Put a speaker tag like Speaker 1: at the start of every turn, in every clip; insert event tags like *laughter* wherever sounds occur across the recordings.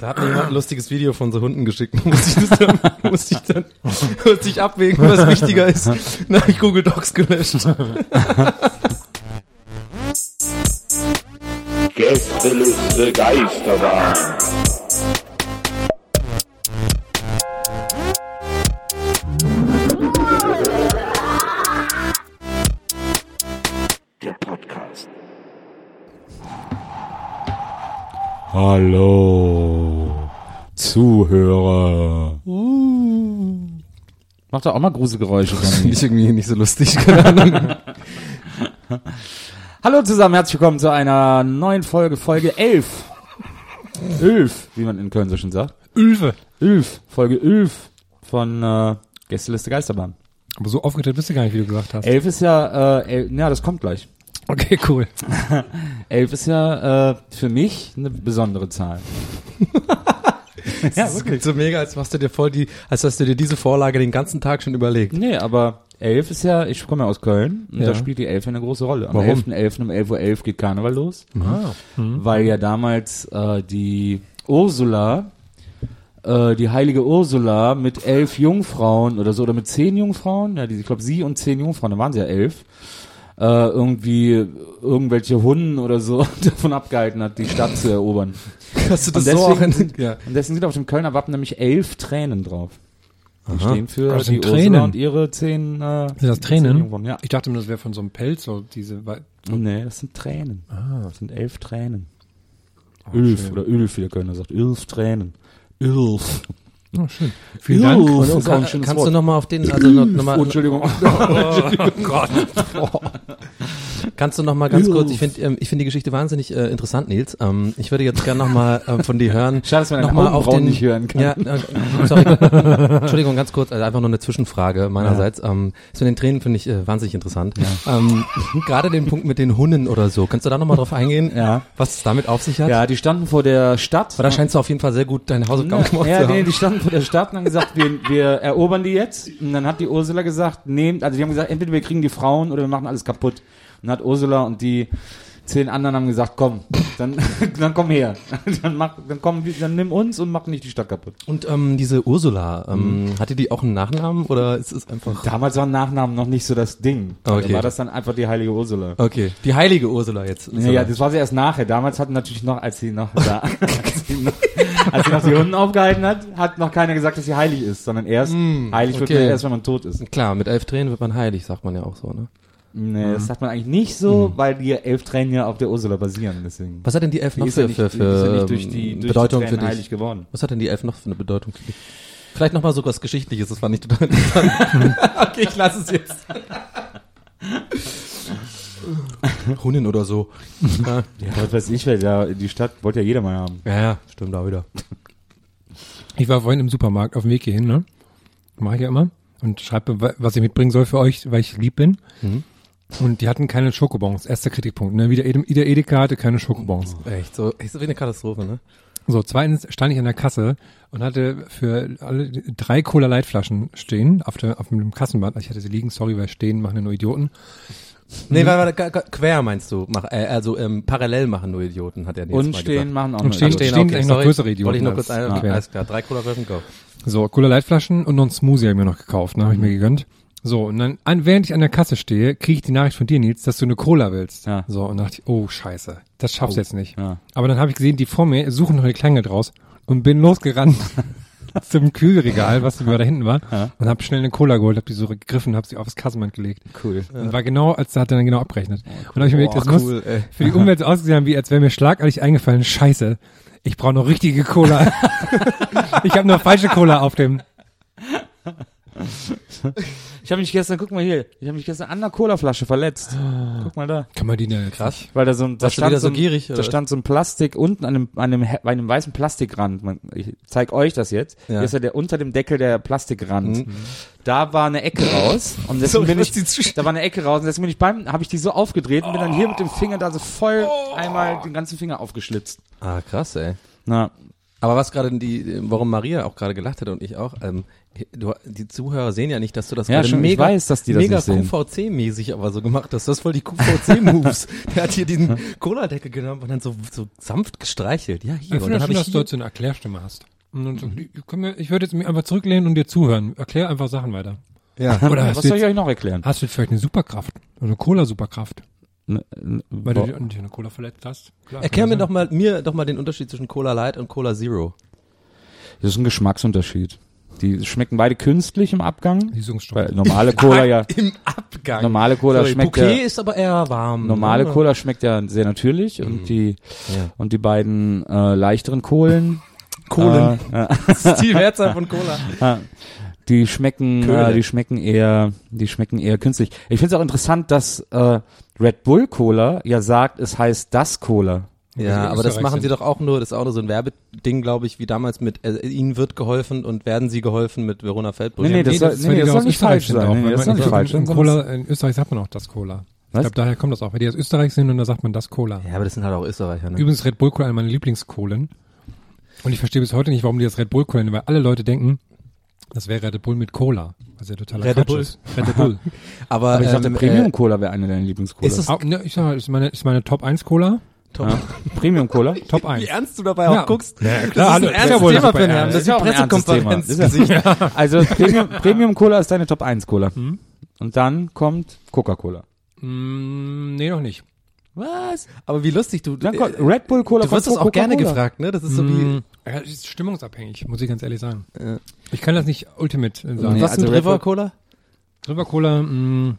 Speaker 1: Da hat mir jemand ein lustiges Video von so Hunden geschickt. *laughs* Muss ich, dann, muss ich dann muss ich abwägen, was wichtiger ist. Habe ich Google Docs gelöscht.
Speaker 2: Gästeliste Geisterbahn.
Speaker 3: Hallo, Zuhörer. Mach doch auch mal Gruselgeräusche,
Speaker 1: Finde
Speaker 3: Donny.
Speaker 1: ich irgendwie nicht so lustig. *laughs*
Speaker 3: Hallo zusammen, herzlich willkommen zu einer neuen Folge, Folge 11. 11, wie man in Köln so schön sagt.
Speaker 4: Ulve.
Speaker 3: 11, Folge 11 von äh, Gästeliste Geisterbahn.
Speaker 4: Aber so aufgeteilt bist du gar nicht, wie du gesagt hast.
Speaker 3: 11 ist ja, äh, el- ja, das kommt gleich.
Speaker 4: Okay, cool. *laughs*
Speaker 3: 11 ist ja äh, für mich eine besondere Zahl. *laughs*
Speaker 1: ja, wirklich. So mega, als machst du dir voll die, als hast du dir diese Vorlage den ganzen Tag schon überlegt.
Speaker 3: Nee, aber 11 ist ja, ich komme ja aus Köln und
Speaker 1: Ja.
Speaker 3: da spielt die 11 eine große Rolle. Am
Speaker 1: Warum?
Speaker 3: 11.11. um 11.11 Uhr geht Karneval los.
Speaker 1: Ah.
Speaker 3: weil ja damals äh, die Ursula, äh, die heilige Ursula mit elf Jungfrauen oder so, oder mit zehn Jungfrauen, ja, die, ich glaube sie und zehn Jungfrauen, da waren sie ja elf, äh, irgendwie irgendwelche Hunden oder so *laughs* davon abgehalten hat, die Stadt zu erobern. *laughs*
Speaker 1: Hast du das
Speaker 3: Und
Speaker 1: so auch
Speaker 3: deswegen,
Speaker 1: in, ja.
Speaker 3: und deswegen sind auf dem Kölner Wappen nämlich elf Tränen drauf. Die
Speaker 1: Aha.
Speaker 3: stehen für
Speaker 4: Das
Speaker 3: die Ursula
Speaker 4: Tränen.
Speaker 3: und ihre zehn, äh,
Speaker 4: Sind das
Speaker 3: zehn
Speaker 4: Tränen?
Speaker 3: Jungfrauen, Ja.
Speaker 4: Ich dachte immer, das wäre von so einem Pelz, so diese, weil-
Speaker 3: Nee, das sind Tränen.
Speaker 4: ah,
Speaker 3: Das sind elf Tränen.
Speaker 4: Oh,
Speaker 3: Elf
Speaker 4: schön.
Speaker 3: oder Ölf, wie der Kölner sagt. Elf Tränen. Elf.
Speaker 4: Oh, schön. Vielen Dank.
Speaker 1: Und,
Speaker 3: Das ist auch ein schönes
Speaker 1: kannst
Speaker 3: Wort.
Speaker 1: du noch mal auf den, *clears throat* also noch, noch mal,
Speaker 3: Oh, Entschuldigung. *laughs*
Speaker 1: kannst du noch mal ganz kurz, ich finde ähm, ich finde die Geschichte wahnsinnig äh, interessant, Nils. Ähm, ich würde jetzt gerne noch mal ähm, von dir hören.
Speaker 3: Schade, dass man
Speaker 1: noch
Speaker 3: deine
Speaker 1: mal auf den,
Speaker 3: nicht hören kann.
Speaker 1: Ja, äh, sorry. Entschuldigung, ganz kurz, also einfach nur eine Zwischenfrage meinerseits. Ähm, das mit den Tränen finde ich äh, wahnsinnig interessant. Ähm, *laughs* Gerade den Punkt mit den Hunden oder so, kannst du da noch mal drauf eingehen?
Speaker 3: Ja.
Speaker 1: Was es damit auf sich hat?
Speaker 3: Ja, die standen vor der Stadt.
Speaker 1: Aber da scheinst du auf jeden Fall sehr gut deine Hausaufgaben gemacht
Speaker 3: ja,
Speaker 1: zu
Speaker 3: nee,
Speaker 1: haben.
Speaker 3: die standen vor der Stadt und haben gesagt, wir, wir erobern die jetzt. Und dann hat die Ursula gesagt, nehmt, also die haben gesagt, entweder wir kriegen die Frauen oder wir machen alles kaputt. Und hat Ursula und die zehn anderen haben gesagt, komm, dann, *laughs* dann komm her. *laughs* Dann mach, dann komm, dann nimm uns und mach nicht die Stadt kaputt.
Speaker 1: Und ähm, diese Ursula, ähm, hatte die auch einen Nachnamen oder ist es einfach...
Speaker 3: Damals waren Nachnamen noch nicht so das Ding.
Speaker 1: Okay.
Speaker 3: Da war das dann einfach die heilige Ursula.
Speaker 1: Okay, die heilige Ursula jetzt.
Speaker 3: Ja, ja, das war sie erst nachher. Damals hatten natürlich noch, als sie noch da, *laughs* als, sie noch, als sie noch die Hunden aufgehalten hat, hat noch keiner gesagt, dass sie heilig ist, sondern erst heilig wird
Speaker 1: okay.
Speaker 3: man erst, wenn man tot ist.
Speaker 1: Klar, mit elf Tränen wird man heilig, sagt man ja auch so, ne?
Speaker 3: Nee, das sagt man eigentlich nicht so, weil die elf Tränen ja auf der Ursula basieren, deswegen.
Speaker 1: Was hat denn die elf
Speaker 3: Die
Speaker 1: noch
Speaker 3: ist ja
Speaker 1: für,
Speaker 3: nicht,
Speaker 1: für,
Speaker 3: die ist ja
Speaker 1: für
Speaker 3: nicht durch die,
Speaker 1: ähm,
Speaker 3: durch
Speaker 1: Bedeutung
Speaker 3: die
Speaker 1: für dich?
Speaker 3: heilig geworden.
Speaker 1: Was hat denn die elf noch für eine Bedeutung für dich? Vielleicht nochmal so was Geschichtliches, das fand ich total interessant. *laughs* okay, ich lasse es jetzt. Hunden oder so. ja,
Speaker 3: Ja, was weiß ich, weil ja, die Stadt wollte ja jeder mal haben.
Speaker 1: ja, stimmt da wieder.
Speaker 4: Ich war vorhin im Supermarkt auf dem Weg hierhin, ne? Mache ich ja immer. Und schreibe, wa- was ich mitbringen soll für euch, weil ich lieb bin.
Speaker 1: Mhm.
Speaker 4: Und die hatten keine Schokobons. Erster Kritikpunkt. Ne? Wieder Ede- Ida Edeka hatte keine Schokobons.
Speaker 1: Echt, so, echt so wie eine Katastrophe, ne?
Speaker 4: So, zweitens stand ich an der Kasse und hatte für alle drei Cola Light Flaschen stehen auf, der, auf dem Kassenband. Ich hatte sie liegen, sorry, weil stehen machen ja nur Idioten.
Speaker 1: Nee, weil, weil, ga- quer meinst du, mach, äh, also ähm, parallel machen nur Idioten, hat er jetzt
Speaker 3: Und
Speaker 1: mal
Speaker 3: stehen
Speaker 1: gesagt.
Speaker 3: machen auch
Speaker 4: Und
Speaker 3: noch
Speaker 4: stehen-
Speaker 3: Idioten.
Speaker 4: stehen eigentlich noch größere Idioten
Speaker 1: Wollte ich nur kurz ein,
Speaker 4: ja.
Speaker 1: okay, alles klar, drei Cola Flaschen, go.
Speaker 4: So, Cola Light Flaschen und noch ein Smoothie habe ich mir noch gekauft, ne, habe ich mir gegönnt. So, und dann, an, während ich an der Kasse stehe, kriege ich die Nachricht von dir, Nils, dass du eine Cola willst.
Speaker 3: Ja.
Speaker 4: So, und dachte ich, oh, scheiße, das schaffst du jetzt nicht.
Speaker 3: Ja.
Speaker 4: Aber dann habe ich gesehen, die vor mir suchen noch eine Kleingeld raus und bin losgerannt *laughs* *laughs* zum Kühlregal, was da hinten war, und habe schnell eine Cola geholt, habe die so gegriffen, habe sie aufs Kassenband gelegt.
Speaker 3: Cool.
Speaker 4: Und war genau, als da hat er dann genau abgerechnet. Und da habe ich mir gedacht, das
Speaker 1: cool,
Speaker 4: muss
Speaker 1: ey.
Speaker 4: für die Umwelt so *laughs* ausgesehen haben, wie als wäre mir schlagartig eingefallen, scheiße, ich brauche noch richtige Cola. ich habe nur falsche Cola auf dem. *laughs*
Speaker 3: Ich habe mich gestern, guck mal hier, ich habe mich gestern an einer Colaflasche verletzt. Guck mal da.
Speaker 4: Kann man die denn krass?
Speaker 3: Weil da so ein, da
Speaker 1: Warst
Speaker 3: stand so,
Speaker 1: so
Speaker 3: ein,
Speaker 1: gierig,
Speaker 3: da
Speaker 1: oder?
Speaker 3: stand so ein Plastik unten an einem, an einem, bei einem weißen Plastikrand. Man, ich zeig euch das jetzt.
Speaker 1: Ja.
Speaker 3: Hier ist ja der unter dem Deckel der Plastikrand. Da war eine Ecke raus und deswegen *laughs*
Speaker 1: So,
Speaker 3: bin ich,
Speaker 1: Zusch-
Speaker 3: da war eine Ecke raus und deswegen bin ich beim, habe ich die so aufgedreht und bin dann hier mit dem Finger da so voll einmal den ganzen Finger aufgeschlitzt.
Speaker 1: Ah, krass, ey.
Speaker 3: Na,
Speaker 1: Aber was gerade die, warum Maria auch gerade gelacht hat und ich auch, ähm, du, die Zuhörer sehen ja nicht, dass du das
Speaker 3: Ja,
Speaker 1: gerade
Speaker 3: schon, ich
Speaker 1: mega,
Speaker 3: weiß, dass die das
Speaker 1: mega. QVC-mäßig aber so gemacht hast. Das ist voll die QVC-Moves. *laughs* Der hat hier diesen Cola-Deckel genommen und dann so, so sanft gestreichelt. Ja, hier.
Speaker 4: Ich
Speaker 1: und
Speaker 4: finde
Speaker 1: dann
Speaker 4: das
Speaker 1: habe
Speaker 4: schön,
Speaker 1: ich
Speaker 4: dass du jetzt eine Erklärstimme hast. Und dann so, komm, mir- ich würde jetzt mich einfach zurücklehnen und dir zuhören. Erklär einfach Sachen weiter.
Speaker 1: ja.
Speaker 4: Oder
Speaker 3: was soll ich
Speaker 4: jetzt,
Speaker 3: euch noch erklären?
Speaker 4: hast du jetzt vielleicht eine Superkraft? Eine Cola-Superkraft?
Speaker 3: N- n-
Speaker 4: Weil
Speaker 3: wo-
Speaker 4: du dich an eine Cola verletzt hast? Klar,
Speaker 1: Erklär mir doch mal, mir doch mal den Unterschied zwischen Cola Light und Cola Zero.
Speaker 3: Das ist ein Geschmacksunterschied. Die schmecken beide künstlich im Abgang. Weil normale *laughs* Cola ja,
Speaker 1: Im Abgang.
Speaker 3: normale Cola
Speaker 1: Sorry,
Speaker 3: schmeckt
Speaker 1: Bouquet
Speaker 3: ja,
Speaker 1: ist aber eher warm.
Speaker 3: normale
Speaker 1: ne?
Speaker 3: Cola schmeckt ja sehr natürlich
Speaker 4: Mhm.
Speaker 3: und die
Speaker 1: Ja.
Speaker 3: und die beiden äh, leichteren Kohlen, *laughs*
Speaker 1: Kohlen.
Speaker 3: äh, *laughs*
Speaker 1: die Mehrzahl von Cola.
Speaker 3: die schmecken, äh, die schmecken eher, die schmecken eher künstlich. Ich finde es auch interessant, dass äh, Red Bull Cola ja sagt, es heißt das Cola.
Speaker 1: Ja, aber das machen sie
Speaker 4: sind.
Speaker 1: doch auch nur, das ist auch nur so ein Werbeding, glaube ich, wie damals mit äh, Ihnen wird geholfen und werden Sie geholfen mit Verona Feldbrück.
Speaker 3: Nee, nee, das soll-
Speaker 4: ist,
Speaker 3: nee,
Speaker 4: weil die
Speaker 3: das
Speaker 4: da
Speaker 3: soll nicht falsch sein.
Speaker 4: auch.
Speaker 3: Nee, das soll nicht
Speaker 4: in-
Speaker 3: falsch sein,
Speaker 4: In, Österreich sagt man auch das Cola. Ich
Speaker 3: Was?
Speaker 4: glaube, daher kommt das auch, weil die aus Österreich sind und da sagt man das Cola.
Speaker 1: Ja, aber das sind halt auch Österreicher, ne?
Speaker 4: Übrigens Red Bull Cola, eine meiner Lieblingskohlen. Und ich verstehe bis heute nicht, warum die das Red Bull Cola nennen, weil alle Leute denken, das wäre Red Bull mit Cola. Was ja totaler
Speaker 1: Red
Speaker 4: Quatsch
Speaker 1: Bull.
Speaker 4: ist. Red Bull. *laughs*
Speaker 1: Aber,
Speaker 3: Aber ich dachte,
Speaker 1: ähm,
Speaker 3: Premium
Speaker 1: Äh,
Speaker 3: Cola wäre eine deiner Lieblingscola.
Speaker 1: Ist es-
Speaker 4: Auch, ne, ich sag mal, ist meine, ist meine Top 1 Cola.
Speaker 1: Top.
Speaker 3: ja? Premium Cola?
Speaker 4: Top 1.
Speaker 1: Wie ernst du dabei
Speaker 4: Ja.
Speaker 1: auch guckst.
Speaker 4: Ja, klar,
Speaker 1: das
Speaker 4: hallo,
Speaker 1: ist ein
Speaker 4: ist ja
Speaker 1: ernstes
Speaker 4: wohl
Speaker 1: Thema für Herrn.
Speaker 4: ernst.
Speaker 1: Das ist die
Speaker 3: auch ein ernstes Thema.
Speaker 1: Pressekonferenz.
Speaker 3: Ist ja- Also Premium, Premium Cola ist deine Top 1 Cola. Und dann kommt Coca-Cola.
Speaker 4: Mm, nee, noch nicht.
Speaker 3: Was?
Speaker 1: Aber wie lustig, du,
Speaker 3: Dann
Speaker 1: äh,
Speaker 3: kommt Red Bull Cola
Speaker 1: du wirst das auch gerne gefragt, ne? Das ist so wie,
Speaker 4: Mm, ja, das ist stimmungsabhängig, muss ich ganz ehrlich sagen.
Speaker 1: Ja.
Speaker 4: Ich kann das nicht ultimate äh, sagen.
Speaker 3: Nee,
Speaker 1: was
Speaker 3: also
Speaker 1: mit
Speaker 3: Red
Speaker 1: River Cola?
Speaker 4: River Cola, mh,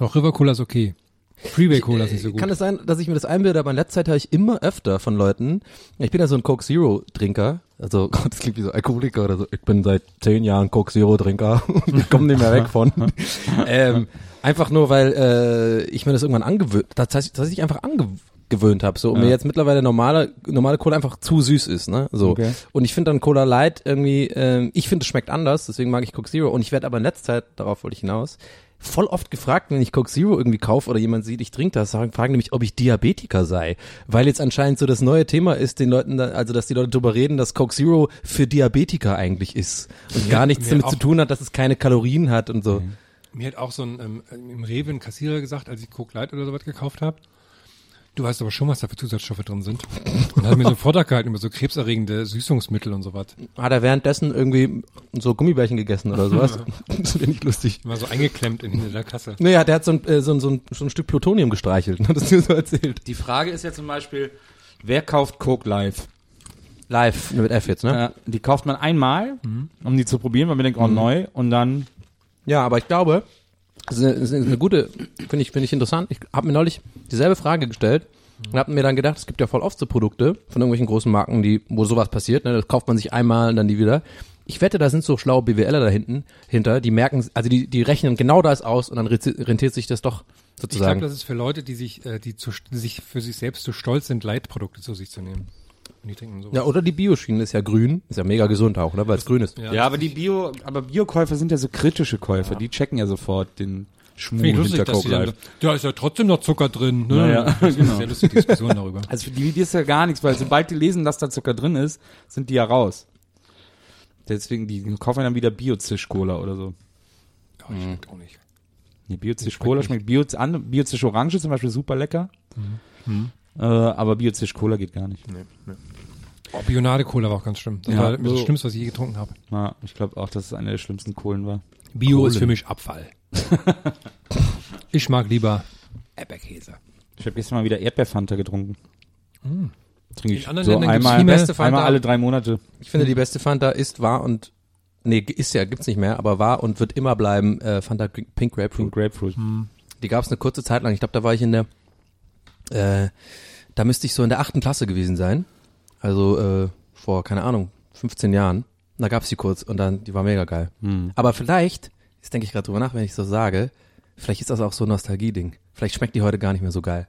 Speaker 4: auch River Cola ist okay. Freeway Cola ist nicht so gut.
Speaker 1: Kann es sein, dass ich mir das einbilde, aber in letzter Zeit höre ich immer öfter von Leuten, ich bin ja so ein Coke Zero Trinker, also *laughs* Gott, das klingt wie so Alkoholiker oder so, ich bin seit zehn Jahren Coke Zero Trinker *laughs* und ich komme nicht mehr weg von. *laughs* ähm, einfach nur, weil äh, ich mir das irgendwann angewöhnt, tatsächlich, dass ich einfach angewöhnt habe, so und
Speaker 3: Ja.
Speaker 1: mir jetzt mittlerweile normale normale Cola einfach zu süß ist, ne? So.
Speaker 3: Okay.
Speaker 1: Und ich finde dann Cola Light irgendwie, ähm, ich finde es schmeckt anders, deswegen mag ich Coke Zero und ich werde aber in letzter Zeit, darauf wollte ich hinaus, voll oft gefragt, wenn ich Coke Zero irgendwie kaufe oder jemand sieht, ich trinke das, sagen, fragen nämlich, ob ich Diabetiker sei. Weil jetzt anscheinend so das neue Thema ist, den Leuten, da, also dass die Leute darüber reden, dass Coke Zero für Diabetiker eigentlich ist und gar nichts damit zu tun hat, dass es keine Kalorien hat und so.
Speaker 4: Mir hat auch so ein ähm, im Rewe ein Kassierer gesagt, als ich Coke Light oder sowas gekauft habe, du weißt aber schon, was da für Zusatzstoffe drin sind. Und hat mir so einen Vortrag gehalten über so krebserregende Süßungsmittel und sowas.
Speaker 1: Hat er währenddessen irgendwie so Gummibärchen gegessen oder sowas? *laughs* das finde ich lustig.
Speaker 4: Immer so eingeklemmt in, in der Kasse.
Speaker 1: Naja, der hat so ein, äh, so, ein, so, ein, so ein Stück Plutonium gestreichelt, ne? das mir so erzählt.
Speaker 3: Die Frage ist ja zum Beispiel, wer kauft Coke Live?
Speaker 1: Live, mit F jetzt, ne?
Speaker 3: Ja, die kauft man einmal, um die zu probieren, weil man denkt, oh neu, und dann
Speaker 1: Ja, aber ich glaube, das ist eine, das ist eine gute, finde ich, finde ich interessant. Ich habe mir neulich dieselbe Frage gestellt und habe mir dann gedacht, es gibt ja voll oft so Produkte von irgendwelchen großen Marken, die, wo sowas passiert, ne, das kauft man sich einmal und dann die wieder. Ich wette, da sind so schlaue BWLer da hinten, hinter, die merken, also die, die rechnen genau das aus und dann rentiert sich das doch
Speaker 4: Ich
Speaker 1: sozusagen.
Speaker 4: glaube, das ist für Leute, die sich, äh, die zu, die sich für sich selbst zu stolz sind, Leitprodukte zu sich zu nehmen. Und die trinken sowas.
Speaker 1: ja, oder die Bioschiene ist ja grün, ist ja mega gesund auch, ne, weil es grün ist.
Speaker 3: Ja, aber die Bio, aber Biokäufer sind ja so kritische Käufer, die checken ja sofort den
Speaker 4: lustig,
Speaker 3: hinter
Speaker 4: dass
Speaker 3: Coke
Speaker 4: so, da ist ja trotzdem noch Zucker drin. Ne?
Speaker 3: Ja, ja,
Speaker 4: Das ist
Speaker 3: genau.
Speaker 4: eine sehr lustige Diskussion darüber. *laughs*
Speaker 3: Also für die, die ist ja gar nichts, weil sobald die lesen, dass da Zucker drin ist, sind die ja raus. Deswegen, die kaufen dann wieder Bio-Zisch-Cola oder so.
Speaker 4: Ja, ich schmeckt auch nicht.
Speaker 3: Nee, Bio-Zisch-Cola schmeckt an, Bio-Zisch-Orange zum Beispiel super lecker. Äh, aber Bio-Zisch-Cola geht gar nicht.
Speaker 4: Oh, Bionade Cola war auch ganz schlimm. Das
Speaker 3: Ja,
Speaker 4: war das
Speaker 3: so.
Speaker 4: Schlimmste, was ich je getrunken habe.
Speaker 3: Ja, ich glaube auch, dass es eine der schlimmsten Kohlen war.
Speaker 4: Bio ist für mich Abfall. *laughs* ich mag lieber Erdbeerkäse.
Speaker 3: Ich habe gestern mal wieder Erdbeerfanta getrunken. Trinke ich
Speaker 4: In anderen
Speaker 3: so
Speaker 4: Ländern
Speaker 3: einmal,
Speaker 4: mehr-
Speaker 1: Beste Fanta-
Speaker 3: einmal alle drei Monate.
Speaker 1: Ich finde, die beste Fanta ist, war und, nee, ist ja, gibt's nicht mehr, aber war und wird immer bleiben, äh, Fanta Pink Grapefruit.
Speaker 3: Grapefruit.
Speaker 1: Die gab es eine kurze Zeit lang. Ich glaube, da war ich in der, äh, da müsste ich so in der achten Klasse gewesen sein. Also äh, vor, keine Ahnung, 15 Jahren. Da gab es die kurz und dann, die war mega geil. Aber vielleicht, jetzt denke ich gerade drüber nach, wenn ich so sage, vielleicht ist das auch so ein Nostalgie-Ding. Vielleicht schmeckt die heute gar nicht mehr so geil.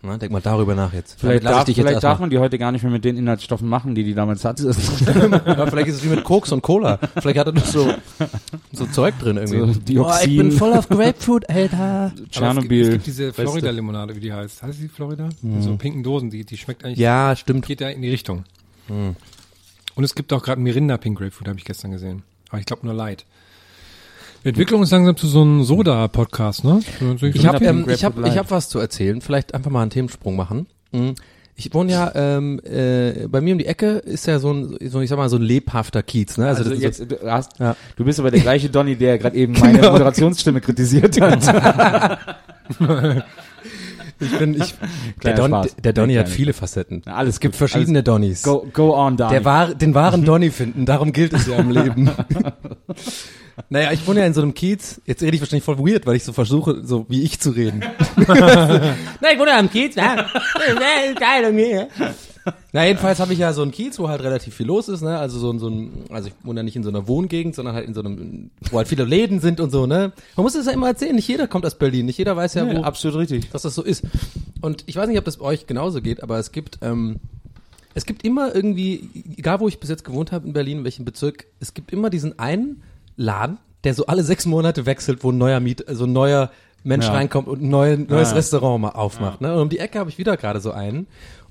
Speaker 1: Na, denk mal darüber nach jetzt.
Speaker 3: Vielleicht, darf,
Speaker 1: ich dich jetzt
Speaker 3: vielleicht darf man die heute gar nicht mehr mit den Inhaltsstoffen machen, die die damals hatte.
Speaker 1: Ja, vielleicht ist es wie mit Koks und Cola. Vielleicht hat er noch so, so Zeug drin irgendwie.
Speaker 3: So Dioxin.
Speaker 1: ich bin voll auf Grapefruit, Alter.
Speaker 4: Aber Es gibt, es
Speaker 3: Tschernobyl.
Speaker 4: gibt diese Florida-Limonade, wie die heißt. Heißt die Florida? In so pinken Dosen, die, die schmeckt eigentlich,
Speaker 1: Ja, stimmt.
Speaker 4: geht da in die Richtung. Und es gibt auch gerade Mirinda Pink Grapefruit, habe ich gestern gesehen. Aber ich glaube nur Light. Wir entwickeln uns langsam zu so einem Soda-Podcast, ne?
Speaker 1: Ich habe ähm, ich hab, ich hab was zu erzählen. Vielleicht einfach mal einen Themensprung machen. Mhm. Ich wohne ja ähm, äh, bei mir um die Ecke ist ja so ein so ich sag mal so ein lebhafter Kiez, ne? Also,
Speaker 3: Also,
Speaker 1: ist
Speaker 3: jetzt, du, hast,
Speaker 1: Ja.
Speaker 3: du bist aber der gleiche Donny, der gerade eben *laughs* meine
Speaker 1: Genau.
Speaker 3: Moderationsstimme kritisiert hat. *laughs*
Speaker 1: ich bin ich *laughs* der, Don,
Speaker 3: Spaß.
Speaker 1: der Donny hat viele Facetten.
Speaker 3: Na, alles
Speaker 1: Es gibt verschiedene Donnys.
Speaker 3: Go, go on, Donny.
Speaker 1: Der war, den wahren *laughs* Donny finden, darum gilt es ja im Leben. *laughs* naja, ich wohne ja in so einem Kiez. Jetzt rede ich wahrscheinlich voll weird, weil ich so versuche, so wie ich zu reden. Na, ich wohne ja im Kiez? Geil, irgendwie. Na, jedenfalls habe ich ja so einen Kiez, wo halt relativ viel los ist, ne? Also so, ein- so ein, also ich wohne ja nicht in so einer Wohngegend, sondern halt in so einem, wo halt viele Läden sind und so, ne? Man muss es ja immer erzählen, nicht jeder kommt aus Berlin, nicht jeder weiß ja,
Speaker 3: Nee,
Speaker 1: wo,
Speaker 3: absolut richtig.
Speaker 1: dass das so ist. Und ich weiß nicht, ob das bei euch genauso geht, aber es gibt, ähm, es gibt immer irgendwie, egal wo ich bis jetzt gewohnt habe in Berlin, in welchem Bezirk, es gibt immer diesen einen Laden, der so alle sechs Monate wechselt, wo ein neuer Miet, also ein neuer Mensch
Speaker 3: Ja.
Speaker 1: reinkommt und ein neu, neues
Speaker 3: Ja.
Speaker 1: Restaurant mal aufmacht. Ne? Und um die Ecke habe ich wieder gerade so einen.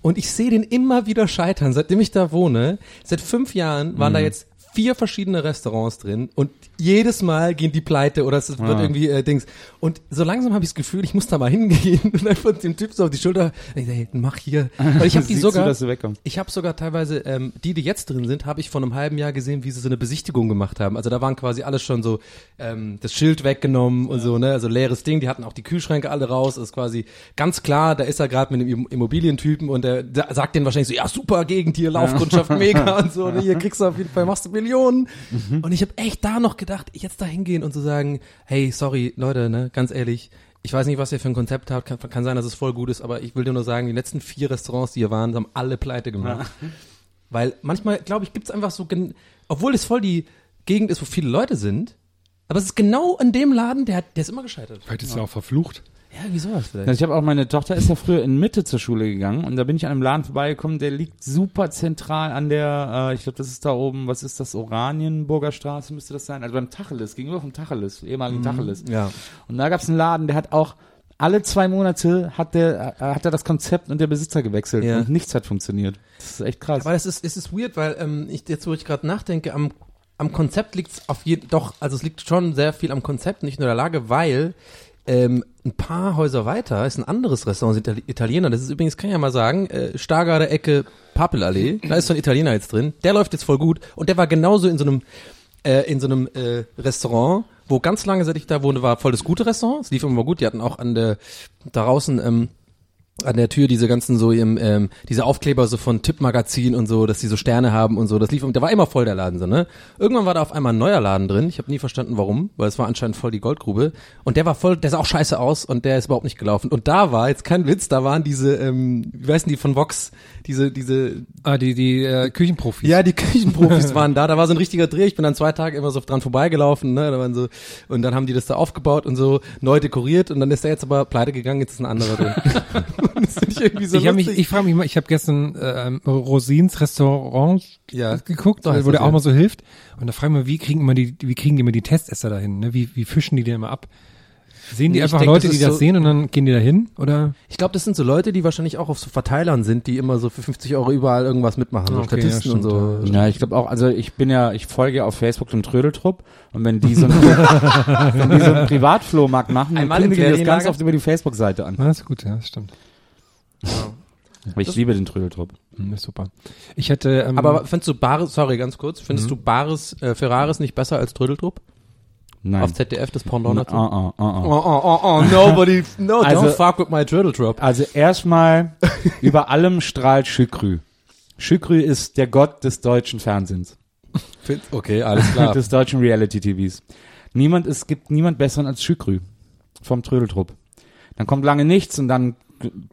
Speaker 1: Und ich sehe den immer wieder scheitern, seitdem ich da wohne. Seit fünf Jahren waren
Speaker 3: Mhm.
Speaker 1: da jetzt vier verschiedene Restaurants drin und jedes Mal gehen die pleite oder es wird
Speaker 3: Ja.
Speaker 1: irgendwie äh, Dings. Und so langsam habe ich das Gefühl, ich muss da mal hingehen *laughs* und einfach dem Typ so auf die Schulter, ey, hey, mach hier. Weil ich habe *laughs* die sogar,
Speaker 3: Du,
Speaker 1: ich habe sogar teilweise, ähm, die, die jetzt drin sind, habe ich vor einem halben Jahr gesehen, wie sie so eine Besichtigung gemacht haben. Also da waren quasi alles schon so, ähm, das Schild weggenommen und so, ne, also leeres Ding. Die hatten auch die Kühlschränke alle raus. Das ist quasi ganz klar, da ist er gerade mit einem Immobilientypen und der, der sagt denen wahrscheinlich so, ja super Gegend hier, Laufkundschaft mega *laughs* und so. Ne, hier kriegst du auf jeden Fall, machst du Millionen. Und ich habe echt da noch gedacht, jetzt da hingehen und zu sagen, hey, sorry, Leute, ne, ganz ehrlich, ich weiß nicht, was ihr für ein Konzept habt. Kann, kann sein, dass es voll gut ist, aber ich will dir nur sagen, die letzten vier Restaurants, die hier waren, haben alle pleite gemacht. Weil manchmal, glaube ich, gibt's einfach so, gen- obwohl es voll die Gegend ist, wo viele Leute sind, aber es ist genau in dem Laden, der, hat- der ist immer gescheitert.
Speaker 4: Vielleicht ist er auch verflucht.
Speaker 1: Ja, wie sowas vielleicht.
Speaker 3: Ich habe auch meine Tochter ist ja früher in Mitte zur Schule gegangen und da bin ich an einem Laden vorbeigekommen, der liegt super zentral an der, äh, ich glaube, das ist da oben, was ist das, Oranienburger Straße müsste das sein, also beim Tacheles, gegenüber vom Tacheles, ehemaligen Tacheles.
Speaker 1: ja.
Speaker 3: Und da gab es einen Laden, der hat auch alle zwei Monate hat der äh, hat er das Konzept und der Besitzer gewechselt
Speaker 1: Ja.
Speaker 3: und nichts hat funktioniert. Das ist echt krass.
Speaker 1: Aber es ist, es ist weird, weil ähm, ich jetzt, wo ich gerade nachdenke, am, am Konzept liegt's auf jeden doch, also es liegt schon sehr viel am Konzept, nicht nur der Lage, weil ähm, ein paar Häuser weiter ist ein anderes Restaurant, sind Itali- Italiener. Das ist übrigens, kann ich ja mal sagen, äh, Stargarder Ecke Papelallee. Da ist so ein Italiener jetzt drin. Der läuft jetzt voll gut und der war genauso in so einem äh, in so einem äh, Restaurant, wo ganz lange, seit ich da wohne, war voll das gute Restaurant. Es lief immer gut. Die hatten auch an der da draußen ähm, an der Tür diese ganzen so im, ähm, diese Aufkleber so von Tippmagazin und so, dass die so Sterne haben und so. Das lief, der war immer voll der Laden so, ne? Irgendwann war da auf einmal ein neuer Laden drin. Ich habe nie verstanden, warum, weil es war anscheinend voll die Goldgrube. Und der war voll, der sah auch scheiße aus und der ist überhaupt nicht gelaufen. Und da war jetzt kein Witz, da waren diese, ähm, wie heißen die von Vox, diese, diese
Speaker 4: Ah, die, die äh, Küchenprofis.
Speaker 1: ja, die *laughs* Küchenprofis waren da. Da war so ein richtiger Dreh. Ich bin dann zwei Tage immer so dran vorbeigelaufen. Ne? Da waren so und dann haben die das da aufgebaut und so neu dekoriert und dann ist der jetzt aber pleite gegangen. Jetzt ist ein anderer drin. *laughs* das finde ich irgendwie so
Speaker 4: ich habe mich, ich frage mich mal, ich habe gestern ähm, Rosins Restaurant
Speaker 1: Ja.
Speaker 4: geguckt,
Speaker 1: heißt
Speaker 4: wo
Speaker 1: das,
Speaker 4: der auch mal so hilft. Und da frage ich mich, wie kriegen immer die, wie kriegen die immer die Testesser dahin? Ne? Wie, wie fischen die denn immer ab? Sehen die
Speaker 1: Nee,
Speaker 4: einfach
Speaker 1: denk,
Speaker 4: Leute,
Speaker 1: das
Speaker 4: die das
Speaker 1: so-
Speaker 4: sehen und dann gehen die da hin? Oder?
Speaker 1: Ich glaube, das sind so Leute, die wahrscheinlich auch auf so Verteilern sind, die immer so für 50 Euro überall irgendwas mitmachen. So
Speaker 4: Okay,
Speaker 1: Statisten
Speaker 4: ja,
Speaker 1: und so.
Speaker 3: Ja, ich glaube auch, also ich bin ja, ich folge ja auf Facebook dem Trödeltrupp und wenn die so *laughs* einen, wenn die so einen Privatflohmarkt machen, dann kündigen die das ganz oft über die Facebook-Seite an.
Speaker 4: Na, ist gut, ja, das stimmt.
Speaker 3: Aber ich liebe den Trödeltrupp.
Speaker 4: Hm, ist super. Ich hätte, ähm,
Speaker 1: Aber findest du Bares, sorry, ganz kurz, findest du Bares, äh, Ferraris nicht besser als Trödeltrupp?
Speaker 3: Nein.
Speaker 1: Auf ZDF, das Pendant dazu?
Speaker 3: ah, ah, ah, ah.
Speaker 1: Oh, oh, oh, oh, nobody, no,
Speaker 3: Also-
Speaker 1: don't fuck with my Turtle Drop.
Speaker 3: Also erstmal, *laughs* über allem strahlt Schükrü. Schükrü ist der Gott des deutschen Fernsehens.
Speaker 1: Okay, alles klar. *laughs*
Speaker 3: des deutschen Reality-TVs. Niemand, es gibt niemand besseren als Schükrü vom Trödeltrupp. Dann kommt lange nichts und dann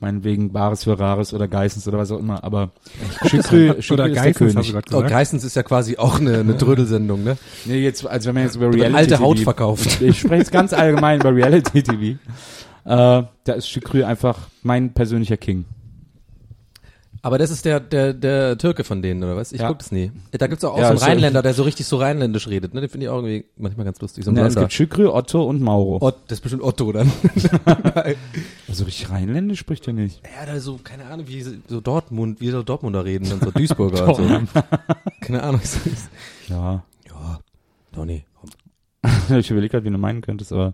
Speaker 3: meinetwegen Bares für Rares oder Geissens oder was auch immer, aber Schükrü, Schükrü
Speaker 4: oder Geissens, hast du
Speaker 1: Oh. Geissens ist ja quasi auch eine, eine Trödelsendung, ne?
Speaker 3: Nee, jetzt, also wenn man jetzt über Reality
Speaker 1: alte Haut
Speaker 3: TV
Speaker 1: verkauft. *laughs*
Speaker 3: Ich spreche jetzt ganz allgemein über Reality TV. Äh, da ist Schükrü einfach mein persönlicher King.
Speaker 1: Aber das ist der, der, der Türke von denen, oder was? Ich
Speaker 3: Ja.
Speaker 1: guck das nie. Da gibt's auch, auch
Speaker 3: Ja,
Speaker 1: so einen Rheinländer, der so richtig so rheinländisch redet, ne? Den finde ich auch irgendwie manchmal ganz lustig. So ein
Speaker 3: Ja, es gibt Schükrü, Otto und Mauro.
Speaker 1: Ott, das ist bestimmt Otto dann. *laughs*
Speaker 3: Also richtig rheinländisch spricht er nicht.
Speaker 1: ja, da so, keine Ahnung, wie so Dortmund, wie so Dortmunder reden und so Duisburger und so. *laughs* Keine Ahnung.
Speaker 3: Ja.
Speaker 1: Ja, Donny. *laughs*
Speaker 3: ich überlege gerade, wie du meinen könntest, aber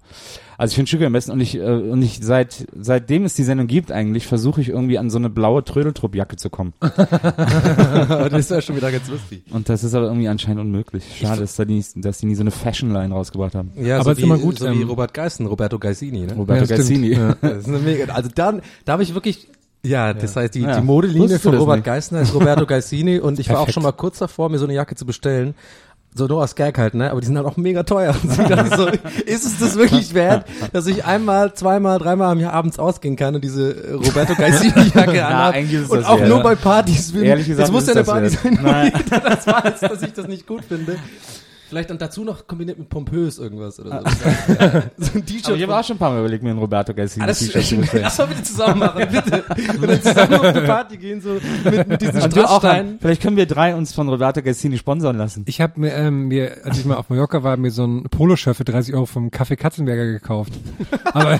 Speaker 3: also ich finde Schükrü am besten und ich äh, und ich seit seitdem es die Sendung gibt eigentlich versuche ich irgendwie an so eine blaue Trödeltruppjacke zu kommen
Speaker 1: Aber *laughs* *laughs* das ist ja schon wieder ganz lustig.
Speaker 3: und das ist aber irgendwie anscheinend unmöglich. Schade, dass, da die, dass die nie so eine Fashion Line rausgebracht haben.
Speaker 1: Ja,
Speaker 4: Aber
Speaker 1: so
Speaker 4: ist
Speaker 1: wie,
Speaker 4: immer gut,
Speaker 1: so wie
Speaker 4: ähm,
Speaker 1: Robert Geissen, Roberto Gaisini, ne?
Speaker 3: Roberto
Speaker 4: Ja.
Speaker 3: Gazzini.
Speaker 4: Ja.
Speaker 1: Das ist eine mega, also dann, da habe ich wirklich, ja, das heißt, die,
Speaker 3: Ja.
Speaker 1: die Modelinie von Robert
Speaker 3: nicht?
Speaker 1: Geissner ist Roberto Gaisini und ich war auch schon mal kurz davor, mir so eine Jacke zu bestellen. So nur aus Gag halt, ne? Aber die sind halt auch mega teuer. *laughs* Und so, ist es das wirklich wert, dass ich einmal, zweimal, dreimal am Jahr abends ausgehen kann und diese äh, Roberto Gaisini-Jacke *laughs* anhab?
Speaker 3: eigentlich ist es
Speaker 1: Und auch
Speaker 3: wert,
Speaker 1: nur bei Partys bin.
Speaker 3: Ehrlich gesagt
Speaker 1: das muss ja eine Party
Speaker 3: wert.
Speaker 1: sein,
Speaker 3: Nein.
Speaker 1: das weiß, dass ich das nicht gut finde. Vielleicht dann dazu noch kombiniert mit pompös irgendwas oder so. *laughs* so ein T-Shirt.
Speaker 3: Aber ich habe auch schon ein paar Mal überlegt, mir ein Roberto Gazzini
Speaker 1: Ah, das
Speaker 3: T-Shirt zu bestellen.
Speaker 1: Lass mal bitte zusammen machen, *laughs* bitte. Und dann zusammen auf eine Party gehen, so mit, mit diesen Strasssteinen.
Speaker 3: vielleicht können wir drei uns von Roberto Gazzini sponsern lassen.
Speaker 4: Ich habe mir, ähm, mir, als ich mal auf Mallorca war, mir so ein Poloshirt für 30 Euro vom Café Katzenberger gekauft. *laughs* Aber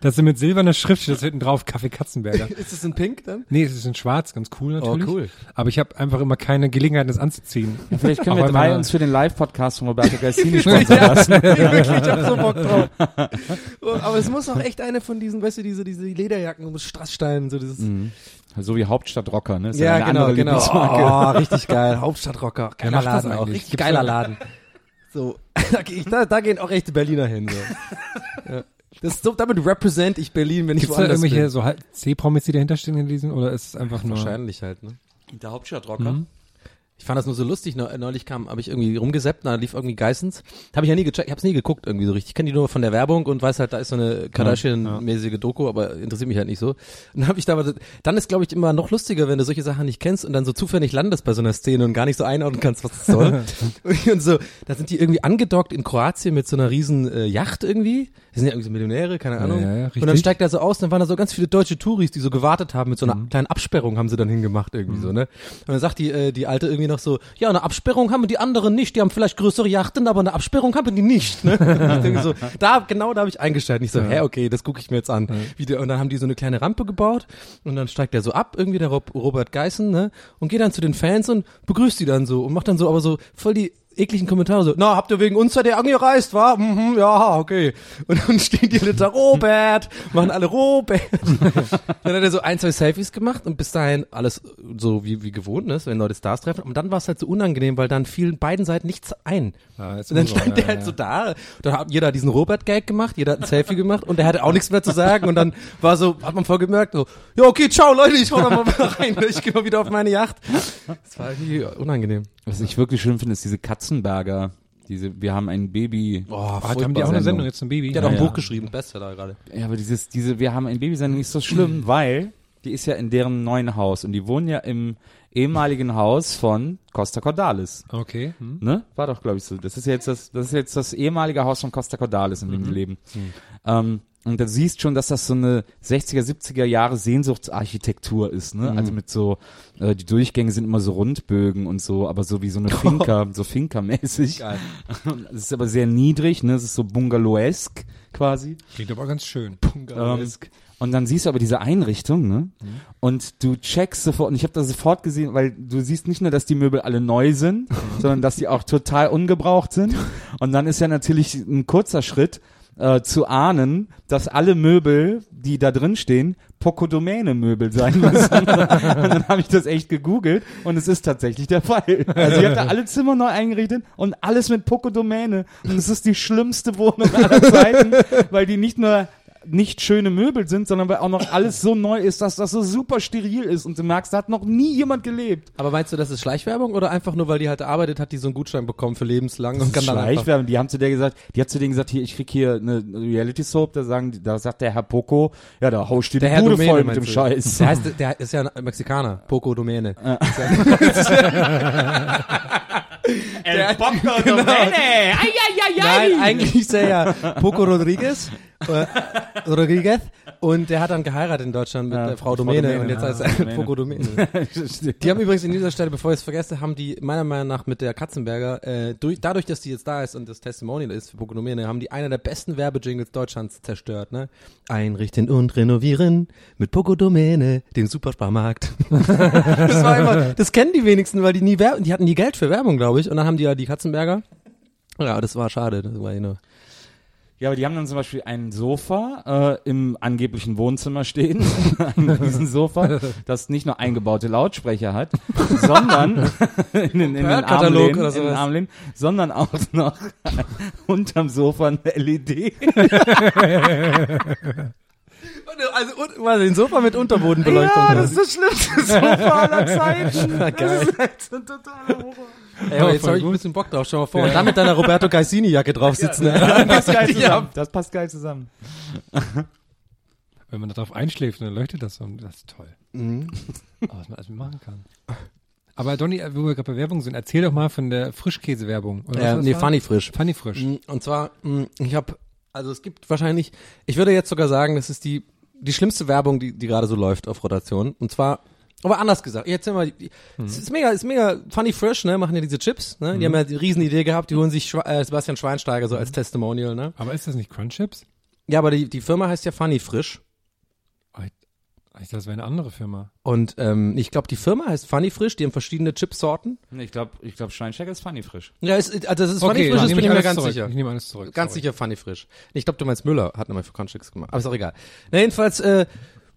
Speaker 4: das ist mit silberner Schrift, das hinten drauf, Café Katzenberger.
Speaker 1: Ist es in Pink dann?
Speaker 4: Nee, es ist in schwarz, ganz cool natürlich.
Speaker 1: Oh, cool.
Speaker 4: Aber ich habe einfach immer keine Gelegenheit, das anzuziehen.
Speaker 3: Vielleicht können
Speaker 4: Auch
Speaker 3: wir drei uns für den Live-Podcast von Roberto Gazzini *laughs* sponsern lassen. *laughs*
Speaker 1: Wirklich, ich hab so Bock drauf. *laughs* Oh, Aber es muss auch echt eine von diesen, weißt du, diese, diese Lederjacken mit Strasssteinen, so dieses.
Speaker 3: So wie Hauptstadtrocker, ne? Ist
Speaker 1: Ja,
Speaker 3: eine
Speaker 1: genau, genau. Oh, richtig geil. Hauptstadtrocker. Geiler
Speaker 4: das
Speaker 1: Laden auch. Richtig
Speaker 4: Gibt's
Speaker 1: geiler
Speaker 4: da-
Speaker 1: Laden. So, da, da, da gehen auch echte Berliner hin. So. Ja. Das ist so, damit represent ich Berlin, wenn ich
Speaker 4: Gibt's da
Speaker 1: woanders
Speaker 4: irgendwelche
Speaker 1: bin.
Speaker 4: so halt C-Promis, die dahinter stehen in diesen, oder ist es einfach nur?
Speaker 1: Wahrscheinlich halt, ne?
Speaker 3: Der Hauptstadtrocker.
Speaker 1: Mhm. Ich fand das nur so lustig, neu- neulich kam, habe ich irgendwie rumgeseppt, da lief irgendwie Geissens. Habe ich ja nie gecheckt, ich hab's nie geguckt irgendwie so richtig. Ich kenne die nur von der Werbung und weiß halt, da ist so eine Kardashian-mäßige Doku, aber interessiert mich halt nicht so. Und dann habe ich da, dann ist glaube ich immer noch lustiger, wenn du solche Sachen nicht kennst und dann so zufällig landest bei so einer Szene und gar nicht so einordnen kannst, was das soll. *laughs* *laughs* und so, da sind die irgendwie angedockt in Kroatien mit so einer riesen äh, Yacht irgendwie. Die sind ja irgendwie so Millionäre, keine Ahnung.
Speaker 4: ja, ja,
Speaker 1: und dann steigt er so aus, dann waren da so ganz viele deutsche Touris, die so gewartet haben mit so einer
Speaker 4: Mhm.
Speaker 1: kleinen Absperrung haben sie dann hingemacht irgendwie so, ne? Und dann sagt die, äh, die Alte irgendwie noch so, ja, eine Absperrung haben die anderen nicht, die haben vielleicht größere Yachten, aber eine Absperrung haben die nicht, ne? *laughs* Ich denke so, da, genau da habe ich eingestellt. Ich so, hä, okay, das gucke ich mir jetzt an. Wie der, und dann haben die so eine kleine Rampe gebaut und dann steigt er so ab, irgendwie der Rob, Robert Geissen, ne? Und geht dann zu den Fans und begrüßt die dann so und macht dann so, aber so voll die ekligen Kommentare so, na, habt ihr wegen uns seid ihr angereist, wa? Mhm, ja, okay. Und dann stehen die alle da, Robert, machen alle Robert. *laughs* dann hat er so ein, zwei Selfies gemacht und bis dahin alles so wie, wie gewohnt, ne, wenn Leute Stars treffen. Und dann war es halt so unangenehm, weil dann fielen beiden Seiten nichts ein.
Speaker 4: Ja, ist
Speaker 1: und dann
Speaker 4: so,
Speaker 1: stand
Speaker 4: ja,
Speaker 1: der halt
Speaker 4: ja.
Speaker 1: so da. Da hat jeder diesen Robert-Gag gemacht, jeder hat ein Selfie gemacht und der hatte auch nichts mehr zu sagen. Und dann war so, hat man voll gemerkt, so, ja, okay, ciao Leute, ich hau da mal wieder *laughs* rein. Ich gehe mal wieder auf meine Yacht. Das war irgendwie unangenehm.
Speaker 3: Was ich wirklich schlimm finde, ist diese Katzenberger. Diese, wir haben ein Baby.
Speaker 1: Oh,
Speaker 4: Ah, haben die auch eine Sendung jetzt ein Baby?
Speaker 1: Der hat auch ein
Speaker 3: Ja,
Speaker 1: Buch geschrieben, Bestseller gerade.
Speaker 3: Ja, aber dieses, diese, wir haben ein Baby-Sendung ist so schlimm, weil die ist ja in deren neuen Haus und die wohnen ja im ehemaligen Haus von Costa Cordalis.
Speaker 4: Okay. Hm.
Speaker 3: Ne? War doch, glaube ich, so. Das ist jetzt das, das ist jetzt das ehemalige Haus von Costa Cordalis, in dem die leben. Ähm, und da siehst schon, dass das so eine 60er, 70er Jahre Sehnsuchtsarchitektur ist, ne? Also mit so, äh, die Durchgänge sind immer so Rundbögen und so, aber so wie so eine *laughs* Finca, so Finca-mäßig. *laughs* Es ist aber sehr niedrig, ne? Es ist so bungalowesque quasi.
Speaker 4: Klingt aber ganz schön.
Speaker 3: Ähm, und dann siehst du aber diese Einrichtung, ne? Und du checkst sofort, und ich habe das sofort gesehen, weil du siehst nicht nur, dass die Möbel alle neu sind, *laughs* sondern dass die auch total ungebraucht sind. Und dann ist ja natürlich ein kurzer Schritt, äh, zu ahnen, dass alle Möbel, die da drin stehen, Pocodomäne-Möbel sein müssen. *laughs* und dann habe ich das echt gegoogelt und es ist tatsächlich der Fall. Also ich habe da alle Zimmer neu eingerichtet und alles mit Pocodomäne. Und es ist die schlimmste Wohnung aller Zeiten, weil die nicht nur nicht schöne Möbel sind, sondern weil auch noch alles so neu ist, dass das so super steril ist und du merkst, da hat noch nie jemand gelebt.
Speaker 1: Aber meinst du, das ist Schleichwerbung oder einfach nur, weil die halt arbeitet hat, die so einen Gutschein bekommen für lebenslang und kann
Speaker 3: Schleichwerbung. Die haben zu der gesagt, die hat zu denen gesagt, hier, ich krieg hier eine Reality Soap, da sagen, da sagt der Herr Poco, ja, da haust du die
Speaker 1: Der Herr
Speaker 3: Bude
Speaker 1: Domäne,
Speaker 3: voll mit dem
Speaker 1: du?
Speaker 3: Scheiß.
Speaker 1: Der heißt, der ist ja ein Mexikaner, Poco Domäne. *laughs*
Speaker 3: El Poco *laughs*
Speaker 1: Genau. Nein, eigentlich ist er ja Poco Rodriguez. Äh, Rodriguez. Und der hat dann geheiratet in Deutschland mit
Speaker 3: Ja,
Speaker 1: der Frau
Speaker 3: Frau
Speaker 1: Domäne.
Speaker 3: Domäne,
Speaker 1: und jetzt
Speaker 3: ja,
Speaker 1: heißt er
Speaker 3: Domäne.
Speaker 1: Poco Domäne. *laughs* Die haben übrigens in dieser Stelle, bevor ich es vergesse, haben die meiner Meinung nach mit der Katzenberger, äh, durch, dadurch, dass die jetzt da ist und das Testimonial ist für Pokonomene, haben die einer der besten Werbejingles Deutschlands zerstört, ne? Einrichten und renovieren mit Pokodomäne, dem Supersparmarkt. *laughs* das war immer, das kennen die wenigsten, weil die nie Werbung, die hatten nie Geld für Werbung, glaube ich. Und dann haben die ja die Katzenberger. Ja, das war schade. Das war nur.
Speaker 3: Ja, aber die haben dann zum Beispiel ein Sofa äh, im angeblichen Wohnzimmer stehen, *laughs* ein Riesensofa, das nicht nur eingebaute Lautsprecher hat, *laughs* sondern in den, in den Armlehnen,
Speaker 1: oder
Speaker 3: in den. Armlehnen, sondern auch noch *laughs* unterm Sofa eine LED.
Speaker 1: Also, und, warte, den Sofa mit Unterbodenbeleuchtung.
Speaker 3: Ja, das ist das schlimmste Sofa aller Zeiten. Das ist halt so ein totaler Horror.
Speaker 1: Ey, aber jetzt habe ich ein bisschen Bock drauf. Schau mal vor. Und dann mit deiner Roberto Cassini-Jacke drauf sitzen. *laughs*
Speaker 3: Das
Speaker 1: ne?
Speaker 3: passt geil *laughs* zusammen. Das passt geil zusammen.
Speaker 4: Wenn man darauf einschläft, dann leuchtet das so. und Das ist toll.
Speaker 1: Mhm.
Speaker 4: Oh, was man alles machen kann. Aber Donny, wo wir gerade bei Werbung sind, erzähl doch mal von der Frischkäse-Werbung.
Speaker 1: Ja,
Speaker 4: das
Speaker 1: nee,
Speaker 4: war?
Speaker 1: Funny Frisch.
Speaker 4: Funny Frisch.
Speaker 1: Mm, Und zwar, mm, ich habe, also es gibt wahrscheinlich, ich würde jetzt sogar sagen, das ist die die schlimmste Werbung, die die gerade so läuft auf Rotation. Und zwar, aber anders gesagt, die- die- es ist mega, ist mega Funny Fresh, ne, machen ja diese Chips, ne, die haben ja die Riesenidee gehabt, die holen sich Schwa äh, Sebastian Schweinsteiger so als Testimonial, ne.
Speaker 4: Aber ist das nicht Crunchips?
Speaker 1: Ja, aber die die Firma heißt ja Funny Frisch.
Speaker 4: Oh, ich, dachte, das wäre eine andere Firma.
Speaker 1: Und ähm, ich glaube, die Firma heißt Funny Frisch, die haben verschiedene Chipsorten.
Speaker 3: Ich glaube, ich glaub, Schweinsteiger ist funny frisch.
Speaker 1: Ja, ist, also das ist Funny
Speaker 4: Okay,
Speaker 1: Frisch, das bin ich mir ganz
Speaker 4: zurück.
Speaker 1: sicher.
Speaker 4: Ich nehme alles zurück.
Speaker 1: Ganz
Speaker 4: sorry.
Speaker 1: sicher Funny Frisch. Ich glaube, du meinst Müller, hat nochmal für Conchicks gemacht. Aber ist auch egal. Na, jedenfalls, äh,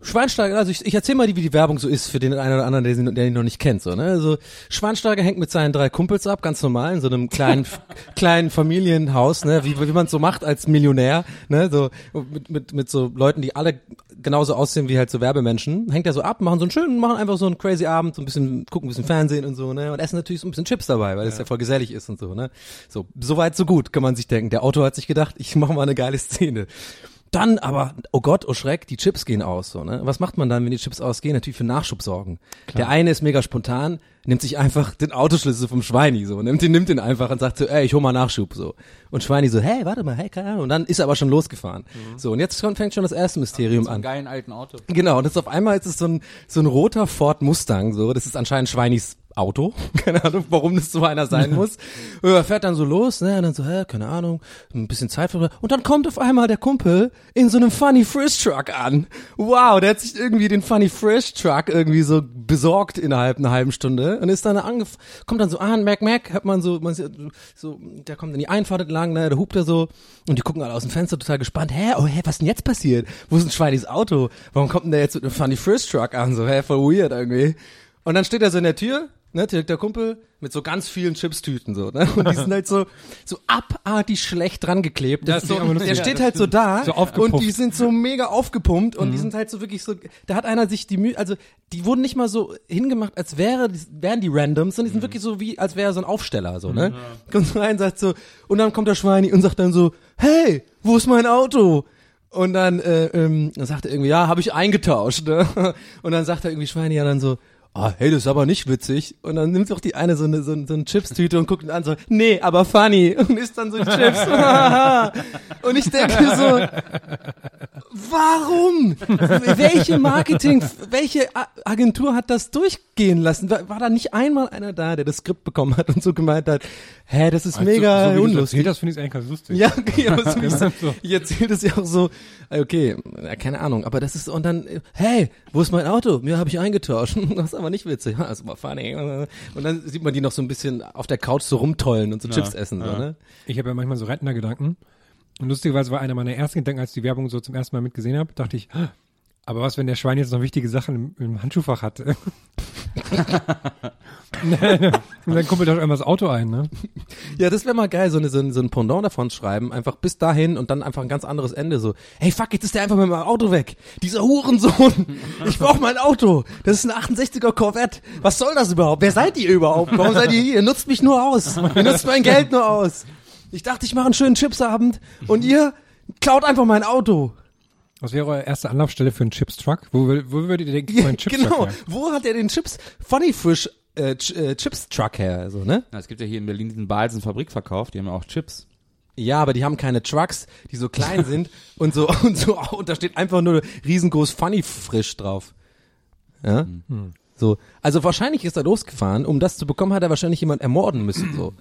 Speaker 1: Schweinsteiger, also ich, ich erzähl mal, wie die Werbung so ist für den einen oder anderen, der, sie- der ihn noch nicht kennt. So, ne? Also Schweinsteiger hängt mit seinen drei Kumpels ab, ganz normal, in so einem kleinen, *laughs* kleinen Familienhaus, ne? wie, wie man es so macht als Millionär, ne? so mit, mit, mit so Leuten, die alle genauso aussehen wie halt so Werbemenschen. Hängt er so ab, machen so einen schönen, machen einfach so einen crazy Abend, so ein bisschen, gucken ein bisschen Fernsehen und so, ne? Und essen natürlich so ein bisschen Chips dabei, weil es ja. voll gesellig ist und so, ne? So, so weit, so gut, kann man sich denken. Der Autor hat sich gedacht, ich mache mal eine geile Szene. Dann aber, oh Gott, oh Schreck, die Chips gehen aus. So, ne? Was macht man dann, wenn die Chips ausgehen? Natürlich für Nachschub sorgen. Der eine ist mega spontan, nimmt sich einfach den Autoschlüssel vom Schweini so, nimmt den, nimmt den einfach und sagt so, ey, ich hol mal Nachschub so. Und Schweini so, hey, warte mal, hey, keine Ahnung. Und dann ist er aber schon losgefahren. So, und jetzt fängt schon das erste Mysterium an.
Speaker 3: geilen alten Auto.
Speaker 1: Genau, und jetzt auf einmal ist es so ein, so ein roter Ford Mustang, so, das ist anscheinend Schweinis Auto. *laughs* Keine Ahnung, warum das so einer sein muss. Er fährt dann so los, ne, und dann so, hä, keine Ahnung, ein bisschen Zeit verloren. Und dann kommt auf einmal der Kumpel in so einem Funny Frisch Truck an. Wow, der hat sich irgendwie den Funny Frisch Truck irgendwie so besorgt innerhalb einer halben Stunde und ist dann angef kommt dann so an, Mac Mac, hört man so, man sieht so, der kommt in die Einfahrt entlang, ne, der hupt da so und die gucken alle aus dem Fenster total gespannt, hä, oh, hä, was denn jetzt passiert? Wo ist ein Schweinis Auto? Warum kommt denn der jetzt mit einem Funny Frisch Truck an? So, hä, voll weird irgendwie. Und dann steht er so in der Tür, ne, direkt der Kumpel, mit so ganz vielen Chipstüten so, ne? Und die sind halt so, so abartig schlecht dran geklebt.
Speaker 4: Das ist
Speaker 1: so, der
Speaker 4: Ja,
Speaker 1: steht
Speaker 4: das
Speaker 1: halt so da
Speaker 4: So
Speaker 1: und die sind so mega aufgepumpt und die sind halt so wirklich so, da hat einer sich die Mühe, also die wurden nicht mal so hingemacht, als wäre, wären die Randoms, sondern die sind wirklich so wie, als wäre so ein Aufsteller, so, ne? Kommt so rein, sagt so, und dann kommt der Schweini und sagt dann so, hey, wo ist mein Auto? Und dann, äh, ähm, dann sagt er irgendwie, ja, habe ich eingetauscht, ne? Und dann sagt er irgendwie Schweini ja dann so, ah, hey, das ist aber nicht witzig. Und dann nimmt doch die eine so eine, so, eine- so eine Chipstüte und guckt ihn an so, nee, aber funny. *laughs* Und isst dann so Chips. *laughs* und ich denke so, warum? Welche Marketing, welche Agentur hat das durchgehen lassen? War, war da nicht einmal einer da, der das Skript bekommen hat und so gemeint hat, hä, das ist
Speaker 4: Also,
Speaker 1: mega
Speaker 4: so, so
Speaker 1: unlustig.
Speaker 4: erzählt hast, finde ich eigentlich ganz lustig.
Speaker 1: Ja, okay, aber so *laughs* ich,
Speaker 4: So.
Speaker 1: ich erzähle das ja auch so, okay, ja, keine Ahnung, aber das ist, und dann, äh, hey, wo ist mein Auto? Mir habe ich eingetauscht. Aber nicht witzig. Ja, *laughs* das ist aber funny. Und dann sieht man die noch so ein bisschen auf der Couch so rumtollen und so Chips essen, so, ne?
Speaker 4: Ich habe ja manchmal so Rentnergedanken. Und lustigerweise war einer meiner ersten Gedanken, als ich die Werbung so zum ersten Mal mitgesehen habe, dachte ich, "Ah, aber was, wenn der Schwein jetzt noch wichtige Sachen im, im Handschuhfach hatte? *laughs* *laughs* Und dann kumpelt doch einmal das Auto ein, ne?
Speaker 1: Ja, das wäre mal geil, so, eine, so, ein, so ein Pendant davon schreiben, einfach bis dahin und dann einfach ein ganz anderes Ende, so, hey fuck, jetzt ist der einfach mit meinem Auto weg. Dieser Hurensohn, *laughs* ich brauch mein Auto. Das ist ein 68er Corvette. Was soll das überhaupt? Wer seid ihr überhaupt? Warum seid ihr hier? Ihr nutzt mich nur aus. Ihr nutzt mein Geld nur aus. Ich dachte, ich mache einen schönen Chipsabend und ihr klaut einfach mein Auto.
Speaker 4: Was wäre eure erste Anlaufstelle für einen Chips-Truck? Wo, wo würdet ihr denken,
Speaker 1: Ja,
Speaker 4: Chips-Truck
Speaker 1: genau.
Speaker 4: her?
Speaker 1: Wo hat er den Chips, Funny Frisch, äh, Ch äh, Chips Truck her, so, ne?
Speaker 3: Na, es gibt ja hier in Berlin diesen Balsen Fabrikverkauf, die haben ja auch Chips.
Speaker 1: Ja, aber die haben keine Trucks, die so klein *laughs* sind und so und so und da steht einfach nur riesengroß Funny frisch drauf. Ja? So, also wahrscheinlich ist er losgefahren, um das zu bekommen, hat er wahrscheinlich jemand ermorden müssen so.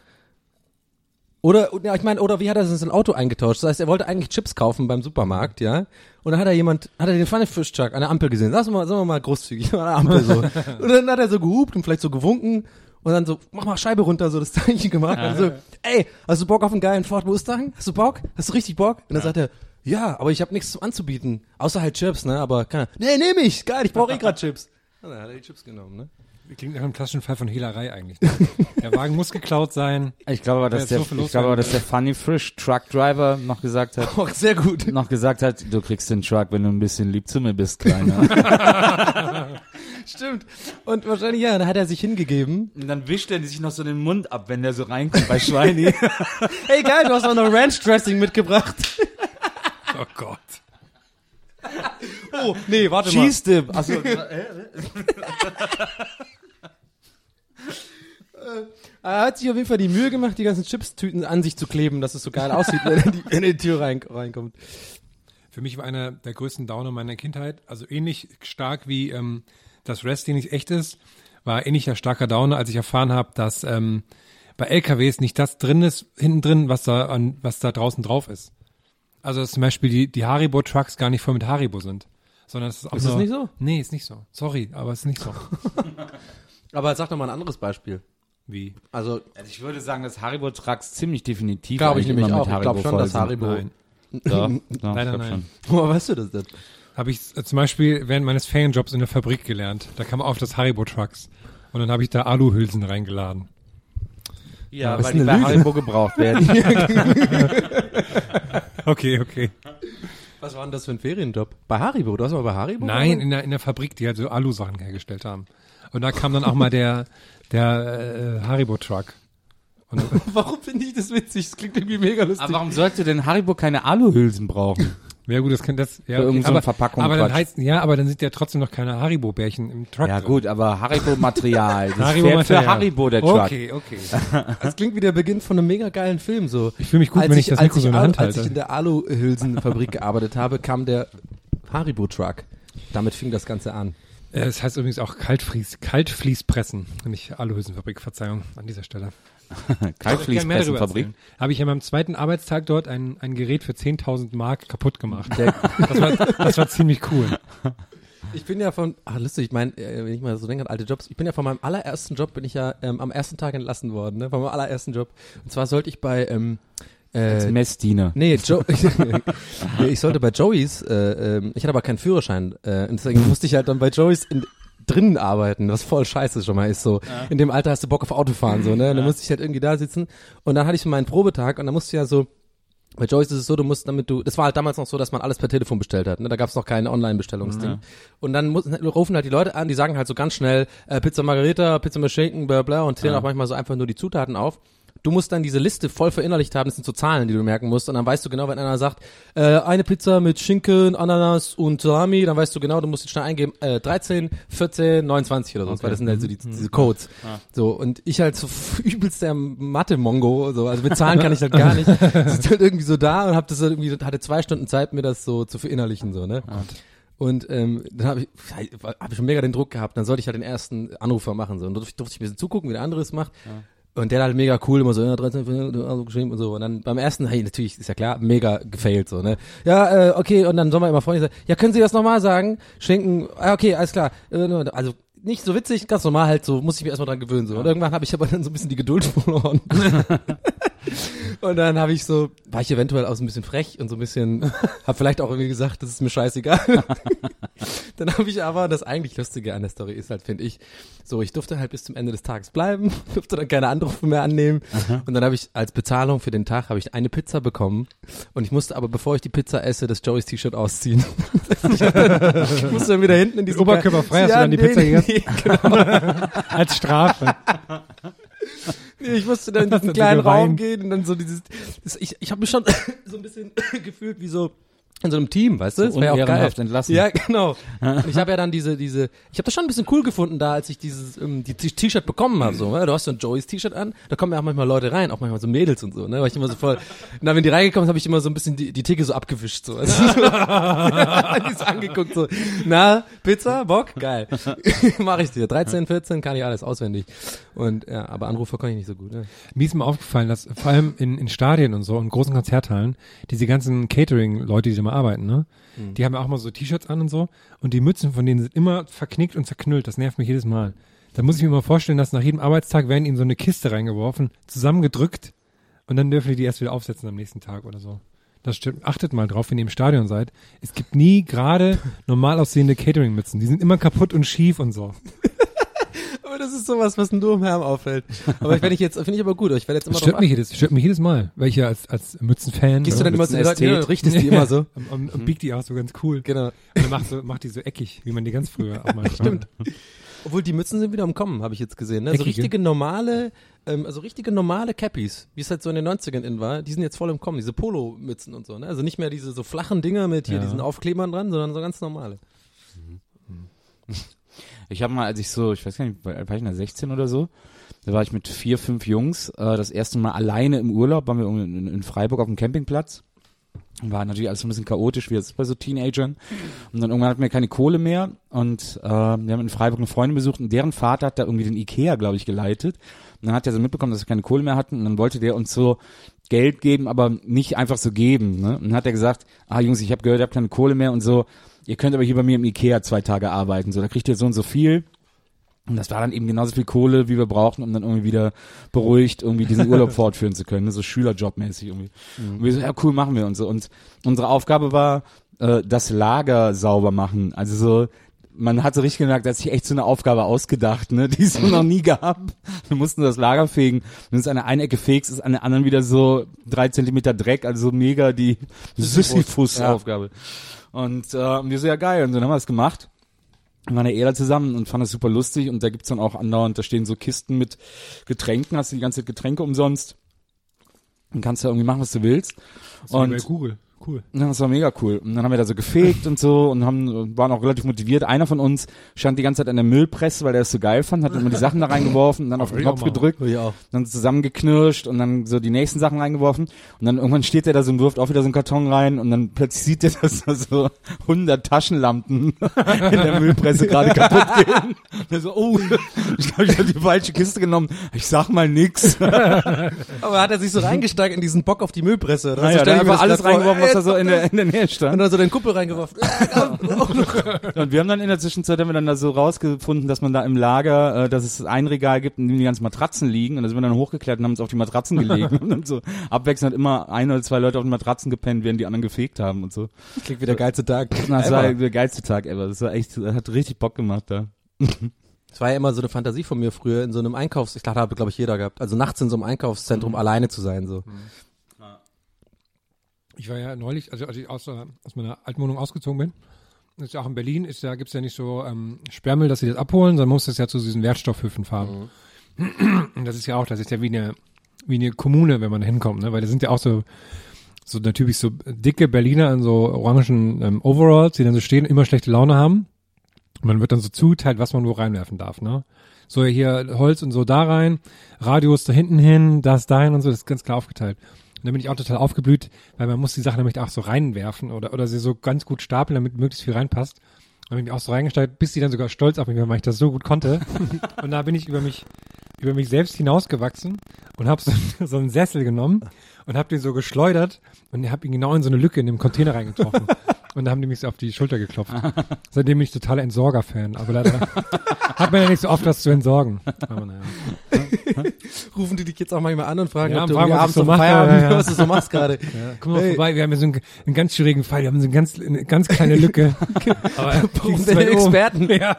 Speaker 1: Oder ja, ich meine, oder wie hat er sein Auto eingetauscht? Das heißt, er wollte eigentlich Chips kaufen beim Supermarkt, ja? Und dann hat er jemand, hat er den Truck an der Ampel gesehen. Wir mal, sagen wir mal großzügig *laughs* an der Ampel so. und dann hat er so gehupt und vielleicht so gewunken und dann so, mach mal Scheibe runter, so das *laughs* Zeichen gemacht. Und so, ey, hast du Bock auf einen geilen Ford Mustang? Hast du Bock? Hast du richtig Bock? Und dann sagt er, ja, aber ich habe nichts anzubieten, außer halt Chips, ne? Aber kann, nee, nehm ich, geil, ich brauche eh grad Chips. *laughs* Und dann hat er die Chips genommen, ne?
Speaker 4: Klingt nach einem klassischen Fall von Hehlerei eigentlich. Ne? Der Wagen muss geklaut sein.
Speaker 3: Ich glaube aber, dass der,
Speaker 4: so
Speaker 3: ich glaube aber, dass der Funny Frisch Truck Driver noch gesagt hat,
Speaker 1: Auch sehr gut.
Speaker 3: noch gesagt hat, du kriegst den Truck, wenn du ein bisschen lieb zu mir bist, Kleiner. *laughs*
Speaker 1: Stimmt. Und wahrscheinlich, ja, dann hat er sich hingegeben.
Speaker 3: Und dann wischt er sich noch so den Mund ab, wenn der so reinkommt bei Schweini. *laughs*
Speaker 1: Hey, geil, du hast auch noch Ranch Dressing mitgebracht. *laughs*
Speaker 4: Oh Gott.
Speaker 1: Oh, nee, warte
Speaker 3: Cheese Dip. Achso,
Speaker 1: Er hat sich auf jeden Fall die Mühe gemacht, die ganzen Chips-Tüten an sich zu kleben, dass es so geil aussieht, wenn er in die, in die Tür rein, reinkommt.
Speaker 4: Für mich war einer der größten Downer meiner Kindheit, also ähnlich stark wie ähm, das Wrestling nicht echt ist, war ähnlicher starker Downer, als ich erfahren habe, dass ähm, bei LKWs nicht das drin ist, hinten drin, was da an, was da draußen drauf ist. Also dass zum Beispiel die, die Haribo-Trucks gar nicht voll mit Haribo sind. Sondern es ist auch
Speaker 1: Ist das
Speaker 4: nur,
Speaker 1: nicht so?
Speaker 4: Nee, ist nicht so. Sorry, aber es ist nicht so. *laughs*
Speaker 1: Aber sag doch mal ein anderes Beispiel.
Speaker 4: Wie?
Speaker 1: Also,
Speaker 3: Also ich würde sagen, dass Haribo Trucks ziemlich definitiv
Speaker 1: glaube ich nämlich auch. Ich glaube schon, dass. Haribo...
Speaker 4: Nein. *laughs*
Speaker 3: Doch, doch,
Speaker 4: Leider nein.
Speaker 3: schon.
Speaker 1: Woher weißt du das denn?
Speaker 4: Habe ich äh, zum Beispiel während meines Ferienjobs in der Fabrik gelernt. Da kam auf das Haribo-Trucks. Und dann habe ich da Aluhülsen reingeladen.
Speaker 3: Ja,
Speaker 1: ist
Speaker 3: weil die bei
Speaker 1: Lüge.
Speaker 3: Haribo gebraucht werden. *laughs* *laughs*
Speaker 4: Okay, okay.
Speaker 1: Was war denn das für ein Ferienjob? Bei Haribo? Du hast mal bei Haribo?
Speaker 4: Nein, in der, in der Fabrik, die halt so Alu-Sachen hergestellt haben. Und da kam dann auch mal der, der äh, Haribo-Truck. *laughs*
Speaker 1: Warum finde ich das witzig? Das klingt irgendwie mega lustig.
Speaker 3: Aber warum sollte denn Haribo keine Aluhülsen brauchen? *laughs*
Speaker 4: ja gut, das kann das, ja,
Speaker 3: so
Speaker 4: aber,
Speaker 3: Verpackung
Speaker 4: aber dann heißt, ja, aber dann sind ja trotzdem noch keine Haribo-Bärchen im Truck.
Speaker 3: Ja
Speaker 4: drin.
Speaker 3: gut, aber Haribo-Material. Das
Speaker 4: Haribo
Speaker 3: fährt für
Speaker 4: Material.
Speaker 3: Haribo der Truck.
Speaker 4: Okay, okay. *laughs*
Speaker 1: Das klingt wie der Beginn von einem mega geilen Film, so.
Speaker 4: Ich fühle mich gut,
Speaker 1: als
Speaker 4: wenn ich das
Speaker 1: als
Speaker 4: Mikro so in der Hand
Speaker 1: Als ich
Speaker 4: halte.
Speaker 1: in der Aluhülsenfabrik gearbeitet habe, kam der Haribo-Truck. Damit fing das Ganze an.
Speaker 4: Äh, Es heißt übrigens auch Kaltfließ, Kaltfließpressen, nicht Aluhülsenfabrik, Verzeihung an dieser Stelle. *laughs*
Speaker 3: Kaltfließpressenfabrik.
Speaker 4: Habe ich an meinem zweiten Arbeitstag dort ein, ein Gerät für 10.000 Mark kaputt gemacht. Das war, das war ziemlich cool.
Speaker 1: Ich bin ja von, ah lustig, ich meine, äh, wenn ich mal so denke an alte Jobs, ich bin ja von meinem allerersten Job, bin ich ja ähm, am ersten Tag entlassen worden, ne? Von meinem allerersten Job. Und zwar sollte ich bei, ähm,
Speaker 3: Als
Speaker 1: äh,
Speaker 3: Messdiener.
Speaker 1: Nee, Joe, *laughs* ich sollte bei Joey's, äh, ähm, ich hatte aber keinen Führerschein, äh, und deswegen musste ich halt dann bei Joey's in, drinnen arbeiten, was voll scheiße schon mal ist, so. In dem Alter hast du Bock auf Autofahren, so, ne? Und dann musste ich halt irgendwie da sitzen und dann hatte ich meinen Probetag und dann musste ich ja so, bei Joyce ist es so, du musst damit du, das war halt damals noch so, dass man alles per Telefon bestellt hat, ne? Da gab es noch kein Online-Bestellungsding. Und dann muss, rufen halt die Leute an, die sagen halt so ganz schnell, äh, Pizza Margarita, Pizza mit Schinken, bla bla und zählen auch manchmal so einfach nur die Zutaten auf. Du musst dann diese Liste voll verinnerlicht haben, das sind so Zahlen, die du merken musst und dann weißt du genau, wenn einer sagt, äh, eine Pizza mit Schinken, Ananas und Salami, dann weißt du genau, du musst jetzt schnell eingeben, äh, 13, 14, 29 oder so, weil das sind halt so die, diese Codes. So, und ich halt so *laughs* übelst der Mathe-Mongo, so, also mit Zahlen kann ich halt gar nicht. *laughs* Ist halt irgendwie so da und hab das halt irgendwie, hatte zwei Stunden Zeit, mir das so zu verinnerlichen, so, ne? Und ähm, dann habe ich, hab ich schon mega den Druck gehabt. Dann sollte ich halt den ersten Anrufer machen. So. Und durfte, durfte ich ein bisschen zugucken, wie der andere es macht. Und der halt mega cool, immer so, ja, 13, 14, also geschrieben und so. Und dann beim ersten, hey, natürlich, ist ja klar, mega gefailt, so, ne? Ja, äh, okay, und dann soll man immer freundlich sagen, ja, können Sie das nochmal sagen? Schinken, ah, okay, alles klar. Äh, Also, nicht so witzig, ganz normal halt so, muss ich mir erstmal dran gewöhnen, so. Und irgendwann habe ich aber dann so ein bisschen die Geduld *laughs* verloren. *laughs* Und dann habe ich so, war ich eventuell auch so ein bisschen frech und so ein bisschen, *laughs* habe vielleicht auch irgendwie gesagt, das ist mir scheißegal. *laughs* dann habe ich aber, das eigentlich Lustige an der Story ist halt, finde ich, so, ich durfte halt bis zum Ende des Tages bleiben, *laughs* durfte dann keine Anrufe mehr annehmen. Und dann habe ich als Bezahlung für den Tag, habe ich eine Pizza bekommen. Und ich musste aber, bevor ich die Pizza esse, das Joey's T-Shirt ausziehen. ich musste dann wieder hinten in die
Speaker 4: Oberkörperfrei hast du dann die Pizza gegessen? Als Strafe.
Speaker 1: Nee, ich musste dann in diesen kleinen? Raum gehen und dann so dieses, das, ich, ich habe mich schon *coughs* so ein bisschen *coughs* gefühlt wie so in so einem Team, weißt du?
Speaker 3: So
Speaker 1: Das wär ja auch geil.
Speaker 3: entlassen.
Speaker 1: Ja, genau. Und ich habe ja dann diese, diese, ich habe das schon ein bisschen cool gefunden da, als ich dieses, ähm, die T-Shirt bekommen habe, so, ne? Du hast so ein Joey's T-Shirt an, da kommen ja auch manchmal Leute rein, auch manchmal so Mädels und so, ne? War ich immer so voll, na, wenn die reingekommen sind, habe ich immer so ein bisschen die, die Theke so abgewischt, so. Also, so die so angeguckt, so, na, Pizza, Bock? Geil. *laughs* Mach ich dir. 13, 14 kann ich alles auswendig. Und, ja, aber Anrufer kann ich nicht so gut, ne?
Speaker 4: Mir ist mal aufgefallen, dass vor allem in, in Stadien und so, in großen Konzerthallen, diese ganzen Catering-Leute, die da mal arbeiten, ne? Die haben ja auch mal so T-Shirts an und so. Und die Mützen von denen sind immer verknickt und zerknüllt. Das nervt mich jedes Mal. Da muss ich mir mal vorstellen, dass nach jedem Arbeitstag werden ihnen so eine Kiste reingeworfen, zusammengedrückt und dann dürfen die die erst wieder aufsetzen am nächsten Tag oder so. Das stimmt. Achtet mal drauf, wenn ihr im Stadion seid. Es gibt nie gerade normal aussehende Catering-Mützen. Die sind immer kaputt und schief und so.
Speaker 1: Das ist sowas, was nur im Herrn auffällt. Aber wenn ich jetzt, finde ich aber gut, ich werde jetzt immer
Speaker 4: stört mich jedes, stört mich jedes Mal. Weil ich ja als, als Mützenfan.
Speaker 1: Gehst du dann immer zu den Leuten und richtest die *laughs* immer so?
Speaker 4: Und, und, und biegt die auch so ganz cool.
Speaker 1: Genau.
Speaker 4: Und dann macht, so, macht die so eckig, wie man die ganz früher auch mal
Speaker 1: Stimmt. Obwohl die Mützen sind wieder im Kommen, habe ich jetzt gesehen. Ne? So
Speaker 4: Eckige.
Speaker 1: richtige normale, ähm, also richtige normale Cappies, wie es halt so in den 90ern in war, die sind jetzt voll im Kommen, diese Polo-Mützen und so. Ne? Also nicht mehr diese so flachen Dinger mit hier
Speaker 4: Ja.
Speaker 1: diesen Aufklebern dran, sondern so ganz normale.
Speaker 3: Ich habe mal, als ich so, ich weiß gar nicht, war ich da 16 oder so, da war ich mit vier, fünf Jungs äh, das erste Mal alleine im Urlaub, waren wir in, in Freiburg auf dem Campingplatz. War natürlich alles ein bisschen chaotisch, wie es bei so Teenagern. Und dann irgendwann hatten wir keine Kohle mehr und äh, wir haben in Freiburg eine Freundin besucht und deren Vater hat da irgendwie den Ikea, glaube ich, geleitet. Und dann hat er so mitbekommen, dass wir keine Kohle mehr hatten und dann wollte der uns so Geld geben, aber nicht einfach so geben. Ne? Und dann hat er gesagt, ah Jungs, ich habe gehört, ihr habt keine Kohle mehr und so, ihr könnt aber hier bei mir im Ikea zwei Tage arbeiten. So, da kriegt ihr so und so viel. Und das war dann eben genauso viel Kohle, wie wir brauchten, um dann irgendwie wieder beruhigt irgendwie diesen Urlaub *laughs* fortführen zu können, ne? so Schülerjobmäßig irgendwie. Und wir so, ja cool, machen wir und so. Und unsere Aufgabe war, äh, das Lager sauber machen. Also so, man hat so richtig gemerkt, da hat sich echt so eine Aufgabe ausgedacht, ne, die es *laughs* noch nie gab. Wir mussten das Lager fegen. Wenn es an der einen Ecke fegst, ist an der anderen wieder so drei Zentimeter Dreck, also so mega die Sisyphus-Aufgabe. Und äh, wir so, ja geil, und dann haben wir das gemacht. Wir waren ja eh da zusammen und fanden das super lustig und da gibt's dann auch andauernd, da stehen so Kisten mit Getränken, hast du die ganze Zeit Getränke umsonst. Dann kannst du irgendwie machen, was du willst.
Speaker 4: Und bei Google. Cool.
Speaker 3: ja, das war mega cool. Und dann haben wir da so gefegt und so und haben, waren auch relativ motiviert. Einer von uns stand die ganze Zeit an der Müllpresse, weil er es so geil fand, hat immer die Sachen da reingeworfen und dann auf den Knopf gedrückt, dann zusammengeknirscht und dann so die nächsten Sachen reingeworfen. Und dann irgendwann steht er da so und wirft auch wieder so einen Karton rein und dann plötzlich sieht er, *laughs* dass da so 100 Taschenlampen *laughs* in der Müllpresse gerade kaputt gehen. *laughs* Und er so, oh, ich glaube, ich habe die falsche Kiste genommen. Ich sag mal nix.
Speaker 1: Aber hat er sich so reingesteigt in diesen Bock auf die Müllpresse? oder?
Speaker 3: Naja,
Speaker 1: So
Speaker 3: da
Speaker 1: mir
Speaker 3: einfach alles reingeworfen, was
Speaker 1: Ey,
Speaker 3: da so in der, in der Nähe
Speaker 1: Und
Speaker 3: stand.
Speaker 1: dann so den Kuppel reingeworfen. *laughs* *laughs*
Speaker 3: Und wir haben dann in der Zwischenzeit haben wir dann da so rausgefunden, dass man da im Lager, äh, dass es ein Regal gibt, in dem die ganzen Matratzen liegen. Und da sind wir dann hochgeklettert und haben uns auf die Matratzen gelegt. *laughs* und dann so abwechselnd immer ein oder zwei Leute auf den Matratzen gepennt, während die anderen gefegt haben und so.
Speaker 1: Klingt wie der geilste Tag.
Speaker 3: Das war der geilste Tag ever. Das war echt, das hat richtig Bock gemacht da.
Speaker 1: Das war ja immer so eine Fantasie von mir früher in so einem Einkaufs, ich dachte, habe glaube ich jeder gehabt. Also nachts in so einem Einkaufszentrum alleine zu sein so.
Speaker 4: Ich war ja neulich, also als ich aus, aus meiner alten Wohnung ausgezogen bin, das ist ja auch in Berlin, ist ja, gibt's ja nicht so ähm, Sperrmüll, dass sie das abholen, sondern muss das ja zu diesen Wertstoffhöfen fahren. *clears throat* Und das ist ja auch, das ist ja wie eine, wie eine Kommune, wenn man da hinkommt, ne? Weil da sind ja auch so, so natürlich so dicke Berliner in so orangen ähm, Overalls, die dann so stehen, immer schlechte Laune haben. Und man wird dann so zuteilt, was man wo reinwerfen darf, ne? So hier Holz und so da rein, Radios da hinten hin, das dahin und so, das ist ganz klar aufgeteilt. Und da bin ich auch total aufgeblüht, weil man muss die Sachen nämlich auch so reinwerfen oder, oder sie so ganz gut stapeln, damit möglichst viel reinpasst. Da bin ich auch so reingestellt, bis die dann sogar stolz auf mich waren, weil ich das so gut konnte. *laughs* und da bin ich über mich, über mich selbst hinausgewachsen und habe so, *laughs* so einen Sessel genommen und habe den so geschleudert und habe ihn genau in so eine Lücke in dem Container reingetroffen. *laughs* Und da haben die mich so auf die Schulter geklopft. Seitdem bin ich totaler Entsorger-Fan. Aber leider *laughs* hat man ja nicht so oft was zu entsorgen. Aber naja. *laughs*
Speaker 1: Rufen die dich jetzt auch manchmal an und fragen,
Speaker 4: Ja,
Speaker 1: ob du
Speaker 4: fragen,
Speaker 1: abends
Speaker 4: so mache,
Speaker 1: Feierabend,
Speaker 4: ja, ja.
Speaker 1: was du so machst gerade. *laughs*
Speaker 4: Komm mal
Speaker 1: Hey.
Speaker 4: vorbei, wir haben hier so einen, einen ganz schwierigen Fall, wir haben so eine ganz, eine ganz kleine Lücke. Aber
Speaker 1: Brauchen
Speaker 4: kriegst
Speaker 1: wir
Speaker 4: du
Speaker 1: den
Speaker 4: weit oben.
Speaker 1: Experten?
Speaker 4: Ja.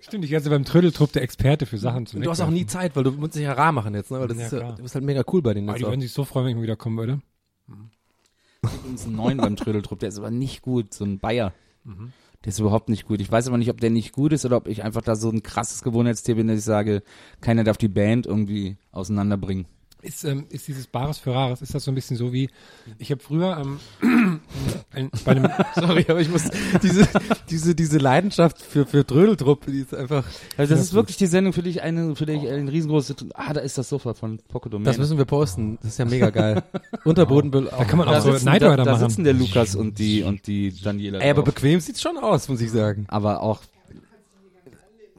Speaker 4: Stimmt, ich werde beim Trödeltrupp der Experte für Sachen zu
Speaker 1: Du hast auch nie Zeit, weil du musst dich ja rar machen jetzt, ne? Weil das
Speaker 4: Ja,
Speaker 1: ist, ja,
Speaker 4: klar.
Speaker 1: du bist halt mega cool bei denen
Speaker 4: Aber
Speaker 1: jetzt
Speaker 4: die würden sich so freuen, wenn ich mal wieder kommen würde.
Speaker 3: Uns einen neuen beim Trödeltrupp, der ist aber nicht gut, so ein Bayer.
Speaker 4: Mhm.
Speaker 3: Der ist überhaupt nicht gut. Ich weiß aber nicht, ob der nicht gut ist oder ob ich einfach da so ein krasses Gewohnheitstier bin, dass ich sage, keiner darf die Band irgendwie auseinanderbringen.
Speaker 4: Ist, ähm, ist dieses Bares für Rares, ist das so ein bisschen so wie, ich habe früher ähm, *clears throat* ein, bei einem, *laughs*
Speaker 1: Sorry, aber ich muss diese diese diese Leidenschaft für für Trödeltrupp, die ist einfach
Speaker 3: Also das ist wirklich die Sendung, für die ich eine, für die ich ein riesengroßes, ah, da ist das Sofa von Poco Domain.
Speaker 1: das müssen wir posten. Das ist ja mega geil. *laughs* Unterbodenbill.
Speaker 4: da kann man
Speaker 3: da
Speaker 4: auch so
Speaker 3: sitzen,
Speaker 4: Knight
Speaker 3: da,
Speaker 4: Rider
Speaker 3: da
Speaker 4: machen.
Speaker 3: sitzen der Lukas und die, und die Daniela
Speaker 1: Ey, aber
Speaker 3: drauf.
Speaker 1: bequem sieht's schon aus, muss ich sagen.
Speaker 3: aber auch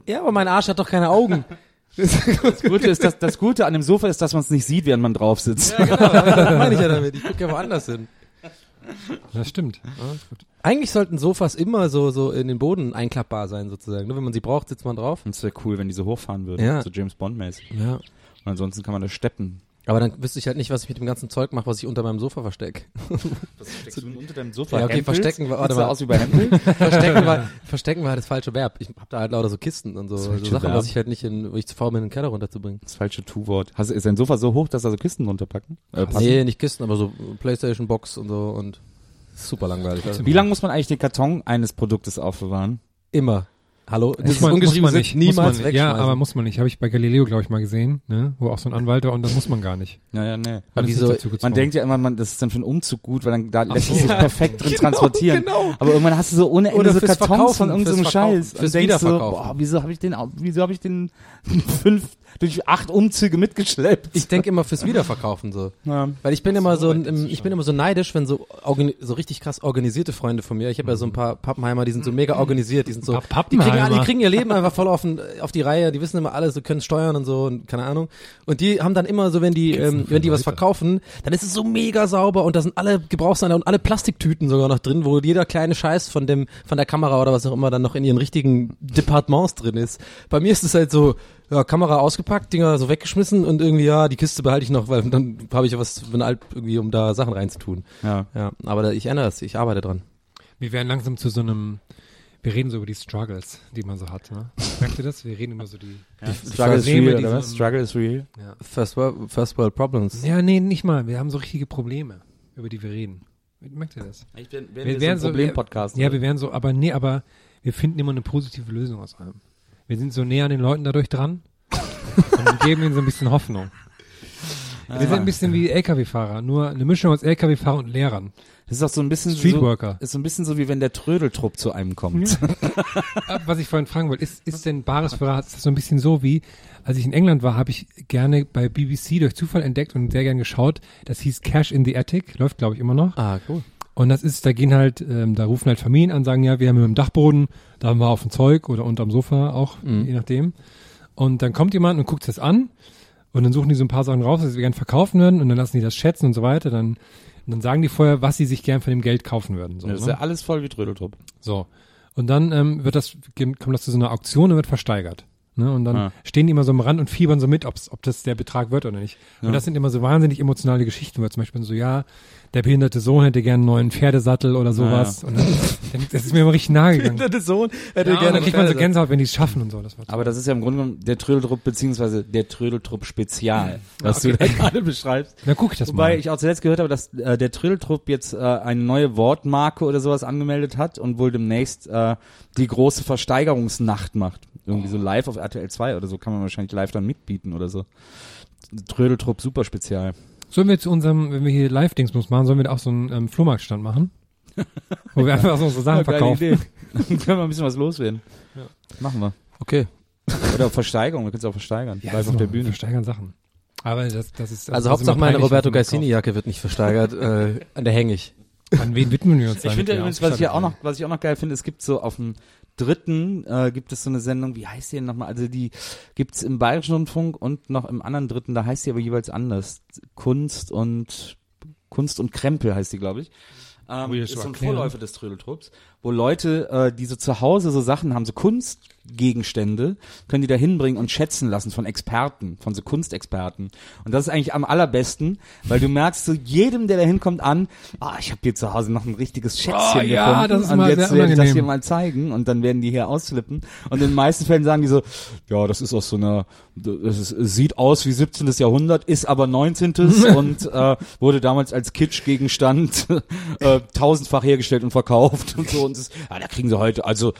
Speaker 1: Ja, aber mein Arsch hat doch keine Augen. *laughs*
Speaker 3: Das Gute ist, dass, das Gute an dem Sofa ist, dass man es nicht sieht, während man drauf sitzt.
Speaker 1: Ja, genau, das meine ich ja damit. Ich gucke ja woanders hin.
Speaker 4: Das stimmt.
Speaker 1: Eigentlich sollten Sofas immer so, so in den Boden einklappbar sein, sozusagen. Nur wenn man sie braucht, sitzt man drauf.
Speaker 3: Und es wäre cool, wenn die so hochfahren würden,
Speaker 1: Ja.
Speaker 3: so James Bond mäßig.
Speaker 1: Ja.
Speaker 3: Und ansonsten kann man das steppen.
Speaker 1: Aber dann wüsste ich halt nicht, was ich mit dem ganzen Zeug mache, was ich unter meinem Sofa verstecke. *laughs*
Speaker 3: Was steckst du unter deinem Sofa?
Speaker 1: Ja, okay,
Speaker 3: Hempels?
Speaker 1: verstecken war- warte mal.
Speaker 3: aus wie bei *laughs*
Speaker 1: verstecken, war, *laughs* verstecken war das falsche Verb. Ich hab da halt lauter so Kisten und so, so Sachen,
Speaker 3: Verb.
Speaker 1: was ich halt nicht in, wo ich zu faul bin, in den Keller runterzubringen.
Speaker 3: Das falsche Tu-Wort. Hast- Ist dein Sofa so hoch, dass da so Kisten runterpacken? Äh?
Speaker 1: Nee, nicht Kisten, aber so Playstation Box und so und super langweilig. Also
Speaker 3: Wie lange muss man eigentlich den Karton eines Produktes aufbewahren?
Speaker 1: immer. Hallo? Das
Speaker 4: Muss
Speaker 1: ist
Speaker 4: man, muss
Speaker 1: ungeschrieben,
Speaker 4: man
Speaker 1: sind
Speaker 4: nicht.
Speaker 1: niemals
Speaker 4: muss man. Ja, aber muss man nicht. Habe ich bei Galileo, glaube ich, mal gesehen, ne? wo auch so ein Anwalt war und das muss man gar nicht.
Speaker 3: Naja, nee.
Speaker 4: Man
Speaker 1: wieso-
Speaker 3: Man denkt ja immer, man, das ist dann für einen Umzug gut, weil dann da lässt sich
Speaker 1: so.
Speaker 3: das perfekt drin *laughs*
Speaker 1: Genau,
Speaker 3: transportieren.
Speaker 1: genau.
Speaker 3: Aber irgendwann hast du so ohne Ende so Kartons
Speaker 1: Verkaufen,
Speaker 3: von irgendeinem Scheiß.
Speaker 1: fürs
Speaker 3: und denkst so,
Speaker 1: Wiederverkaufen.
Speaker 3: boah, wieso habe ich den, wieso habe ich den *laughs* fünf, durch acht Umzüge mitgeschleppt?
Speaker 1: Ich denke immer fürs Wiederverkaufen so.
Speaker 3: ja.
Speaker 1: Weil ich bin immer so, ein, ich bin immer so neidisch, wenn so so richtig krass organisierte Freunde von mir, ich habe ja so ein paar Pappenheimer, die sind so mega organisiert, die sind so,
Speaker 4: Ein paar
Speaker 1: die kriegen,
Speaker 4: Pappenheimer.
Speaker 1: die kriegen ihr Leben *laughs* einfach voll auf, den, auf die Reihe, die wissen immer alles, so können steuern und so und keine Ahnung. Und die haben dann immer so, wenn die, ähm, wenn die was verkaufen, dann ist es so mega sauber und da sind alle Gebrauchsanleihen und alle Plastiktüten sogar noch drin, wo jeder kleine Scheiß von dem, von der Kamera oder was auch immer dann noch in ihren richtigen Departements drin ist. Bei mir ist es halt so, ja, Kamera ausgepackt, Dinger so weggeschmissen und irgendwie, ja, die Kiste behalte ich noch, weil dann habe ich ja was ein Alt irgendwie, um da Sachen reinzutun.
Speaker 3: ja.
Speaker 1: Ja, aber da, ich ändere es, ich arbeite dran.
Speaker 4: Wir werden langsam zu so einem, wir reden so über die Struggles, die man so hat. Ne? Merkt ihr das? Wir reden immer so die.
Speaker 3: Struggle is real,
Speaker 4: die
Speaker 3: oder was? Struggle is real.
Speaker 1: First World, First World Problems.
Speaker 4: Ja, nee, nicht mal. Wir haben so richtige Probleme, über die wir reden. Merkt ihr das?
Speaker 3: Ich bin,
Speaker 4: Wir wären so-
Speaker 3: Problem-Podcast.
Speaker 4: Ja, wir werden so, aber nee, aber wir finden immer eine positive Lösung aus allem. Wir sind so näher an den Leuten dadurch dran *laughs* und geben ihnen so ein bisschen Hoffnung. Wir sind ein bisschen wie LKW-Fahrer, nur eine Mischung aus LKW-Fahrer und Lehrern.
Speaker 3: Das ist auch so ein bisschen
Speaker 4: Streetworker.
Speaker 3: So, ist so ein bisschen so wie wenn der Trödeltrupp zu einem kommt. *laughs*
Speaker 4: Äh, Was ich vorhin fragen wollte, ist, ist denn Bares für Rares, so ein bisschen so wie, als ich in England war, habe ich gerne bei BBC durch Zufall entdeckt und sehr gern geschaut. Das hieß Cash in the Attic, läuft glaube ich immer noch.
Speaker 1: Ah, cool.
Speaker 4: Und das ist, da gehen halt, ähm, da rufen halt Familien an, sagen, ja, wir haben im Dachboden, da haben wir auf dem Zeug oder unterm Sofa auch, je nachdem. Und dann kommt jemand und guckt das an und dann suchen die so ein paar Sachen raus, dass sie gern verkaufen würden und dann lassen die das schätzen und so weiter. Dann, dann sagen die vorher, was sie sich gern von dem Geld kaufen würden. So,
Speaker 3: das ist
Speaker 4: ne?
Speaker 3: ja alles voll wie Trödeltrupp.
Speaker 4: so. Und dann ähm, wird das, kommt das zu so einer Auktion und wird versteigert. Ne? Und dann
Speaker 3: Ah.
Speaker 4: stehen die immer so am Rand und fiebern so mit, ob's, ob das der Betrag wird oder nicht. Und das sind immer so wahnsinnig emotionale Geschichten, weil zum Beispiel so, ja, der behinderte Sohn hätte gern einen neuen Pferdesattel oder sowas. Und dann, dann, das ist mir immer richtig nahe gegangen.
Speaker 1: Der Sohn hätte
Speaker 4: Ja, und dann kriegt man so Gänsehaut, wenn die es schaffen und so. Das war
Speaker 3: Aber das ist ja im Grunde genommen der Trödeltrupp beziehungsweise der Trödeltrupp Spezial, was du da gerade beschreibst.
Speaker 4: Na, guck ich das
Speaker 3: Wobei
Speaker 4: mal.
Speaker 3: ich auch zuletzt gehört habe, dass äh, der Trödeltrupp jetzt äh, eine neue Wortmarke oder sowas angemeldet hat und wohl demnächst äh, die große Versteigerungsnacht macht. Irgendwie so live auf RTL 2 oder so kann man wahrscheinlich live dann mitbieten oder so. Trödeltrupp super spezial.
Speaker 4: Sollen wir zu unserem, wenn wir hier Live-Dingsbums machen, sollen wir da auch so einen ähm, Flohmarktstand machen? Wo wir einfach so unsere Sachen verkaufen.
Speaker 3: Dann können wir ein bisschen was loswerden. Machen wir.
Speaker 1: Okay.
Speaker 3: Oder Versteigerung, wir können es auch versteigern.
Speaker 4: Ja,
Speaker 3: live auf der. Bühne.
Speaker 4: Versteigern Sachen. Aber das, das ist
Speaker 1: Also
Speaker 4: das ist
Speaker 1: Hauptsache meine Roberto
Speaker 4: wenn man
Speaker 1: Gassini Jacke wird nicht versteigert, äh, an der häng ich.
Speaker 4: An wen widmen wir uns?
Speaker 3: Ich finde übrigens, was ich ja auch noch, was ich auch noch geil finde, es gibt so auf dem dritten äh, gibt es so eine Sendung, wie heißt die denn nochmal? Also die gibt's im Bayerischen Rundfunk und noch im anderen dritten, da heißt die aber jeweils anders. Kunst und Kunst und Krempel heißt die, glaube ich. Ähm,
Speaker 4: ich
Speaker 3: ist
Speaker 4: so
Speaker 3: ein? Vorläufer des Trödeltrupps. Wo Leute, äh, die so zu Hause so Sachen haben, so Kunstgegenstände, können die da hinbringen und schätzen lassen von Experten, von so Kunstexperten. Und das ist eigentlich am allerbesten, weil du merkst so jedem, der da hinkommt, an, ah, ich habe hier zu Hause noch ein richtiges Schätzchen
Speaker 4: Oh, ja,
Speaker 3: gefunden
Speaker 4: das ist
Speaker 3: und
Speaker 4: mal
Speaker 3: jetzt
Speaker 4: sehr
Speaker 3: werde ich das hier mal zeigen und dann werden die hier ausflippen. Und in den meisten Fällen sagen die so, ja, das ist aus so einer, das ist, es sieht aus wie 17. Jahrhundert, ist aber 19. *laughs* und äh, wurde damals als Kitschgegenstand *laughs* äh, tausendfach hergestellt und verkauft und so. Und das, ja, da kriegen sie heute, also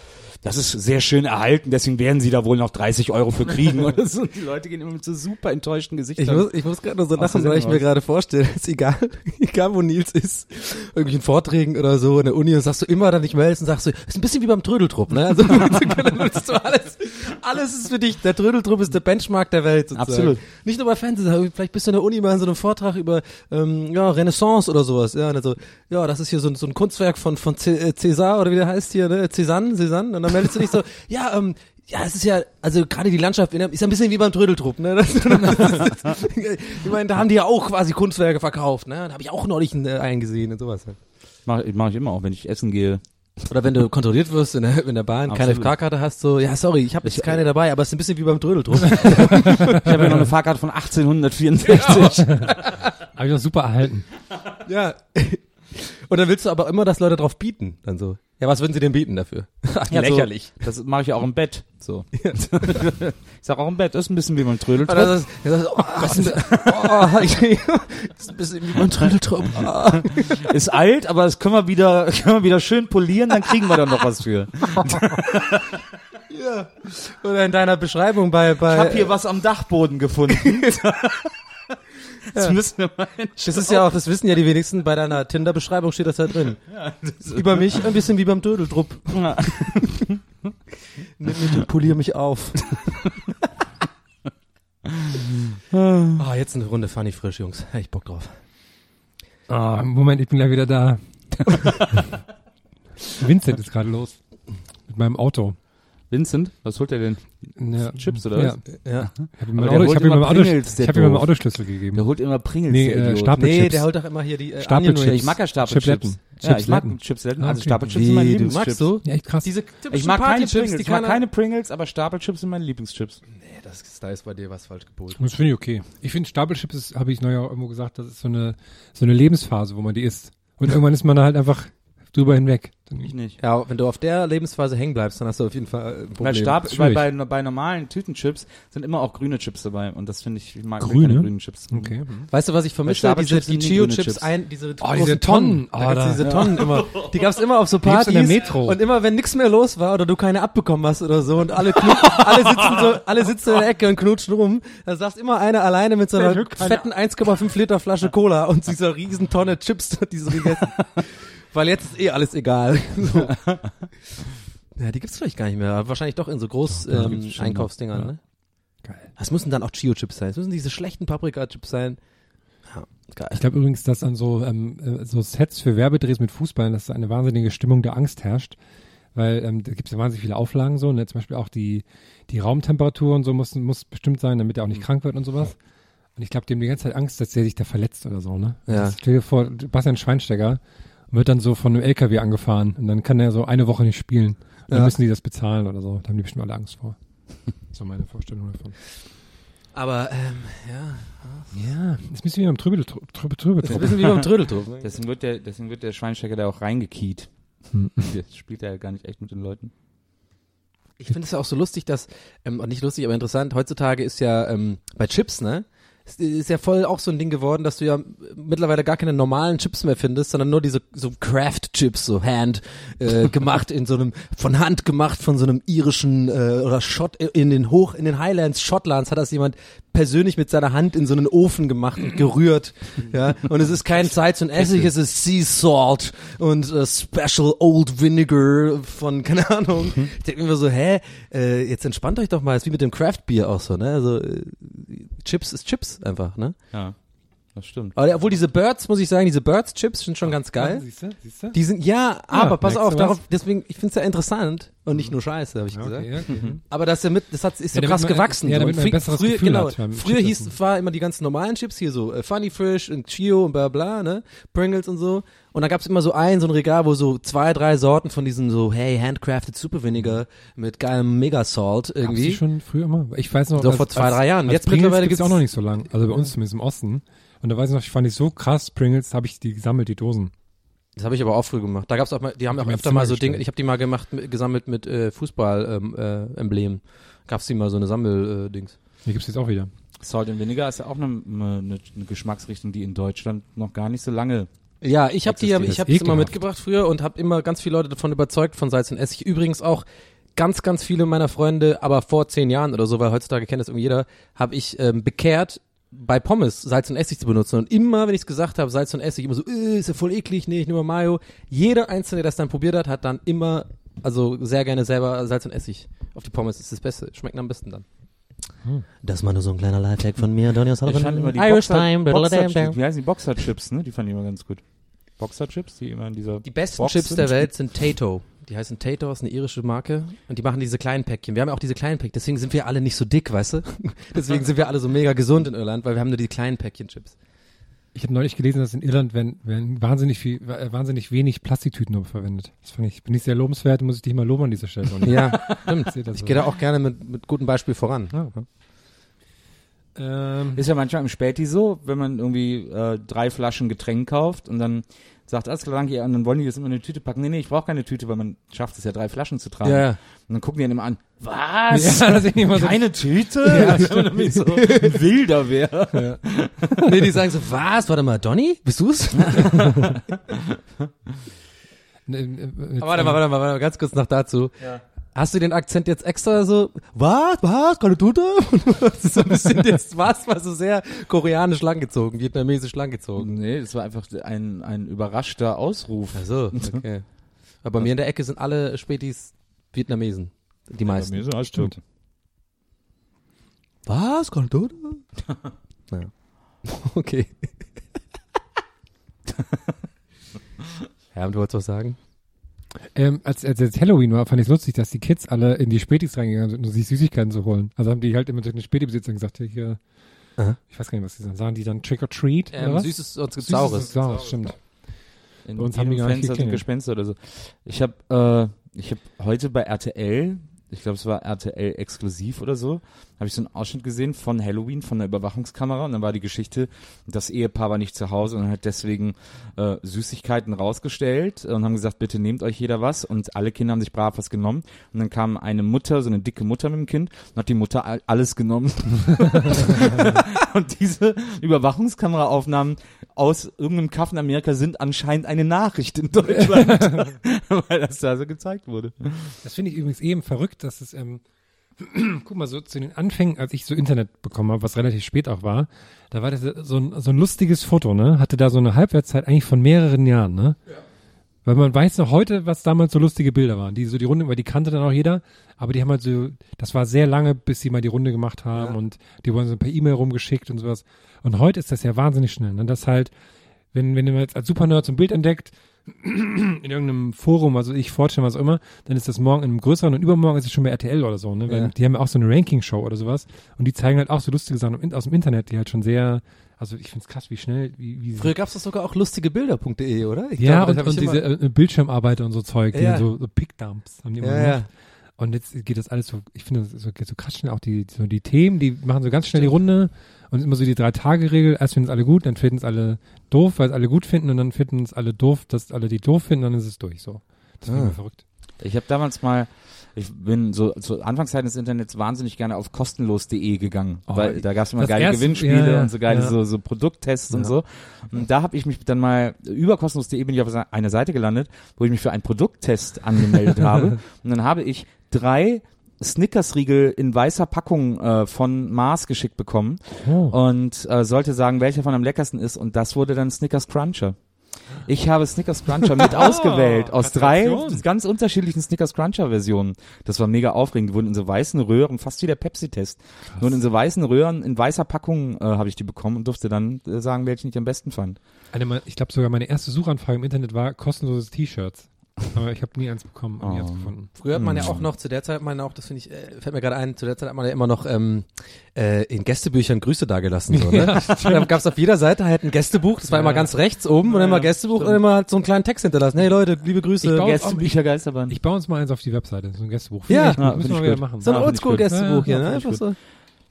Speaker 3: das ist sehr schön erhalten, deswegen werden sie da wohl noch 30 Euro für kriegen oder so. Und *laughs* die Leute gehen immer mit so super enttäuschten Gesichtern.
Speaker 1: Ich muss, ich muss gerade nur so lachen, weil ich mir gerade vorstelle, ist egal, *laughs* egal wo Nils ist, irgendwelchen Vorträgen oder so in der Uni und sagst du immer dann nicht meldest und sagst du, ist ein bisschen wie beim Trödeltrupp, ne? Also dann willst du alles, alles ist für dich, der Trödeltrupp ist der Benchmark der Welt sozusagen.
Speaker 3: Absolut.
Speaker 1: Nicht nur bei Fernsehen, sondern vielleicht bist du in der Uni mal in so einem Vortrag über ähm, ja, Renaissance oder sowas, ja, also, ja, das ist hier so, ein- so ein Kunstwerk von von äh, César oder wie der heißt hier, ne? Cézanne, Cézanne und dann meldest du dich so, ja, ähm, ja, es ist ja, also gerade die Landschaft ist ja ein bisschen wie beim Trödeltrupp, ne? Das, *laughs* das ist, ich meine, da haben die ja auch quasi Kunstwerke verkauft, ne? Da habe ich auch neulich einen, äh, einen gesehen und sowas. halt.
Speaker 3: Mach, mach ich immer auch, wenn ich essen gehe.
Speaker 1: Oder wenn du kontrolliert wirst in der, in der Bahn, keine
Speaker 3: Absolut.
Speaker 1: FK-Karte hast, so, ja, sorry, ich habe jetzt keine dabei, aber es ist ein bisschen wie beim Trödeltrupp. *laughs*
Speaker 3: Ich habe ja noch eine Fahrkarte von 1864. *laughs*
Speaker 4: Habe ich noch super erhalten.
Speaker 1: ja. Und dann willst du aber immer, dass Leute drauf bieten, dann so. Ja, was würden sie denn bieten dafür? *laughs*
Speaker 3: Ja,
Speaker 1: Lächerlich.
Speaker 3: So, das mache ich ja auch im Bett. *laughs* So. ich sag auch im Bett, ist ein bisschen wie mein
Speaker 1: Oder
Speaker 3: Trödeltrupp.
Speaker 1: das ist, das ist, oh, das ist, oh, ich, das ist ein bisschen wie beim Trödeltrupp. Ah. *laughs*
Speaker 3: Ist alt, aber das können wir wieder, können wir wieder schön polieren, dann kriegen wir dann noch was für.
Speaker 1: Ja. Oder in deiner Beschreibung bei, bei,
Speaker 3: Ich habe hier was am Dachboden gefunden. Das müssen wir mal
Speaker 1: das ist ja auch, das wissen ja die wenigsten, bei deiner Tinder-Beschreibung steht das da drin. *laughs* Über mich ein bisschen wie beim Trödeltrupp. *laughs* Nimm mich und polier mich auf. *laughs* Ah, jetzt eine Runde Funny frisch, Jungs. Hätte ich Bock drauf.
Speaker 4: Ah, Moment, ich bin gleich wieder da. Vincent ist gerade los. Mit meinem Auto.
Speaker 3: Vincent, was holt er denn?
Speaker 4: Ja.
Speaker 3: Chips oder
Speaker 4: ja.
Speaker 3: was?
Speaker 1: Ja.
Speaker 4: Ich habe ihm, Auto, ich hab ihm Auto,
Speaker 3: Pringles, der
Speaker 4: ich hab ihm meinen
Speaker 3: doof.
Speaker 4: Autoschlüssel gegeben.
Speaker 3: Der holt immer Pringles,
Speaker 4: Nee,
Speaker 3: der
Speaker 4: äh. Stapelchips.
Speaker 1: Nee, der holt doch immer hier die äh,
Speaker 4: Stapelchips.
Speaker 3: Ich mag ja Stapelchips.
Speaker 4: Chipletten.
Speaker 3: Ja, ich mag
Speaker 4: Chipsletten.
Speaker 3: Also
Speaker 4: okay.
Speaker 3: Stapelchips sind meine Lieblingschips.
Speaker 1: magst du?
Speaker 4: Ja, echt krass.
Speaker 1: Diese
Speaker 3: Ich mag keine Pringles,
Speaker 1: die
Speaker 3: ich mag keine Pringles, aber Stapelchips sind meine Lieblingschips.
Speaker 1: Nee, das ist, da ist bei dir was falsch gepolt.
Speaker 4: Das finde ich okay. Ich finde Stapelchips, habe ich neulich auch irgendwo gesagt, das ist so eine, so eine Lebensphase, wo man die isst. Und irgendwann ist man da halt einfach drüber hinweg.
Speaker 3: Ich nicht.
Speaker 1: Ja, wenn du auf der Lebensphase hängen bleibst, dann hast du auf jeden Fall äh, ein Problem.
Speaker 3: Weil Stab,
Speaker 4: schwierig.
Speaker 3: bei, bei, bei normalen Tütenchips sind immer auch grüne Chips dabei und das finde ich, ich mag
Speaker 4: Grüne?
Speaker 3: keine grünen Chips.
Speaker 4: Okay.
Speaker 1: Weißt du, was ich vermisse?
Speaker 3: Weil
Speaker 1: Diese, die
Speaker 3: sind nie
Speaker 1: Chio
Speaker 3: grüne
Speaker 1: Chips
Speaker 3: Chips.
Speaker 1: ein, diese,
Speaker 4: Oh, diese Tonnen. Oh, da-
Speaker 1: diese
Speaker 4: ja.
Speaker 1: Tonnen immer. Die gab's immer auf so *laughs* Partys.
Speaker 4: in der Metro.
Speaker 1: Und immer, wenn nichts mehr los war oder du keine abbekommen hast oder so und alle, *laughs* alle sitzen so, alle sitzen in der Ecke und knutschen rum, da saß immer einer alleine mit so einer fetten 1,5 Liter Flasche Cola und dieser riesen Tonne Chips, die so gegessen. *laughs* Weil jetzt ist eh alles egal. *laughs* So. Ja, die gibt's vielleicht gar nicht mehr. Aber wahrscheinlich doch in so groß
Speaker 3: Doch,
Speaker 1: ähm, Einkaufsdingern,
Speaker 4: noch.
Speaker 1: ne?
Speaker 4: Geil.
Speaker 1: Das müssen dann auch Chio-Chips sein. Das müssen diese schlechten Paprika-Chips sein. Ja, geil.
Speaker 4: Ich glaube übrigens, dass an so, ähm, äh, so Sets für Werbedrehs mit Fußballen, dass da eine wahnsinnige Stimmung der Angst herrscht. Weil ähm, da gibt es ja wahnsinnig viele Auflagen so, ne? zum Beispiel auch die, die Raumtemperatur und so muss, muss bestimmt sein, damit er auch nicht krank wird und sowas. Und ich glaube, die haben die ganze Zeit Angst, dass der sich da verletzt oder so, ne?
Speaker 1: Ja.
Speaker 4: Das, stell dir vor, Bastian Schweinsteiger wird dann so von einem LKW angefahren und dann kann er so eine Woche nicht spielen. Und dann
Speaker 1: Ja.
Speaker 4: müssen die das bezahlen oder so. Da haben die bestimmt alle Angst vor. *laughs* so meine Vorstellung davon.
Speaker 1: Aber, ähm, ja.
Speaker 4: Ja, ist ein bisschen wie beim Trübel,
Speaker 1: Das ist ein bisschen wie beim Trödeltrupp.
Speaker 3: Deswegen wird der, deswegen wird der Schweinsteiger da auch reingekiet.
Speaker 4: Hm.
Speaker 3: Der spielt ja gar nicht echt mit den Leuten.
Speaker 1: Ich finde es ja auch so lustig, dass, ähm, nicht lustig, aber interessant, heutzutage ist ja ähm, bei Chips, ne? Ist, ist ja voll auch so ein Ding geworden, dass du ja mittlerweile gar keine normalen Chips mehr findest, sondern nur diese so Craft-Chips, so Hand äh, *laughs* gemacht in so einem, von Hand gemacht von so einem irischen äh, oder Schott in den Hoch, in den Highlands Schottlands hat das jemand persönlich mit seiner Hand in so einen Ofen gemacht und gerührt, ja. Und es ist kein Salz und Essig, es ist Sea Salt und äh, Special Old Vinegar von *laughs* keine Ahnung. Ich denke mir so, hä, äh, jetzt entspannt euch doch mal, ist wie mit dem Craft Beer auch so, ne? Also äh, Chips ist Chips einfach, ne?
Speaker 3: Ja. das stimmt.
Speaker 1: Aber obwohl diese Birds, muss ich sagen, diese Birds-Chips sind schon ganz geil.
Speaker 4: Siehst du? Siehst du?
Speaker 1: Die sind, ja, aber pass auf, darauf, deswegen, ich finde es ja interessant und nicht nur scheiße, habe ich gesagt.
Speaker 4: Okay, okay.
Speaker 1: Aber das ja mit, das hat, ist so
Speaker 4: Ja,
Speaker 1: krass
Speaker 4: man-
Speaker 1: gewachsen.
Speaker 4: ja,
Speaker 1: so.
Speaker 4: damit
Speaker 1: Und
Speaker 4: man ein
Speaker 1: früher,
Speaker 4: Gefühl
Speaker 1: genau,
Speaker 4: hat
Speaker 1: Früher hieß, war immer die ganzen normalen Chips hier so, äh, Funny Fish und Chio und bla bla, ne, Pringles und so. Und da gab's immer so ein, so ein Regal, wo so zwei, drei Sorten von diesen so, hey, handcrafted Super Vinegar mit geilem Mega-Salt
Speaker 4: Gab's die
Speaker 1: irgendwie.
Speaker 4: schon früher immer? Ich weiß noch.
Speaker 1: So vor zwei, drei Jahren.
Speaker 4: Als
Speaker 1: Jetzt
Speaker 4: Pringles
Speaker 1: mittlerweile
Speaker 4: gibt's
Speaker 1: gibt's-
Speaker 4: auch noch nicht so lang. Also bei uns zumindest im Osten. Und da weiß ich noch, ich fand ich so krass, Pringles, habe ich die gesammelt, die Dosen.
Speaker 1: Das habe ich aber auch früh gemacht. Da gab's auch mal, die haben
Speaker 4: Hab
Speaker 1: auch öfter mal so Dinge, ich habe die mal gemacht, gesammelt mit äh, Fußball-Emblem. Äh, Emblem. Gab's die mal so eine Sammel-Dings.
Speaker 4: Hier gibt's jetzt auch wieder.
Speaker 3: Salt and Vinegar ist ja auch eine, eine, eine Geschmacksrichtung, die in Deutschland noch gar nicht so lange.
Speaker 1: Ja, ich habe die, ich habe immer mitgebracht früher und habe immer ganz viele Leute davon überzeugt von Salz und Essig. Übrigens auch ganz, ganz viele meiner Freunde, aber vor zehn Jahren oder so, weil heutzutage kennt das irgendwie jeder, habe ich ähm, bekehrt, bei Pommes Salz und Essig zu benutzen. Und immer, wenn ich es gesagt habe, Salz und Essig, immer so, äh, ist ja voll eklig, nee, ich nehme mal Mayo. Jeder Einzelne, der das dann probiert hat, hat dann immer, also sehr gerne selber Salz und Essig auf die Pommes. Das ist das Beste, schmeckt am besten dann. Das mal nur so ein kleiner Lifehack von mir, Donny
Speaker 3: Ich fand immer die
Speaker 1: Irish
Speaker 3: Boxer,
Speaker 1: Time.
Speaker 3: Boxer, wie heißen die Boxerchips, ne? Die fand ich immer ganz gut. Boxerchips, die immer in dieser
Speaker 1: Die besten
Speaker 3: Box
Speaker 1: Chips
Speaker 3: sind.
Speaker 1: der Welt sind Tato. Die heißen Tato, ist eine irische Marke. Und die machen diese kleinen Päckchen. Wir haben ja auch diese kleinen Päckchen. Deswegen sind wir alle nicht so dick, weißt du? *laughs* Deswegen sind wir alle so mega gesund in Irland, weil wir haben nur die kleinen Päckchen Chips.
Speaker 4: Ich habe neulich gelesen, dass in Irland werden, werden wahnsinnig viel, äh, wahnsinnig wenig Plastiktüten nur verwendet. Das fand ich, bin ich sehr lobenswert, muss ich dich mal loben an dieser Stelle.
Speaker 1: Ja, *laughs* stimmt. Ich
Speaker 4: so.
Speaker 1: gehe da auch gerne mit, mit gutem Beispiel voran.
Speaker 4: Ja. Ähm,
Speaker 3: Ist ja manchmal im Späti so, wenn man irgendwie äh, drei Flaschen Getränk kauft und dann sagt, alles klar, danke, ja, und dann wollen die das immer in eine Tüte packen. Nee, nee, ich brauche keine Tüte, weil man schafft es ja, drei Flaschen zu tragen.
Speaker 1: Ja, ja.
Speaker 3: Und dann gucken die dann immer an, was?
Speaker 4: Ja, das ist immer so-
Speaker 3: keine Tüte? Ja, *laughs* damit so ein Wilder wäre.
Speaker 1: Nee, die sagen so, was? Warte mal, Donny? Bist du's? *laughs*
Speaker 4: ne,
Speaker 1: Aber warte mal, warte mal, warte mal, ganz kurz noch dazu. Hast du den Akzent jetzt extra so, was, was, keine Tute? *laughs* das ist so ein bisschen, das was war so sehr koreanisch langgezogen, vietnamesisch langgezogen.
Speaker 3: Nee, das war einfach ein, ein überraschter Ausruf.
Speaker 1: Ach so, okay. Aber bei mir in der Ecke sind alle Spätis Vietnamesen. Die meisten.
Speaker 3: so, das stimmt.
Speaker 1: Was? Keine Tute? naja. Okay. *laughs* ja, und du wolltest was sagen?
Speaker 4: Ähm, als, als jetzt Halloween war, fand ich es lustig, dass die Kids alle in die Spätis reingegangen sind, um sich Süßigkeiten zu holen. Also haben die halt immer zu den Spätibesitzern gesagt, hier, hier
Speaker 1: Aha.
Speaker 4: ich weiß gar nicht, was die sagen. Sagen die dann Trick or Treat? oder was?
Speaker 1: süßes und
Speaker 4: Süßes
Speaker 1: saures.
Speaker 4: und Saures, stimmt.
Speaker 3: In
Speaker 4: Bei uns haben die gar nicht
Speaker 3: Fenster sind. Gespenster oder so. Ich habe äh, ich habe heute bei RTL, ich glaube es war RTL exklusiv oder so, habe ich so einen Ausschnitt gesehen von Halloween von der Überwachungskamera. Und dann war die Geschichte, das Ehepaar war nicht zu Hause und hat deswegen äh, Süßigkeiten rausgestellt und haben gesagt, bitte nehmt euch jeder was. Und alle Kinder haben sich brav was genommen. Und dann kam eine Mutter, so eine dicke Mutter mit dem Kind und hat die Mutter all- alles genommen. *laughs* *laughs* Und diese Überwachungskameraaufnahmen aus irgendeinem Kaff in Amerika sind anscheinend eine Nachricht in Deutschland, *laughs* weil das da so gezeigt wurde.
Speaker 4: Das finde ich übrigens eben verrückt, dass es, ähm, *clears throat* guck mal, so zu den Anfängen, als ich so Internet bekommen habe, was relativ spät auch war, da war das so ein, so ein lustiges Foto, ne? Hatte da so eine Halbwertszeit eigentlich von mehreren Jahren, ne? Weil man weiß noch heute, was damals so lustige Bilder waren. Die so die Runde, weil die kannte dann auch jeder, aber die haben halt so, das war sehr lange, bis sie mal die Runde gemacht haben und die wurden so per E-Mail rumgeschickt und sowas. Und heute ist das ja wahnsinnig schnell, ne? Das halt, wenn, wenn man jetzt als Supernerd so ein Bild entdeckt, in irgendeinem Forum, also ich fortune, was auch immer, dann ist das morgen in einem größeren und übermorgen ist es schon bei RTL oder so, ne? Weil
Speaker 1: Ja.
Speaker 4: die haben ja auch so eine Ranking-Show oder sowas und die zeigen halt auch so lustige Sachen aus dem Internet, die halt schon sehr, also ich find's krass, wie schnell, wie, wie
Speaker 1: Früher gab's das sogar auch lustigebilder.de, oder? Ich
Speaker 4: ja,
Speaker 1: glaube,
Speaker 4: und, und diese äh, Bildschirmarbeiter und so Zeug, die
Speaker 1: Ja.
Speaker 4: dann so, so Pickdumps haben die immer
Speaker 1: ja,
Speaker 4: gemacht. Und jetzt geht das alles so, ich finde, das so, geht so krass schnell, auch die, so die Themen, die machen so ganz schnell die Runde und immer so die Drei-Tage-Regel, erst finden es alle gut, dann finden es alle doof, weil es alle gut finden und dann finden es alle doof, dass alle die doof finden, dann ist es durch, so. Das finde ich
Speaker 1: Ah.
Speaker 4: immer verrückt.
Speaker 3: Ich habe damals mal, ich bin so zu Anfangszeiten des Internets wahnsinnig gerne auf kostenlos.de gegangen,
Speaker 4: Oh,
Speaker 3: weil da gab es immer geile
Speaker 4: erste-
Speaker 3: Gewinnspiele
Speaker 4: ja, ja,
Speaker 3: und so geile
Speaker 4: ja.
Speaker 3: so, so Produkttests und so. Und da habe ich mich dann mal über kostenlos.de bin ich auf einer Seite gelandet, wo ich mich für einen Produkttest angemeldet *laughs* habe und dann habe ich drei Snickers-Riegel in weißer Packung äh, von Mars geschickt bekommen
Speaker 4: Oh.
Speaker 3: und äh, sollte sagen, welcher von am leckersten ist und das wurde dann Snickers Cruncher. Ich habe Snickers Cruncher mit *laughs* *laughs* ausgewählt aus drei ganz unterschiedlichen Snickers Cruncher Versionen. Das war mega aufregend. Die wurden in so weißen Röhren, fast wie der Pepsi-Test. Wurden in so weißen Röhren, in weißer Packung äh, habe ich die bekommen und durfte dann äh, sagen, welchen ich am besten fand.
Speaker 4: Eine, ich glaube sogar meine erste Suchanfrage im Internet war kostenlose T-Shirts. Aber ich habe nie eins bekommen, nie eins
Speaker 3: Oh.
Speaker 4: gefunden.
Speaker 1: Früher hat man ja auch noch, zu der Zeit hat man auch, das finde ich, äh, fällt mir gerade ein, zu der Zeit hat man ja immer noch ähm, äh, in Gästebüchern Grüße dagelassen. So, ne? *laughs* da gab es auf jeder Seite halt ein Gästebuch, das war immer ganz rechts oben und dann immer Gästebuch und immer halt so einen kleinen Text hinterlassen. Hey Leute, liebe Grüße.
Speaker 4: Ich baue-
Speaker 3: Gästebücher Geisterbahn.
Speaker 4: Ich baue uns mal eins auf die Webseite, so ein Gästebuch.
Speaker 1: Ja.
Speaker 4: Finde ich.
Speaker 3: Ja,
Speaker 4: müssen
Speaker 3: find
Speaker 4: wir
Speaker 3: ich
Speaker 4: wieder machen.
Speaker 1: so ein
Speaker 3: Ja, gut.
Speaker 1: Oldschool-Gästebuch hier,
Speaker 4: Ja,
Speaker 1: ne?
Speaker 4: ja,
Speaker 1: Einfach so.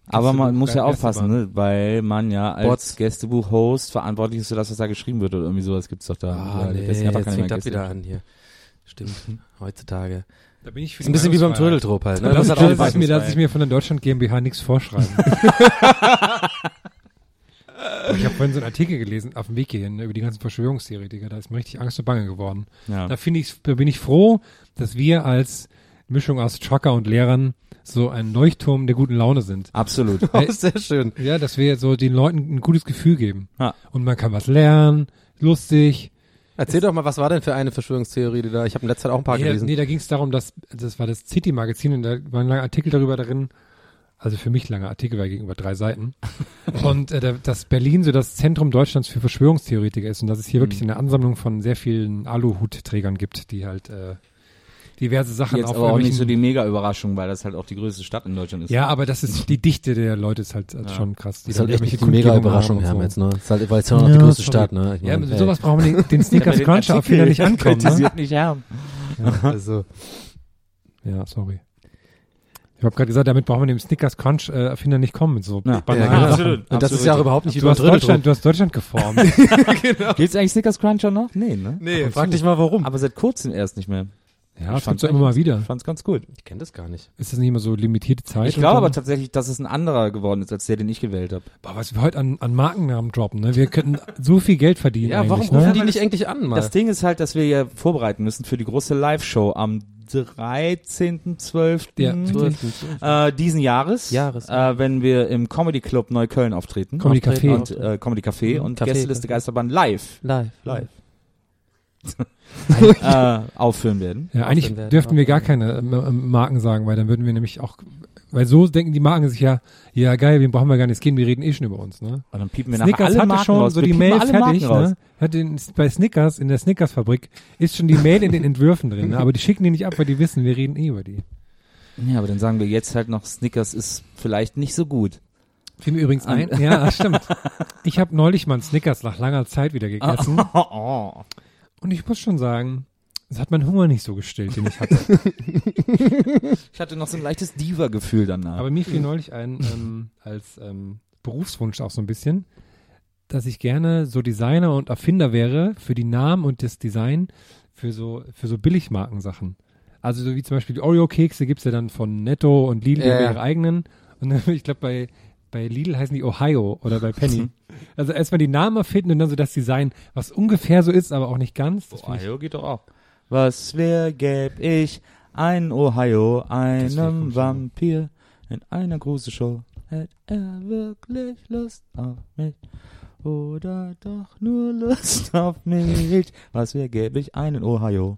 Speaker 3: Aber man muss ja
Speaker 4: geil,
Speaker 3: aufpassen, ne? weil man ja als. Gästebuch-Host verantwortlich ist für das, was da geschrieben wird oder irgendwie sowas gibt's doch da.
Speaker 1: Ah,
Speaker 3: Ja,
Speaker 1: nee,
Speaker 3: keiner
Speaker 1: fängt das wieder an hier. Stimmt, *laughs* heutzutage.
Speaker 4: Da bin ich für
Speaker 1: Ist ein bisschen wie beim Trödeltrupp halt. Ne?
Speaker 4: Das,
Speaker 1: Das
Speaker 4: ist mir, das ist mir von der Deutschland GmbH nichts vorschreiben. *laughs* *laughs* ich habe vorhin so einen Artikel gelesen auf dem Weg hierhin ne, über die ganzen Verschwörungstheoretiker. Da ist mir richtig Angst und Bange geworden.
Speaker 3: Ja.
Speaker 4: Da finde ich, da bin ich froh, dass wir als Mischung aus Trucker und Lehrern so ein Leuchtturm der guten Laune sind.
Speaker 3: Absolut.
Speaker 1: Oh, sehr schön.
Speaker 4: Ja, dass wir so den Leuten ein gutes Gefühl geben.
Speaker 3: Ja.
Speaker 4: Und man kann was lernen, lustig.
Speaker 1: Erzähl doch mal, was war denn für eine Verschwörungstheorie, die da, ich habe in letzter Zeit auch ein paar
Speaker 4: Nee,
Speaker 1: gelesen.
Speaker 4: nee, da ging es darum, dass das war das City-Magazin und da war ein langer Artikel darüber darin, also für mich langer Artikel, weil gegenüber drei Seiten. *laughs* und äh, da, dass Berlin so das Zentrum Deutschlands für Verschwörungstheoretiker ist und dass es hier wirklich eine Ansammlung von sehr vielen Aluhutträgern gibt, die halt äh, diverse Sachen
Speaker 3: Jetzt
Speaker 4: auf
Speaker 3: aber auch nicht so die Mega-Überraschung, weil das halt auch die größte Stadt in Deutschland ist.
Speaker 4: Ja, aber das ist die Dichte der Leute ist halt, halt
Speaker 3: Ja.
Speaker 4: schon krass. Die
Speaker 1: Das ist halt echt nicht die mega
Speaker 4: Kundgebungen
Speaker 1: Überraschung,
Speaker 4: haben und
Speaker 1: jetzt,
Speaker 4: so.
Speaker 1: ne? Ist halt, weil es ja noch die
Speaker 4: Ja,
Speaker 1: größte
Speaker 4: sorry.
Speaker 1: Stadt, ne? Ich
Speaker 4: Ja,
Speaker 1: mein,
Speaker 4: mit
Speaker 1: hey.
Speaker 4: sowas brauchen wir den, *laughs* den Snickers Cruncher Erfinder nicht *laughs* ankommen. Ne?
Speaker 3: Nicht Herr.
Speaker 1: Also,
Speaker 4: Ja, sorry. Ich habe gerade gesagt, damit brauchen wir dem Snickers Crunch äh, Erfinder nicht kommen mit so
Speaker 3: Ja.
Speaker 1: Ja, genau.
Speaker 4: Sachen.
Speaker 1: und das ist ja auch überhaupt nicht
Speaker 4: Du hast. Deutschland, du hast Deutschland geformt. *laughs*
Speaker 3: Gibt's eigentlich Snickers Cruncher noch? Nee, ne?
Speaker 1: Nee, frag dich mal warum.
Speaker 3: Aber seit kurzem erst nicht mehr.
Speaker 4: Ja,
Speaker 3: Ich fand's
Speaker 4: ja immer mal wieder.
Speaker 3: Ich fand's ganz gut.
Speaker 1: Ich kenne das gar nicht.
Speaker 4: Ist das nicht immer so limitierte Zeit?
Speaker 3: Ich glaube aber tatsächlich, dass es ein anderer geworden ist, als der, den ich gewählt habe.
Speaker 4: Boah, was wir heute an, an Markennamen droppen, ne? Wir könnten *laughs* so viel Geld verdienen
Speaker 1: Ja, warum
Speaker 4: eigentlich,
Speaker 1: rufen
Speaker 4: ne?
Speaker 1: die nicht endlich an mal?
Speaker 3: Das Ding ist halt, dass wir ja vorbereiten müssen für die große Live-Show am 13.12.
Speaker 4: Ja.
Speaker 3: Äh, diesen Jahres,
Speaker 1: Jahres,
Speaker 3: äh, wenn wir im Comedy Club Neukölln auftreten.
Speaker 4: Comedy Café.
Speaker 3: Und, äh, Comedy Café und
Speaker 1: Café,
Speaker 3: Gästeliste. Geisterbahn live,
Speaker 1: Live.
Speaker 3: live. *laughs* äh, aufführen werden.
Speaker 4: Ja, eigentlich
Speaker 1: werden,
Speaker 4: dürften wir gar keine Marken sagen, weil dann würden wir nämlich auch, weil so denken die Marken sich ja, ja geil, wen brauchen wir gar nicht gehen, wir reden eh schon über uns, ne?
Speaker 3: Und dann piepen wir nachher
Speaker 4: Snickers
Speaker 3: alle
Speaker 4: hatte
Speaker 3: Marken
Speaker 4: schon
Speaker 3: raus.
Speaker 4: so
Speaker 3: Wir
Speaker 4: die Mail
Speaker 3: alle
Speaker 4: fertig,
Speaker 3: Marken raus.
Speaker 4: ne? Hat den, bei Snickers, in der Snickers-Fabrik, ist schon die Mail in den Entwürfen drin, ne? aber die schicken die nicht ab, weil die wissen, wir reden eh über die.
Speaker 3: Ja, aber dann sagen wir jetzt halt noch, Snickers ist vielleicht nicht so gut.
Speaker 4: Fiel mir übrigens ein, ja, stimmt. Ich habe neulich mal einen Snickers nach langer Zeit wieder *laughs* gegessen
Speaker 3: Oh,
Speaker 4: und ich muss schon sagen, es hat meinen Hunger nicht so gestillt, den ich hatte. *laughs*
Speaker 3: Ich hatte noch so ein leichtes Diva-Gefühl danach.
Speaker 4: Aber mir fiel neulich ein, ähm, als ähm, Berufswunsch auch so ein bisschen, dass ich gerne so Designer und Erfinder wäre für die Namen und das Design für so, für so Billigmarkensachen. Also so wie zum Beispiel die Oreo-Kekse gibt's ja dann von Netto und Lidl,
Speaker 1: ja.
Speaker 4: ihre eigenen. Und dann, *laughs* ich glaube, bei, bei Lidl heißen die Ohio oder bei Penny. *laughs* also erstmal die Namen erfinden und dann so das Design, was ungefähr so ist, aber auch nicht ganz. Das ich-
Speaker 3: Ohio geht doch auch. Was wär, gäb ich ein Ohio einem. Vampir in einer großen Show? Hätt er wirklich Lust auf mich? Oder doch nur Lust auf mich? Was wär, gäb ich einen Ohio?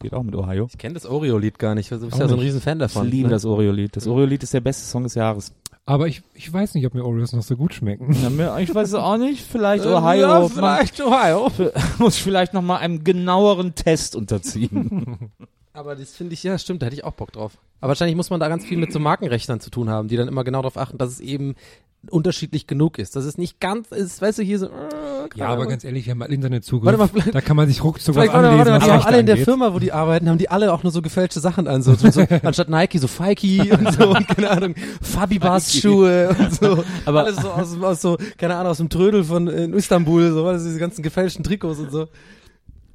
Speaker 3: Geht auch mit Ohio.
Speaker 1: Ich kenne das Oreo-Lied gar nicht. Du bist
Speaker 3: Auch
Speaker 1: ja so ein. Riesenfan
Speaker 3: Ich
Speaker 1: davon.
Speaker 3: liebe
Speaker 1: ne?
Speaker 3: das Oreo-Lied. Das Oreo-Lied ist der beste Song des Jahres.
Speaker 4: Aber ich, ich weiß nicht, ob mir Oreos noch so gut schmecken.
Speaker 3: Ja, mir- ich weiß es auch nicht. Vielleicht *laughs* Ohio.
Speaker 1: ja, vielleicht Ohio. *laughs*
Speaker 3: Muss ich vielleicht noch mal einem genaueren Test unterziehen. *laughs*
Speaker 1: Aber das finde ich, ja, stimmt, da hätte ich auch Bock drauf. Aber wahrscheinlich muss man da ganz viel mit so Markenrechnern zu tun haben, die dann immer genau darauf achten, dass es eben unterschiedlich genug ist. Dass es nicht ganz ist, weißt du, hier so. Äh,
Speaker 4: Ja, aber ganz ehrlich, wir haben alle Internetzugriff.
Speaker 1: Warte mal,
Speaker 4: da kann man sich ruckzuck was
Speaker 1: warte mal,
Speaker 4: anlesen,
Speaker 1: warte mal,
Speaker 4: was
Speaker 1: die haben
Speaker 4: Rechte
Speaker 1: alle in der. Firma, wo die arbeiten, haben die alle auch nur so gefälschte Sachen an. So, so, so *laughs* anstatt Nike, so Feiki und so, *laughs* und keine Ahnung, Fabi-Bars-Schuhe und so. Aber alles so aus, aus so, keine Ahnung, aus dem Trödel von in Istanbul, so, was, diese ganzen gefälschten Trikots und so.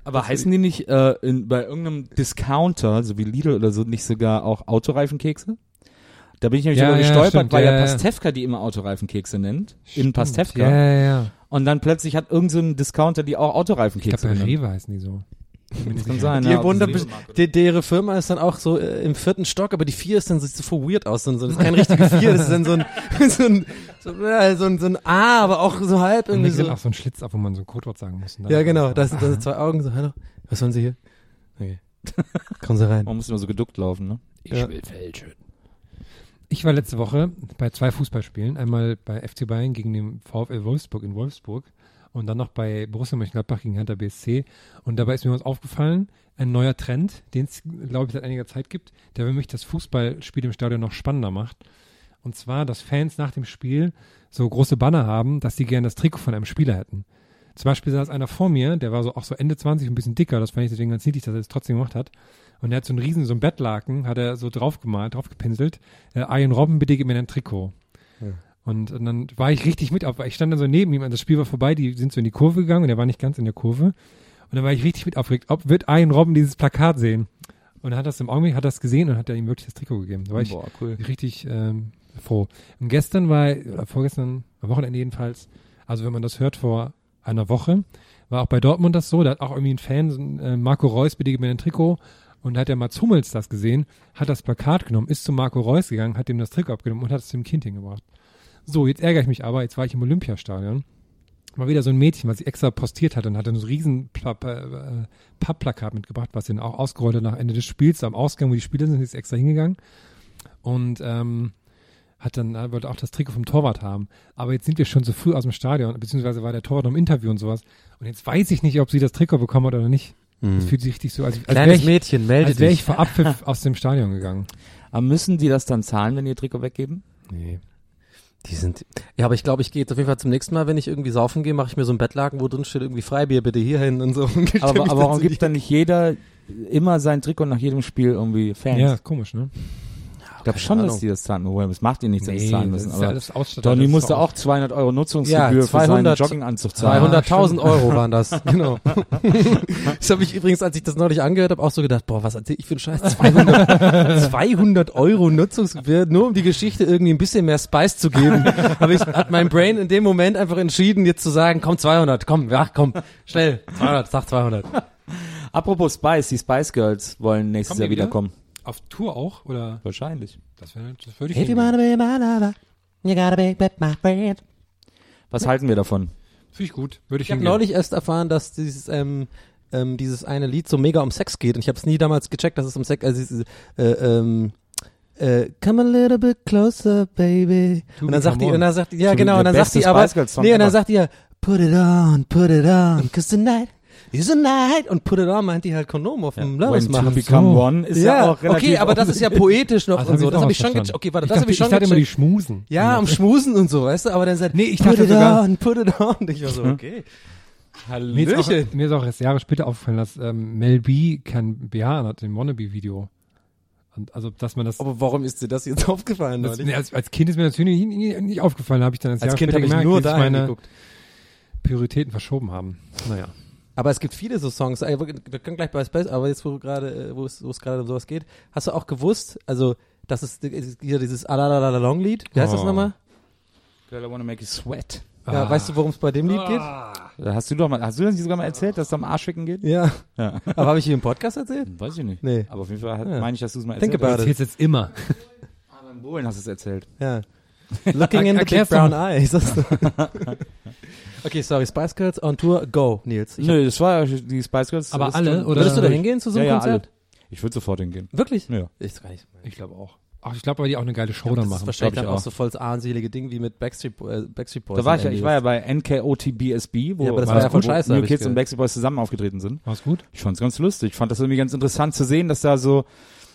Speaker 3: Aber heißen die nicht äh, in, bei irgendeinem Discounter, so wie Lidl oder so, nicht sogar auch Autoreifenkekse? Da bin ich nämlich
Speaker 4: Ja,
Speaker 3: drüber
Speaker 4: ja,
Speaker 3: gestolpert,
Speaker 4: stimmt,
Speaker 3: weil
Speaker 4: ja,
Speaker 3: ja
Speaker 4: ja.
Speaker 3: Pastewka die immer Autoreifenkekse nennt. In
Speaker 4: Stimmt.
Speaker 3: Pastewka.
Speaker 4: Ja, ja, ja.
Speaker 3: Und dann plötzlich hat irgendein so ein Discounter die auch
Speaker 4: Ich
Speaker 3: Autoreifenkekse
Speaker 4: glaube, bei
Speaker 3: genannt.
Speaker 4: Rewe heißen die so. Das
Speaker 3: Kann sein,
Speaker 1: Die
Speaker 3: ja.
Speaker 1: da, die, deren Firma ist dann auch so äh, im vierten Stock, aber die vier ist dann so, so voll weird aus. So, so, das ist kein richtige vier, das ist dann so ein, *laughs* so ein, so, ja, so ein, so ein A, aber auch so halb
Speaker 4: Und
Speaker 1: irgendwie
Speaker 4: geht
Speaker 1: so.
Speaker 4: auch so ein Schlitz ab, wo man so ein Codewort sagen muss. Und
Speaker 1: Ja, genau, da sind, da sind zwei Augen so, hallo, was wollen Sie hier? Okay. Kommen Sie rein.
Speaker 3: Man muss immer so geduckt laufen, ne?
Speaker 4: Ich
Speaker 1: Ja.
Speaker 4: will fälschen. Ich war letzte Woche bei zwei Fußballspielen. Einmal bei FC Bayern gegen den VfL Wolfsburg in Wolfsburg und dann noch bei Borussia Mönchengladbach gegen Hertha BSC. Und dabei ist mir was aufgefallen, ein neuer Trend, den es, glaube ich, seit einiger Zeit gibt, der für mich das Fußballspiel im Stadion noch spannender macht. Und zwar, dass Fans nach dem Spiel so große Banner haben, dass sie gerne das Trikot von einem Spieler hätten. Zum Beispiel saß einer vor mir, der war so auch so Ende 20, ein bisschen dicker, das fand ich deswegen ganz niedlich, dass er es trotzdem gemacht hat. Und er hat so einen riesen, so einen Bettlaken, hat er so draufgemalt, draufgepinselt. Äh, Ian Robben, bitte gib mir ein Trikot. Und, und dann war ich richtig mit auf, ich stand dann so neben ihm, und das Spiel war vorbei, die sind so in die Kurve gegangen und er war nicht ganz in der Kurve. Und dann war ich richtig mit aufgeregt, ob wird Ian Robben dieses Plakat sehen. Und er hat das im Augenblick, hat das gesehen und hat er ihm wirklich das Trikot gegeben. Da war ich
Speaker 3: Boah, cool.
Speaker 4: richtig ähm, froh. Und gestern war, oder vorgestern, am Wochenende jedenfalls, also wenn man das hört vor einer Woche, war auch bei Dortmund das so, da hat auch irgendwie ein Fan, äh, Marco Reus, bitte gib mir ein Trikot, und da hat der Mats Hummels das gesehen, hat das Plakat genommen, ist zu Marco Reus gegangen, hat ihm das Trikot abgenommen und hat es dem Kind hingebracht. So, jetzt ärgere ich mich aber, jetzt war ich im Olympiastadion, war wieder so ein Mädchen, was ich extra postiert hatte und hatte ein riesen Pla äh, Pappplakat mitgebracht, was dann auch ausgerollt hat nach Ende des Spiels, am Ausgang, wo die Spieler sind, ist extra hingegangen und ähm, hat dann äh, wollte auch das Trikot vom Torwart haben. Aber jetzt sind wir schon so früh aus dem Stadion, beziehungsweise war der Torwart im Interview und sowas. Und jetzt weiß ich nicht, ob sie das Trikot bekommen hat oder nicht. Das fühlt sich richtig so, als, als wäre
Speaker 1: Kleines
Speaker 4: ich,
Speaker 1: Mädchen, melde
Speaker 4: als wäre ich
Speaker 1: dich.
Speaker 4: vor Abpfiff *laughs* aus dem Stadion gegangen.
Speaker 3: Aber müssen die das dann zahlen, wenn die ihr Trikot weggeben?
Speaker 4: Nee.
Speaker 1: Die sind, ja, aber ich glaube, ich gehe jetzt auf jeden Fall zum nächsten Mal, wenn ich irgendwie saufen gehe, mache ich mir so ein Bettlaken, wo drin steht irgendwie Freibier bitte hierhin und so. Und *laughs*
Speaker 3: Aber, aber warum gibt dann nicht jeder immer sein Trikot nach jedem Spiel irgendwie Fans?
Speaker 4: Ja, ist komisch, ne?
Speaker 3: Ich glaube schon,
Speaker 1: Ahnung.
Speaker 3: dass die das zahlen. Wobei, es macht die nichts, dass sie zahlen müssen.
Speaker 4: das ist ja alles.
Speaker 3: Donny
Speaker 4: das
Speaker 3: musste auch 200 Euro Nutzungsgebühr
Speaker 1: Ja,
Speaker 3: für seinen
Speaker 1: 200
Speaker 3: Jogginganzug zahlen.
Speaker 1: 200.000 Euro waren das, *laughs* genau. *laughs* das habe ich übrigens, als ich das neulich angehört habe, auch so gedacht, boah, was erzähl ich für einen Scheiß? 200, 200 *laughs* Euro Nutzungsgebühr, nur um die Geschichte irgendwie ein bisschen mehr Spice zu geben. Aber ich hat mein Brain in dem Moment einfach entschieden, jetzt zu sagen, komm 200, komm, ja, komm, schnell, 200, sag 200.
Speaker 3: Apropos Spice, die Spice Girls wollen nächstes Jahr wiederkommen.
Speaker 4: Auf Tour auch? Oder?
Speaker 3: Wahrscheinlich.
Speaker 4: Das, wär, das würde ich
Speaker 1: If you wanna be my lover, you gotta be with my friend.
Speaker 3: Was halten wir davon?
Speaker 4: Finde ich gut. Würde ich,
Speaker 1: Ich habe
Speaker 4: hingehen.
Speaker 1: neulich erst erfahren, dass dieses ähm, ähm, dieses eine Lied so mega um Sex geht und ich habe es nie damals gecheckt, dass es um Sex also dieses, äh, ähm, äh, come a little bit closer, baby. Und dann sagt die, und dann sagt die, ja genau, und dann sagt die aber, nee, und dann sagt die ja, put it on, put it on, cause tonight is a night. Und put it on meint die halt Kondom auf dem Lovers
Speaker 3: When to
Speaker 1: machen.
Speaker 3: become
Speaker 4: So.
Speaker 3: one ist ja,
Speaker 1: Ja,
Speaker 3: auch relativ
Speaker 1: okay, aber das ist ja poetisch noch
Speaker 4: Also
Speaker 1: und so.
Speaker 4: ich
Speaker 1: Das habe ich schon
Speaker 4: verstanden.
Speaker 1: gecheckt. Okay, warte,
Speaker 4: ich
Speaker 1: das habe ich schon
Speaker 4: ich dachte immer die. Schmusen.
Speaker 1: Ja, am Schmusen und so, weißt du, aber dann sagt,
Speaker 4: Nee, ich
Speaker 1: put
Speaker 4: dachte
Speaker 1: it
Speaker 4: sogar-
Speaker 1: on, put it on. Und ich war so, okay.
Speaker 4: Mir ist, auch,
Speaker 1: Hallöchen.
Speaker 4: mir ist auch erst Jahre später aufgefallen, dass ähm, Mel B kein BH hat im Wannabe-Video. Und also, dass man das,
Speaker 1: Aber warum ist dir das jetzt *laughs* aufgefallen?
Speaker 4: das
Speaker 1: neulich?
Speaker 4: nee, als, als Kind ist mir natürlich nicht, nicht, nicht aufgefallen, habe ich dann als,
Speaker 1: Als
Speaker 4: Jahre
Speaker 1: Kind
Speaker 4: später
Speaker 1: habe ich
Speaker 4: gemerkt,
Speaker 1: nur
Speaker 4: sich
Speaker 1: da
Speaker 4: meine
Speaker 1: geguckt.
Speaker 4: Prioritäten verschoben haben. Naja.
Speaker 1: Aber es gibt viele so Songs. Wir können gleich bei Space, aber jetzt, wo du gerade, äh, wo es, wo es gerade um sowas geht, hast du auch gewusst, also, das ist hier dieses Alalalala Long Lied. Wie heißt das
Speaker 4: Oh.
Speaker 1: nochmal?
Speaker 3: Girl, I wanna make you sweat.
Speaker 1: Ja,
Speaker 4: Ah.
Speaker 1: weißt du, worum es bei dem Lied geht?
Speaker 3: Da hast du doch mal, hast du das nicht sogar mal erzählt, dass es am Arschficken geht?
Speaker 1: Ja.
Speaker 3: Ja.
Speaker 1: Aber habe ich hier im Podcast erzählt?
Speaker 3: Weiß ich nicht.
Speaker 1: Nee.
Speaker 3: Aber auf jeden Fall
Speaker 1: Ja.
Speaker 3: meine ich, dass du es mal
Speaker 1: Think
Speaker 3: erzählt hast.
Speaker 1: it.
Speaker 4: Jetzt jetzt immer. *laughs*
Speaker 3: Ah, beim Bohlen hast du es erzählt.
Speaker 1: Ja. Looking in the big brown eyes. *laughs* *laughs* okay, sorry. Spice Girls on Tour, go, Nils. Ich
Speaker 3: Nö, das war ja die Spice Girls.
Speaker 4: Aber
Speaker 3: das
Speaker 4: alle, oder-
Speaker 1: Würdest du da hingehen zu so einem
Speaker 3: ja, ja,
Speaker 1: Konzert?
Speaker 3: alle. Ich würde sofort hingehen.
Speaker 1: Wirklich?
Speaker 3: Ja.
Speaker 1: Ich.
Speaker 4: Ich glaube auch. Ach, ich glaube, weil die auch eine geile Show
Speaker 1: das
Speaker 4: dann
Speaker 1: ist
Speaker 4: machen.
Speaker 1: wahrscheinlich
Speaker 3: glaub
Speaker 1: dann
Speaker 3: ich
Speaker 1: auch so voll das armselige Ding wie mit Backstreet, äh, Backstreet Boys.
Speaker 3: Da war ich ja, ich war ja bei NKOTBSB, wo,
Speaker 1: Ja, aber das
Speaker 4: war ja
Speaker 1: voll
Speaker 3: wo
Speaker 1: scheiße,
Speaker 3: New
Speaker 1: hab ich
Speaker 3: Kids und. Backstreet Boys zusammen aufgetreten sind.
Speaker 4: War's gut?
Speaker 3: Ich fand's ganz lustig. Ich fand das irgendwie ganz interessant zu sehen, dass da so,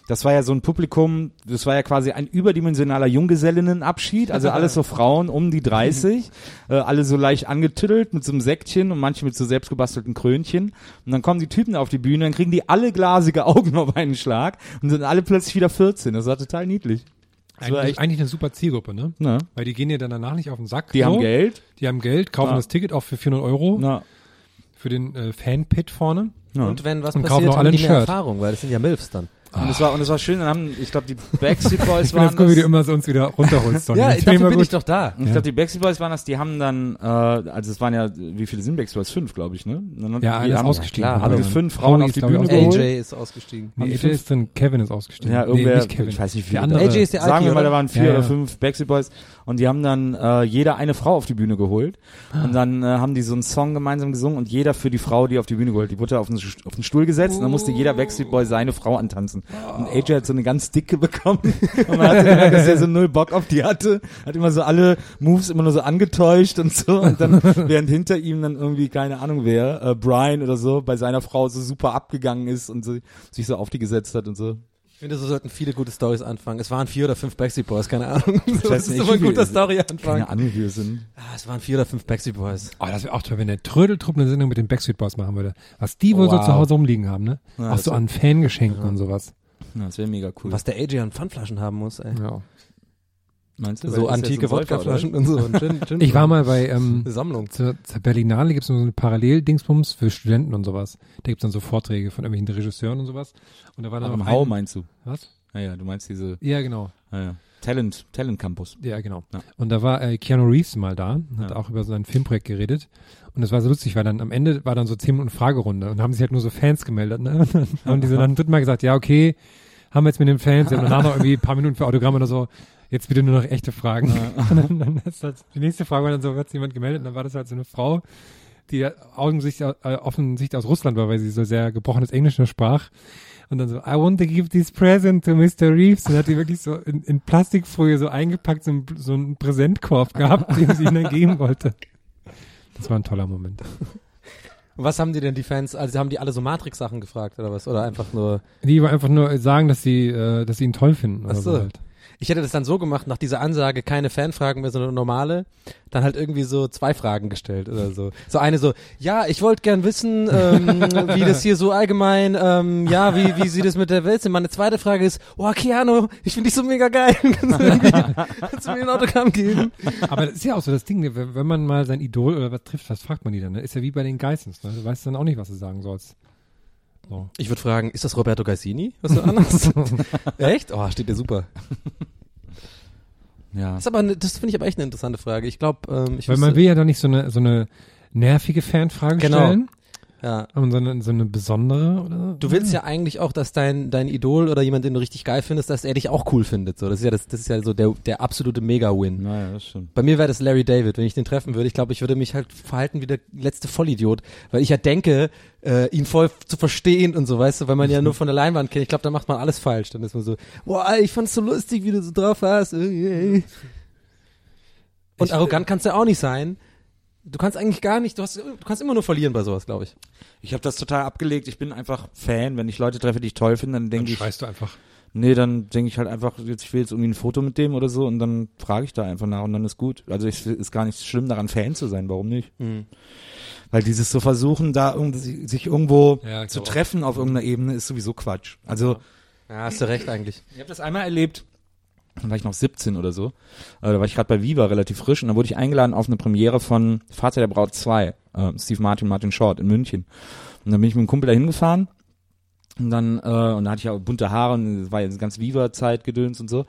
Speaker 3: das war ja so ein Publikum, das war ja quasi ein überdimensionaler Junggesellinnenabschied, also alles so Frauen um die 30, *laughs* äh, alle so leicht angetüttelt mit so einem Säckchen und manche mit so selbstgebastelten Krönchen. Und dann kommen die Typen auf die Bühne, dann kriegen die alle glasige Augen *laughs* auf einen Schlag und sind alle plötzlich wieder 14. Das war total niedlich.
Speaker 4: Eigentlich,
Speaker 3: echt,
Speaker 4: eigentlich eine super Zielgruppe, ne?
Speaker 3: ne?
Speaker 4: Weil die gehen dir dann danach nicht auf den Sack.
Speaker 3: Die
Speaker 4: so.
Speaker 3: haben Geld.
Speaker 4: Die haben Geld, kaufen
Speaker 3: Ja.
Speaker 4: das Ticket auch für 400 Euro
Speaker 3: Na,
Speaker 4: für den äh, Fan-Pit vorne.
Speaker 3: ja.
Speaker 1: Und wenn was
Speaker 4: Und kaufen
Speaker 1: passiert,
Speaker 4: auch alle
Speaker 1: haben die
Speaker 4: ein
Speaker 1: mehr
Speaker 4: Shirt.
Speaker 1: Erfahrung, weil das sind ja Milfs dann.
Speaker 3: Und es war, und es war schön, dann haben, ich glaube, die Backstreet *laughs* Boys waren
Speaker 4: das gut, wie du immer so uns wieder runterholst.
Speaker 1: Ja,
Speaker 4: ich
Speaker 1: dafür
Speaker 4: immer
Speaker 1: bin
Speaker 4: gut.
Speaker 1: ich doch da.
Speaker 3: Ich glaube, die Backstreet Boys waren das, die haben dann, äh, also es waren ja, wie viele sind Backstreet Boys? Fünf, glaube ich, ne? Dann
Speaker 4: Ja,
Speaker 3: die
Speaker 4: einer ist
Speaker 3: haben
Speaker 4: ausgestiegen.
Speaker 1: klar,
Speaker 3: haben die fünf Frauen auf die Bühne
Speaker 4: ausgestiegen.
Speaker 3: geholt.
Speaker 1: AJ ist ausgestiegen.
Speaker 4: Nee,
Speaker 3: fünf-
Speaker 4: ist drin, Kevin ist ausgestiegen.
Speaker 3: Ja,
Speaker 4: nee,
Speaker 3: irgendwer,
Speaker 4: nicht Kevin.
Speaker 3: ich weiß nicht, wie
Speaker 4: andere.
Speaker 1: AJ ist der
Speaker 3: Sagen wir mal, da waren vier
Speaker 4: Ja,
Speaker 3: oder
Speaker 4: ja.
Speaker 3: fünf Backstreet Boys und die haben dann äh, jeder eine Frau auf die Bühne geholt. Und dann äh, haben die so einen Song gemeinsam gesungen und jeder für die Frau, die auf die Bühne geholt, die wurde auf den, auf den Stuhl gesetzt und dann musste jeder Backstreet Boy seine Frau antanzen. Und AJ hat so eine ganz dicke bekommen. *laughs* Und man hatte gemerkt, dass er so null Bock auf die hatte, hat immer so alle Moves immer nur so angetäuscht und so. Und dann *laughs* während hinter ihm dann irgendwie keine Ahnung wer, äh, Brian oder so, bei seiner Frau so super abgegangen ist und so, sich so auf die gesetzt hat und so.
Speaker 1: Ich finde, so sollten viele gute Stories anfangen. Es waren vier oder fünf Backstreet Boys, keine Ahnung. das
Speaker 3: weiß
Speaker 1: ist
Speaker 3: nicht,
Speaker 1: immer ein guter
Speaker 3: viele-
Speaker 1: Story-Anfang.
Speaker 3: Keine Ahnung, wie wir sind.
Speaker 1: Ah, es waren vier oder fünf Backstreet Boys.
Speaker 4: Oh, das wäre auch toll, wenn der Trödeltrupp eine Sendung mit den Backstreet Boys machen würde. Was die wohl so
Speaker 1: Wow.
Speaker 4: zu Hause rumliegen haben, ne?
Speaker 3: Ja,
Speaker 4: auch
Speaker 3: das
Speaker 4: so an Fangeschenken und sowas.
Speaker 3: Ja, das wäre mega cool.
Speaker 1: Was der AJ an Pfandflaschen haben muss, ey.
Speaker 4: Ja.
Speaker 3: Meinst du?
Speaker 1: So antike
Speaker 3: so ein
Speaker 1: Wodkaflaschen und so. Und Gin, *laughs* Gin
Speaker 4: Ich war mal bei ähm,
Speaker 1: Sammlung.
Speaker 4: zur, zur Berlinale gibt's noch so eine Parallel-Dingsbums für Studenten und sowas. Da gibt's dann so Vorträge von irgendwelchen Regisseuren und sowas. Und da war dann
Speaker 3: im Hau
Speaker 4: ein-
Speaker 3: meinst du?
Speaker 4: Was?
Speaker 3: Ja, ja, du meinst diese
Speaker 4: Ja, genau.
Speaker 3: ja, ja. Talent, Talent Campus.
Speaker 4: Ja, genau.
Speaker 3: Ja.
Speaker 4: Und da war äh, Keanu Reeves mal da, hat
Speaker 3: Ja.
Speaker 4: auch über sein Filmprojekt geredet. Und das war so lustig, weil dann am Ende war dann so 10 Minuten Fragerunde und haben sich halt nur so Fans gemeldet. Ne? *laughs* Und dann haben die so dann dritten Mal gesagt, ja, okay, haben wir jetzt mit den Fans, wir haben danach noch irgendwie ein paar Minuten für Autogramm oder so, jetzt bitte nur noch echte Fragen. Und *laughs* dann, dann das, die nächste Frage war dann so, hat sich jemand gemeldet und dann war das halt so eine Frau, die offensichtlich, äh, offensichtlich aus Russland war, weil sie so sehr gebrochenes Englisch nur sprach. Und dann so, I want to give this present to Mr. Reeves. Und hat die wirklich so in, in Plastikfolie so eingepackt, so, ein, so einen Präsentkorb gehabt, *laughs* den sie ihnen dann geben wollte. Das war ein toller Moment.
Speaker 1: Und was haben die denn die Fans, also haben die alle so Matrix-Sachen gefragt oder was? Oder einfach nur,
Speaker 4: Die einfach nur sagen, dass sie, äh, dass sie ihn toll finden.
Speaker 1: Ach so
Speaker 4: halt.
Speaker 1: Ich hätte das dann so gemacht, nach dieser Ansage, keine Fanfragen mehr, sondern normale, dann halt irgendwie so zwei Fragen gestellt oder so. So eine so, ja, ich wollte gern wissen, ähm, *laughs* wie das hier so allgemein, ähm, ja, wie, wie sieht es mit der Welt sind. Meine zweite Frage ist, oh, Keanu, ich finde dich so mega geil. *laughs* kannst, du irgendwie, kannst du mir ein Autogramm geben?
Speaker 4: Aber das ist ja auch so das Ding, wenn wenn man mal sein Idol oder was trifft, was fragt man die dann? Ne? Ist ja wie bei den Geissens, ne? Du weißt dann auch nicht, was du sagen sollst. So.
Speaker 1: Ich würde fragen, ist das Roberto Gaisini, was du anhast? *laughs* echt? Oh, steht dir super.
Speaker 3: Ja.
Speaker 1: Das ist aber, ne, das finde ich aber echt eine interessante Frage. Ich glaube, ähm, ich
Speaker 4: Weil man will ja doch nicht so eine, so eine nervige Fanfrage
Speaker 1: Genau.
Speaker 4: stellen,
Speaker 1: ja.
Speaker 4: sondern so eine besondere oder so.
Speaker 1: Du willst ja eigentlich auch, dass dein, dein Idol oder jemand, den du richtig geil findest, dass er dich auch cool findet. So, das ist ja das, das ist ja so der, der absolute Mega-Win.
Speaker 3: Naja, das stimmt.
Speaker 1: Bei mir wäre das Larry David, wenn ich den treffen würde. Ich glaube, ich würde mich halt verhalten wie der letzte Vollidiot, weil ich ja denke, äh, ihn voll zu verstehen und so, weißt du, weil man ja nur von der Leinwand kennt. Ich glaube, da macht man alles falsch. Dann ist man so, boah, ich fand's so lustig, wie du so drauf hast. Äh, äh. Und
Speaker 4: Ich-
Speaker 1: arrogant kannst du auch nicht sein. Du kannst eigentlich gar nicht, du, hast, du kannst immer nur verlieren bei sowas, glaube ich.
Speaker 3: Ich habe das total abgelegt. Ich bin einfach Fan. Wenn ich Leute treffe, die ich toll finde, dann denke ich,
Speaker 4: schreist du einfach.
Speaker 3: nee, dann denke ich halt einfach, jetzt, ich will jetzt irgendwie ein Foto mit dem oder so und dann frage ich da einfach nach und dann ist gut. Also ich ist gar nicht schlimm daran, Fan zu sein. Warum nicht? Weil dieses so versuchen, da irgendwie, sich irgendwo
Speaker 4: Ja,
Speaker 3: zu treffen auf irgendeiner Ebene, ist sowieso Quatsch. Also
Speaker 1: Ja, hast du recht eigentlich.
Speaker 3: Ich habe das einmal erlebt, da war ich noch 17 oder so. Äh, da war ich gerade bei Viva relativ frisch und da wurde ich eingeladen auf eine Premiere von Vater der Braut 2, äh, Steve Martin, Martin Short in München. Und dann bin ich mit einem Kumpel da hingefahren und dann, äh, und da hatte ich auch bunte Haare und war ja ganz Viva-Zeit gedöns und so.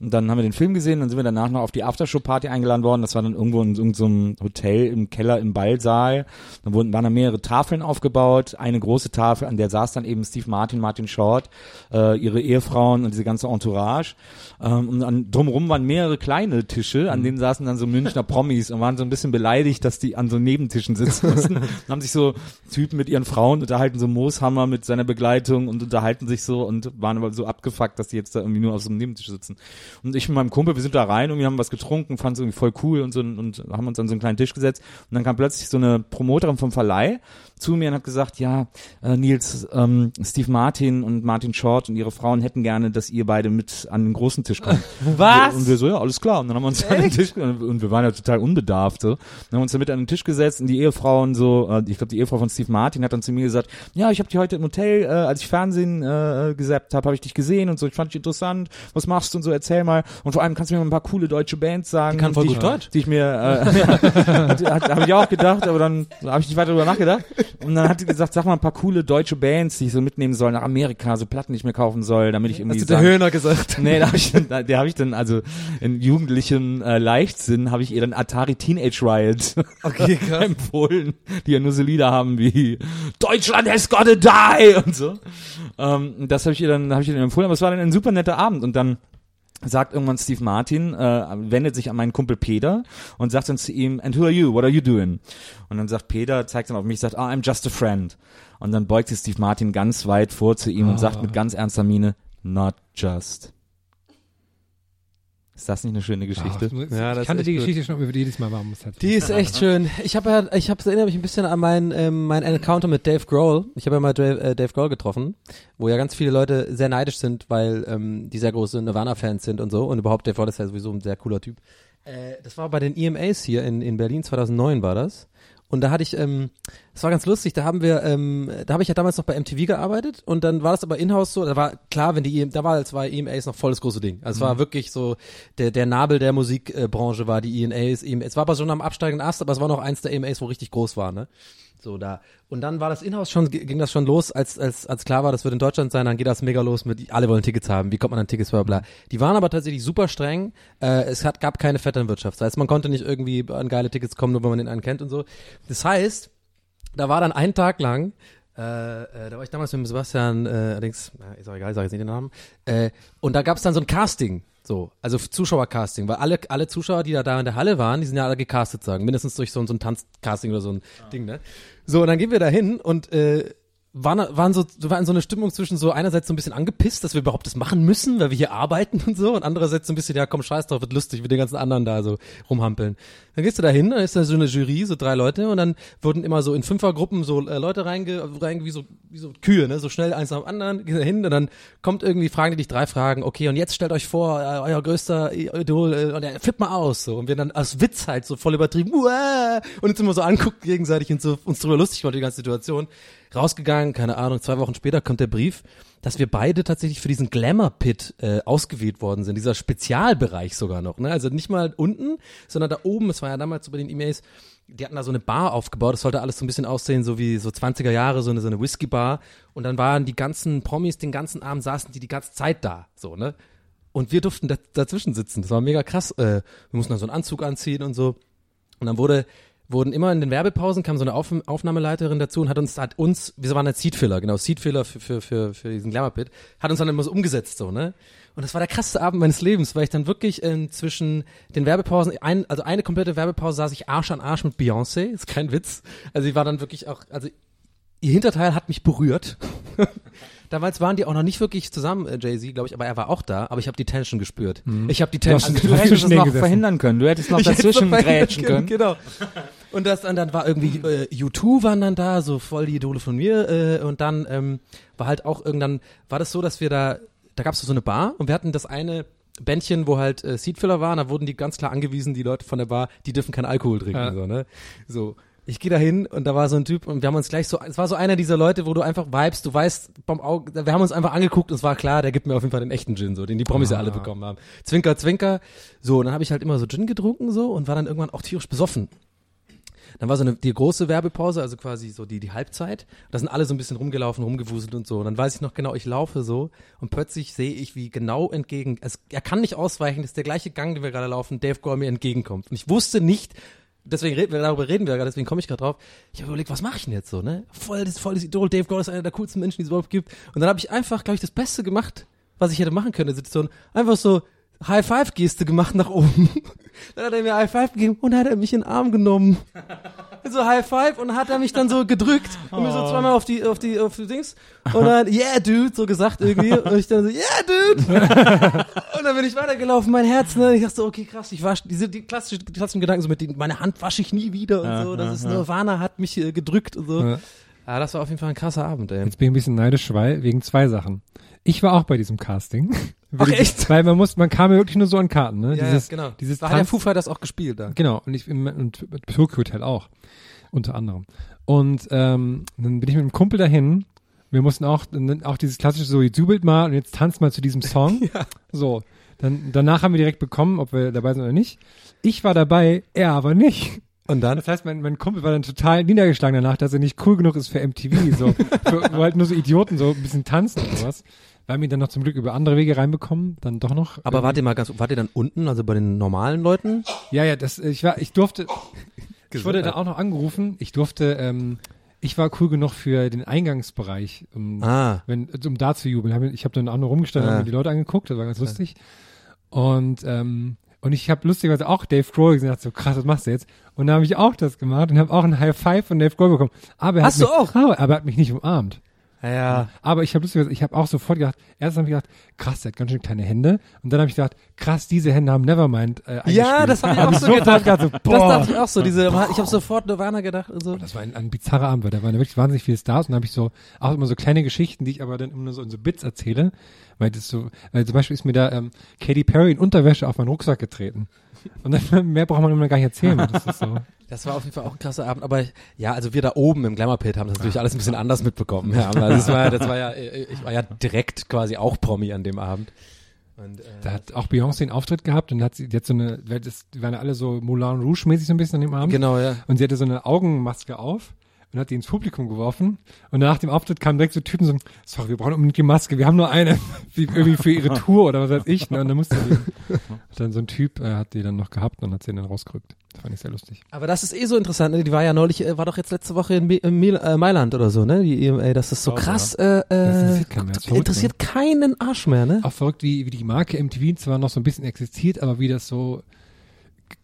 Speaker 3: Und dann haben wir den Film gesehen, dann sind wir danach noch auf die Aftershow-Party eingeladen worden. Das war dann irgendwo in irgendeinem Hotel im Keller im Ballsaal. Dann wurden, waren da mehrere Tafeln aufgebaut. Eine große Tafel, an der saß dann eben Steve Martin, Martin Short, äh, ihre Ehefrauen und diese ganze Entourage. Ähm, und an, drumherum waren mehrere kleine Tische, an denen saßen dann so Münchner Promis und waren so ein bisschen beleidigt, dass die an so Nebentischen sitzen mussten. *laughs* und haben sich so Typen mit ihren Frauen unterhalten, so Mooshammer mit seiner Begleitung und unterhalten sich so und waren aber so abgefuckt, dass die jetzt da irgendwie nur auf so einem Nebentisch sitzen. Und ich mit meinem Kumpel, wir sind da rein und wir haben was getrunken, fanden es irgendwie voll cool und so und haben uns an so einen kleinen Tisch gesetzt. Und dann kam plötzlich so eine Promoterin vom Verleih zu mir und hat gesagt, ja, äh, Nils, ähm, Steve Martin und Martin Short und ihre Frauen hätten gerne, dass ihr beide mit an den großen Tisch kommt. *laughs*
Speaker 1: Was?
Speaker 3: Und wir so, ja, alles klar. Und dann haben wir uns an den Tisch, und wir waren ja total unbedarft, so. Dann haben wir uns da mit an den Tisch gesetzt und die Ehefrauen so, äh, ich glaube, die Ehefrau von Steve Martin hat dann zu mir gesagt, ja, ich habe dich heute im Hotel, äh, als ich Fernsehen äh, gesappt habe, habe ich dich gesehen und so, ich fand dich interessant, was machst du und so, erzähl mal. Und vor allem kannst du mir mal ein paar coole deutsche Bands sagen.
Speaker 1: Die kann voll
Speaker 3: die
Speaker 1: gut
Speaker 3: ich,
Speaker 1: Deutsch.
Speaker 3: Die ich mir, äh, *laughs* habe ich auch gedacht, aber dann habe ich nicht weiter darüber nachgedacht. Und dann hat die gesagt, sag mal ein paar coole deutsche Bands, die ich so mitnehmen soll nach Amerika, so Platten, die ich mir kaufen soll, damit ich irgendwie
Speaker 1: Hast du der Höhner gesagt?
Speaker 3: Nee, da habe ich, dann- der habe ich dann, also in jugendlichem äh, Leichtsinn, habe ich ihr dann Atari Teenage Riot
Speaker 1: Okay, *laughs*
Speaker 3: empfohlen, die ja nur so Lieder haben wie Deutschland has gotta die und so. Ähm, das habe ich ihr dann, habe ich ihr dann empfohlen, aber es war dann ein super netter Abend und dann sagt irgendwann Steve Martin, äh, wendet sich an meinen Kumpel Peter und sagt dann zu ihm, and who are you? What are you doing? Und dann sagt Peter, zeigt dann auf mich, sagt, ah, I'm just a friend. Und dann beugt sich Steve Martin ganz weit vor zu ihm und sagt mit ganz ernster Miene, not just. Ist das nicht eine schöne Geschichte?
Speaker 4: Ach,
Speaker 1: Ja, das
Speaker 4: ich kannte die
Speaker 1: echt gut.
Speaker 4: Geschichte schon, aber jedes Mal war muss halt.
Speaker 1: Die ist echt schön. Ich habe ja, ich habe erinnere mich ein bisschen an meinen ähm, mein Encounter mit Dave Grohl. Ich habe ja mal Dave, äh, Dave Grohl getroffen, wo ja ganz viele Leute sehr neidisch sind, weil ähm, die sehr große Nirvana-Fans sind und so. Und überhaupt Dave Grohl ist ja sowieso ein sehr cooler Typ. Äh, das war bei den EMAs hier in in Berlin 2009 war das. Und da hatte ich, ähm, das war ganz lustig, da haben wir, ähm, da habe ich ja damals noch bei MTV gearbeitet und dann war das aber in-house so, da war klar, wenn die, EM, da war, es war EMAs noch voll das große Ding. Also es war wirklich so, der, der Nabel der Musikbranche war die EMAs, EMAs. Es war aber schon am absteigenden Ast, aber es war noch eins der EMAs, wo richtig groß war, ne? So da. Und dann war das Inhouse schon, ging das schon los, als, als, als klar war, das wird in Deutschland sein, dann geht das mega los mit, alle wollen Tickets haben, wie kommt man an Tickets, bla, bla. Die waren aber tatsächlich super streng, äh, es hat, gab keine Vetternwirtschaft. Das heißt, man konnte nicht irgendwie an geile Tickets kommen, nur wenn man den einen kennt und so. Das heißt, da war dann ein Tag lang, da war ich damals mit dem Sebastian, äh, allerdings, ist auch egal, ich sage jetzt nicht den Namen, äh, und da gab es dann so ein Casting, so, also Zuschauercasting, weil alle, alle Zuschauer, die da, da in der Halle waren, die sind ja alle gecastet, sagen, mindestens durch so, ein- so ein Tanzcasting oder so ein Ding, ne? So, und dann gehen wir da hin und äh, waren, waren so, waren so eine Stimmung zwischen so einerseits so ein bisschen angepisst, dass wir überhaupt das machen müssen, weil wir hier arbeiten *laughs* und so, und andererseits so ein bisschen, ja komm, scheiß drauf, wird lustig, mit den ganzen anderen da so rumhampeln. Dann gehst du da hin, dann ist da so eine Jury, so drei Leute, und dann wurden immer so in Fünfergruppen so äh, Leute reinge, reinge wie so, wie so Kühe, ne, so schnell eins nach dem anderen, gehst da hin, und dann kommt irgendwie, fragen die dich drei Fragen, okay, und jetzt stellt euch vor, äh, euer größter Idol, äh, und er flippt mal aus, so, und wir dann als Witz halt so voll übertrieben, uah, und uns immer so anguckt gegenseitig und so uns drüber lustig macht, die ganze Situation rausgegangen, keine Ahnung, zwei Wochen später kommt der Brief, dass wir beide tatsächlich für diesen Glamour-Pit äh, ausgewählt worden sind, dieser Spezialbereich sogar noch, ne? Also nicht mal unten, sondern da oben, es war ja damals so bei den E-Mails, die hatten da so eine Bar aufgebaut, das sollte alles so ein bisschen aussehen, so wie so 20er Jahre, so eine, so eine Whisky-Bar und dann waren die ganzen Promis, den ganzen Abend saßen die die ganze Zeit da, so, ne? Und wir durften da, dazwischen sitzen, das war mega krass, äh, wir mussten dann so einen Anzug anziehen und so und dann wurde wurden immer in den Werbepausen kam so eine Auf Aufnahmeleiterin dazu und hat uns hat uns wir waren als Seedfiller genau Seedfiller für für für für diesen Glamour Pit hat uns dann immer so umgesetzt so ne? Und das war der krasseste Abend meines Lebens weil ich dann wirklich ähm, zwischen den Werbepausen ein, also eine komplette Werbepause saß ich Arsch an Arsch mit Beyoncé ist kein Witz. Also ich war dann wirklich auch also ihr Hinterteil hat mich berührt *laughs* Damals waren die auch noch nicht wirklich zusammen, äh, Jay-Z, glaube ich, aber er war auch da, aber ich habe die Tension gespürt. Ich habe die Tension
Speaker 3: Du hättest es noch
Speaker 4: gesessen.
Speaker 3: verhindern können. Du hättest noch
Speaker 1: ich
Speaker 3: dazwischen grätschen können.
Speaker 1: Genau. Und das und dann war irgendwie äh, U2 waren dann da, so voll die Idole von mir äh, und dann ähm, war halt auch irgendwann war das so, dass wir da da gab's so eine Bar und wir hatten das eine Bändchen, wo halt äh, Seedfiller waren, da wurden die ganz klar angewiesen, die Leute von der Bar, die dürfen keinen Alkohol trinken,
Speaker 4: Ja.
Speaker 1: so, ne? So. Ich gehe da hin und da war so ein Typ und wir haben uns gleich so, es war so einer dieser Leute, wo du einfach vibest, du weißt, beim Auge, wir haben uns einfach angeguckt und es war klar, der gibt mir auf jeden Fall den echten Gin, so, den die Promis ja alle bekommen haben. Zwinker, zwinker. So, und dann habe ich halt immer so Gin getrunken so und war dann irgendwann auch tierisch besoffen. Dann war so eine, die große Werbepause, also quasi so die, die Halbzeit. Da sind alle so ein bisschen rumgelaufen, rumgewuselt und so. Und dann weiß ich noch genau, ich laufe so und plötzlich sehe ich, wie genau entgegen, es, er kann nicht ausweichen, das ist der gleiche Gang, den wir gerade laufen, Dave Grohl mir entgegenkommt. Und ich wusste nicht, deswegen reden wir, darüber reden wir gerade, deswegen komme ich gerade drauf. Ich habe überlegt, was mache ich denn jetzt so, ne? Voll das, voll Idol, Dave Grohl ist einer der coolsten Menschen, die es überhaupt gibt. Und dann habe ich einfach, glaube ich, das Beste gemacht, was ich hätte machen können in der Situation. Einfach so High-Five-Geste gemacht nach oben. *laughs* dann hat er mir High-Five gegeben und hat er mich in den Arm genommen. *laughs* so High-Five und hat er mich dann so gedrückt und mir so zweimal auf die, auf die, auf die Dings und dann, *laughs* yeah, dude, so gesagt irgendwie. Und ich dann so, yeah, dude. *laughs* und dann bin ich weitergelaufen, mein Herz, ne? Ich dachte so, okay, krass, ich wasche, diese, die klassischen, die klassischen Gedanken so mit, die, meine Hand wasche ich nie wieder und so. Das ist Nirvana hat mich äh, gedrückt und so.
Speaker 4: Ja.
Speaker 1: Ja, das war auf jeden Fall ein krasser Abend, ey.
Speaker 4: Jetzt bin ich ein bisschen neidisch, weil wegen zwei Sachen. Ich war auch bei diesem Casting. *laughs*
Speaker 1: Ach, echt?
Speaker 4: Weil man muss, man kam ja wirklich nur so an Karten, ne?
Speaker 1: Ja,
Speaker 4: dieses,
Speaker 1: ja, genau.
Speaker 4: Dieses
Speaker 1: da hat der Foo Fighters auch gespielt da.
Speaker 4: Genau, und ich im- und Tokyo Hotel auch. Unter anderem. Und ähm, dann bin ich mit einem Kumpel dahin. Wir mussten auch, auch dieses klassische, so jetzt jubelt mal und jetzt tanzt mal zu diesem Song. *laughs* So. Dann, danach haben wir direkt bekommen, ob wir dabei sind oder nicht. Ich war dabei, er aber nicht.
Speaker 1: Und dann?
Speaker 4: Das heißt, mein, mein Kumpel war dann total niedergeschlagen danach, dass er nicht cool genug ist für MTV, so, *laughs* für, wo halt nur so Idioten so ein bisschen tanzen und sowas. Wir haben ihn dann noch zum Glück über andere Wege reinbekommen, dann doch noch.
Speaker 1: Aber wart ihr mal ganz, wart ihr dann unten, also bei den normalen Leuten?
Speaker 4: Ja, ja, das, ich war, ich durfte, *laughs* ich wurde dann auch noch angerufen, ich durfte, ähm, ich war cool genug für den Eingangsbereich, um,
Speaker 1: Ah.
Speaker 4: wenn, um da zu jubeln. Ich habe dann auch noch rumgestanden,
Speaker 1: Ah.
Speaker 4: habe mir die Leute angeguckt, das war ganz lustig. Und, ähm, und ich habe lustigerweise auch Dave Grohl gesehen, dachte so, krass, was machst du jetzt? Und dann habe ich auch das gemacht und habe auch ein High Five von Dave Grohl bekommen. Aber er
Speaker 1: Hast
Speaker 4: hat
Speaker 1: du
Speaker 4: mich,
Speaker 1: auch?
Speaker 4: Aber er hat mich nicht umarmt.
Speaker 1: Ja.
Speaker 4: Aber ich habe ich habe auch sofort gedacht, erst habe ich gedacht, krass, der hat ganz schön kleine Hände. Und dann habe ich gedacht, krass, diese Hände haben Nevermind äh,
Speaker 1: Ja, das habe ich auch so gedacht.
Speaker 4: gedacht so,
Speaker 1: Das dachte ich auch so, diese, ich habe sofort Nirvana gedacht und so.
Speaker 4: Das war ein, ein bizarrer Abend, weil da waren wirklich wahnsinnig viele Stars und da habe ich so auch immer so kleine Geschichten, die ich aber dann immer so in so Bits erzähle, weil das so, weil zum Beispiel ist mir da ähm, Katy Perry in Unterwäsche auf meinen Rucksack getreten und dann *laughs* mehr braucht man immer gar nicht erzählen. *laughs* Das so.
Speaker 1: Das war auf jeden Fall auch ein krasser Abend, aber ja, also wir da oben im Glamour Pit haben das natürlich alles ein bisschen anders mitbekommen. Ja, aber das war, das war ja, äh, ich war ja direkt quasi auch Promi an dem Abend. Und, äh,
Speaker 4: Da hat auch Beyoncé einen Auftritt gehabt und hat sie jetzt so eine, das, die waren ja alle so Moulin Rouge mäßig so ein bisschen an dem Abend.
Speaker 1: genau, ja.
Speaker 4: Und sie hatte so eine Augenmaske auf und hat die ins Publikum geworfen. Und nach dem Auftritt kamen direkt so Typen so, sorry, wir brauchen unbedingt die Maske, wir haben nur eine, *laughs* wie, irgendwie für ihre Tour oder was weiß ich. Ne? Und dann musste die, *laughs* dann so ein Typ äh, hat die dann noch gehabt und hat sie dann rausgerückt. Das fand ich sehr lustig.
Speaker 1: Aber das ist eh so interessant, ne? Die war ja neulich, äh, war doch jetzt letzte Woche in, Mi- in Mil äh, Mailand oder so, ne? Die EMA, das ist so krass, äh,
Speaker 4: Das
Speaker 1: äh,
Speaker 4: ist verrückt,
Speaker 1: interessiert keinen Arsch mehr, ne?
Speaker 4: Auch verrückt, wie, wie die Marke MTV zwar noch so ein bisschen existiert, aber wie das so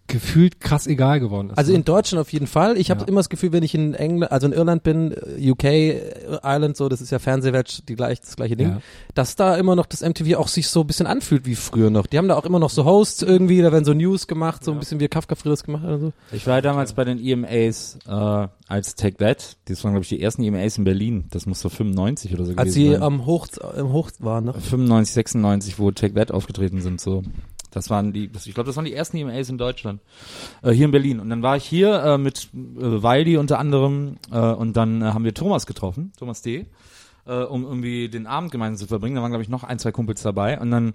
Speaker 4: gefühlt krass egal geworden ist.
Speaker 1: Also
Speaker 4: ne?
Speaker 1: in Deutschland auf jeden Fall. Ich habe
Speaker 4: Ja.
Speaker 1: immer das Gefühl, wenn ich in England, also in Irland bin, äh, UK, äh, Ireland, so, das ist ja Fernsehwelt, die gleich, das gleiche Ding,
Speaker 4: Ja.
Speaker 1: dass da immer noch das MTV auch sich so ein bisschen anfühlt wie früher noch. Die haben da auch immer noch so Hosts irgendwie, da werden so News gemacht, so ein bisschen wie Kafka früher das gemacht oder so.
Speaker 3: Ich war ja damals bei den EMAs äh, als Take That. Das waren, glaube ich, die ersten EMAs in Berlin. Das muss so 95 oder so
Speaker 1: Als
Speaker 3: gewesen
Speaker 1: sie
Speaker 3: sein.
Speaker 1: am Hoch, im Hoch waren, ne?
Speaker 3: 95, 96, wo Take That aufgetreten sind, so. Das waren die, das, ich glaube, das waren die ersten EMAs in Deutschland. Äh, hier in Berlin. Und dann war ich hier äh, mit äh, Waldi unter anderem äh, und dann äh, haben wir Thomas getroffen, Thomas D., äh, um irgendwie den Abend gemeinsam zu verbringen. Da waren, glaube ich, noch ein, zwei Kumpels dabei. Und dann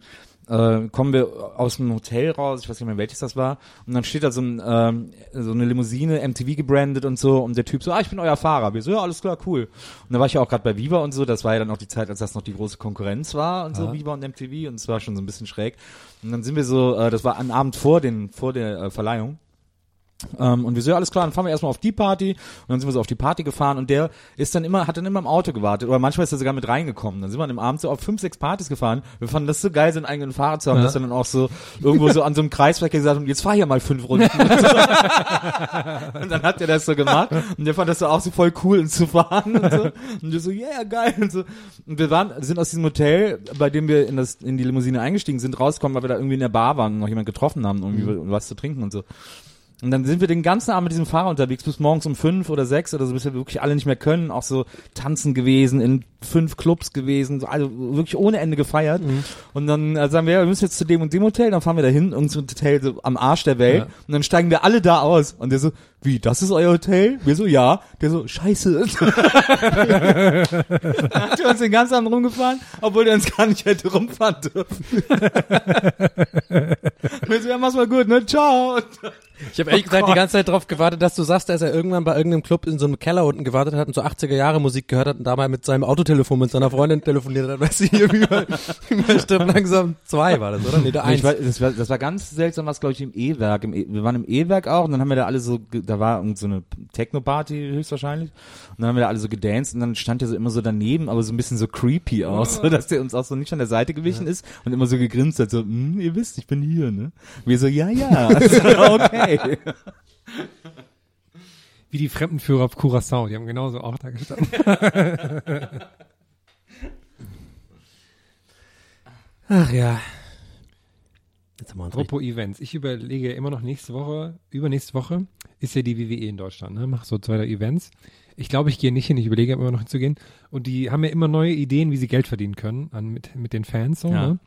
Speaker 3: äh, kommen wir aus dem Hotel raus, ich weiß nicht mehr welches das war, und dann steht da so, ein, ähm, so eine Limousine, MTV gebrandet und so, und der Typ so, ah, ich bin euer Fahrer. Wir so, ja, alles klar, cool. Und da war ich ja auch gerade bei Viva und so, das war ja dann auch die Zeit, als das noch die große Konkurrenz war und so, Viva und MTV, und es war schon so ein bisschen schräg. Und dann sind wir so, äh, das war ein Abend vor, den, vor der äh, Verleihung. Ähm, und wir so, ja, alles klar, dann fahren wir erstmal auf die Party und dann sind wir so auf die Party gefahren und der ist dann immer, hat dann immer im Auto gewartet oder manchmal ist er sogar mit reingekommen. Dann sind wir an dem Abend so auf fünf, sechs Partys gefahren. Wir fanden das so geil, so einen eigenen Fahrer zu haben, dass wir dann auch so irgendwo so an so einem Kreisverkehr gesagt haben, jetzt fahr hier mal fünf Runden. und, *laughs* und dann hat er das so gemacht und der fand das so auch so voll cool, uns zu fahren und so. Und wir so, yeah, geil und so. Und wir waren, sind aus diesem Hotel, bei dem wir in das, in die Limousine eingestiegen sind, rausgekommen, weil wir da irgendwie in der Bar waren und noch jemand getroffen haben, um irgendwie was zu trinken und so. Und dann sind wir den ganzen Abend mit diesem Fahrer unterwegs, bis morgens um fünf oder sechs oder so, bis wir wirklich alle nicht mehr können. Auch so tanzen gewesen, in fünf Clubs gewesen, so, also wirklich ohne Ende gefeiert. Und dann äh, sagen wir, ja, wir müssen jetzt zu dem und dem Hotel, dann fahren wir dahin, irgendein Hotel so am Arsch der Welt. Und dann steigen wir alle da aus. Und der so, wie, das ist euer Hotel? Wir so, ja. Der so, scheiße. *laughs* hat er uns den ganzen Abend rumgefahren, obwohl der uns gar nicht hätte rumfahren dürfen. *laughs* wir so, ja, mach's mal gut, ne? Ciao.
Speaker 1: Ich habe ehrlich gesagt die ganze Zeit darauf gewartet, dass du sagst, dass er irgendwann bei irgendeinem Club in so einem Keller unten gewartet hat und so 80er Jahre Musik gehört hat und dabei mit seinem Autotelefon mit seiner Freundin telefoniert hat. Weißt du, hier wie bei, *laughs* wie bei Stirb langsam zwei war das, oder? Nee, der
Speaker 3: Nee,
Speaker 1: eins.
Speaker 3: ich war, das, war, das war ganz seltsam, was glaube ich im E-Werk. E wir waren im E-Werk auch und dann haben wir da alle so, da war so eine Techno-Party höchstwahrscheinlich und dann haben wir da alle so gedanced und dann stand der so immer so daneben, aber so ein bisschen so creepy aus, so, *laughs* dass der uns auch so nicht an der Seite gewichen ist und immer so gegrinst hat, so, hm, ihr wisst, ich bin hier, ne? Wir so, ja, ja, *laughs* okay.
Speaker 4: Wie die Fremdenführer auf Curaçao, die haben genauso auch da gestanden. *laughs*
Speaker 1: Ach ja. Jetzt haben wir uns richtig-
Speaker 4: Apropos Events, ich überlege immer noch nächste Woche, übernächste Woche ist ja die WWE in Deutschland, ne? Mach so zwei drei Events. Ich glaube, ich gehe nicht hin, ich überlege immer noch hinzugehen. Und die haben ja immer neue Ideen, wie sie Geld verdienen können an, mit, mit den Fans, so,
Speaker 3: Ja.
Speaker 4: ne?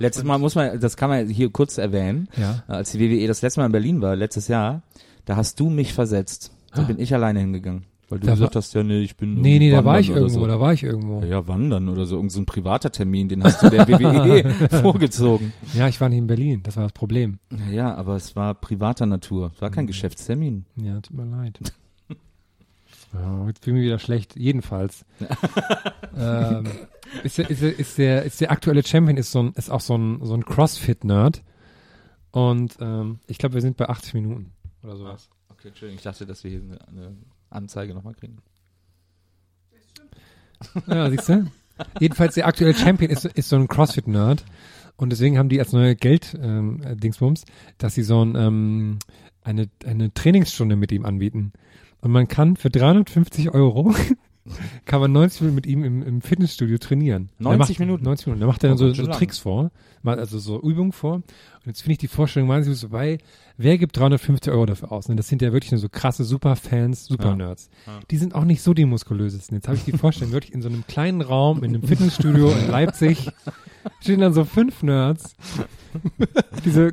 Speaker 3: Letztes Mal muss man, das kann man hier kurz erwähnen,
Speaker 4: Ja.
Speaker 3: als die WWE das letzte Mal in Berlin war, letztes Jahr, da hast du mich versetzt. Da bin ich alleine hingegangen. Weil du
Speaker 4: Da
Speaker 3: gesagt hast, ja, nee, ich bin
Speaker 4: Nee, nee, da war ich irgendwo,
Speaker 3: So.
Speaker 4: da war ich irgendwo.
Speaker 3: Ja, ja, wandern oder so, irgend so ein privater Termin, den hast du der WWE *laughs* vorgezogen.
Speaker 4: Ja, ich war nicht in Berlin, das war das Problem.
Speaker 3: Ja, aber es war privater Natur, es war kein Geschäftstermin.
Speaker 4: Ja, tut mir leid. *laughs* Ja, jetzt bin ich mir wieder schlecht. Jedenfalls. *laughs* ähm, ist, der, ist, der, ist, der, ist der aktuelle Champion ist, so ein, ist auch so ein, so ein Crossfit-Nerd. Und ähm, ich glaube, wir sind bei 80 Minuten oder sowas.
Speaker 3: Okay, Entschuldigung, ich dachte, dass wir hier eine Anzeige nochmal kriegen. *laughs*
Speaker 4: Ja, siehst du? Jedenfalls der aktuelle Champion ist, ist so ein Crossfit-Nerd. Und deswegen haben die als neue Geld-Dingsbums, dass sie so ein, ähm, eine, eine Trainingsstunde mit ihm anbieten. Und man kann für 350 Euro *laughs* kann man 90 Minuten mit ihm im, im Fitnessstudio trainieren.
Speaker 3: 90
Speaker 4: Der macht,
Speaker 3: Minuten?
Speaker 4: 90 Minuten. Da macht er dann
Speaker 3: Oh,
Speaker 4: so, so. Tricks vor, also so Übungen vor. Und jetzt finde ich die Vorstellung wahnsinnig so bei, wer gibt 350 Euro dafür aus? Und das sind ja wirklich nur so krasse Superfans, Supernerds. Die sind auch nicht so die muskulösesten. Jetzt habe ich die Vorstellung, wirklich in so einem kleinen Raum, in einem Fitnessstudio in Leipzig, stehen dann so fünf Nerds, *laughs* diese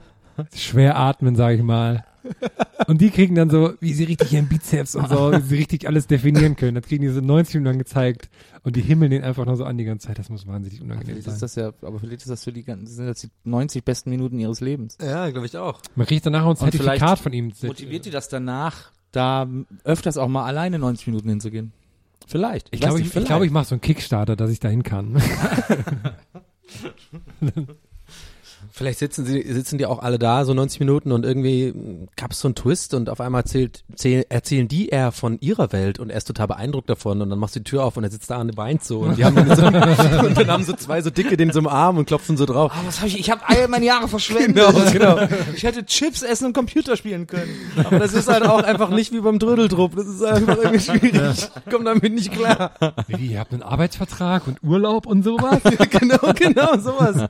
Speaker 4: schwer atmen, sage ich mal. *laughs* Und die kriegen dann so, wie sie richtig ihren Bizeps und so, wie sie richtig alles definieren können. Das kriegen die so 90 Minuten lang gezeigt. Und die himmeln den einfach noch so an die ganze Zeit. Das muss wahnsinnig unangenehm
Speaker 3: Vielleicht
Speaker 4: sein.
Speaker 3: ist das ja, aber vielleicht ist das für die ganzen, sind das die 90 besten Minuten ihres Lebens.
Speaker 1: Ja, glaube ich auch.
Speaker 4: Man kriegt danach auch ein
Speaker 3: Und
Speaker 4: Zertifikat
Speaker 3: vielleicht
Speaker 4: von ihm.
Speaker 3: Motiviert die das danach, da öfters auch mal alleine 90 Minuten hinzugehen? Vielleicht.
Speaker 4: Ich glaube, ich, ich, glaube, ich mache so einen Kickstarter, dass ich dahin kann. *laughs* *laughs*
Speaker 1: Vielleicht sitzen sie, sitzen die auch alle da, so 90 Minuten und irgendwie mh, gab's so einen Twist und auf einmal erzählt, zähl, erzählen die eher von ihrer Welt und er ist total beeindruckt davon und dann machst du die Tür auf und er sitzt da und weint so und die haben dann so, *laughs* und dann haben so zwei so dicke den so im Arm und klopfen so drauf.
Speaker 3: Ah, was habe ich? Ich habe all meine Jahre verschwendet.
Speaker 1: Genau, genau.
Speaker 3: Ich hätte Chips essen und Computer spielen können.
Speaker 1: Aber das ist halt auch einfach nicht wie beim Drödeltrupp. Das ist einfach irgendwie schwierig. Ich komm damit nicht klar.
Speaker 4: Wie, ihr habt einen Arbeitsvertrag und Urlaub und sowas? *laughs*
Speaker 1: genau, genau, sowas.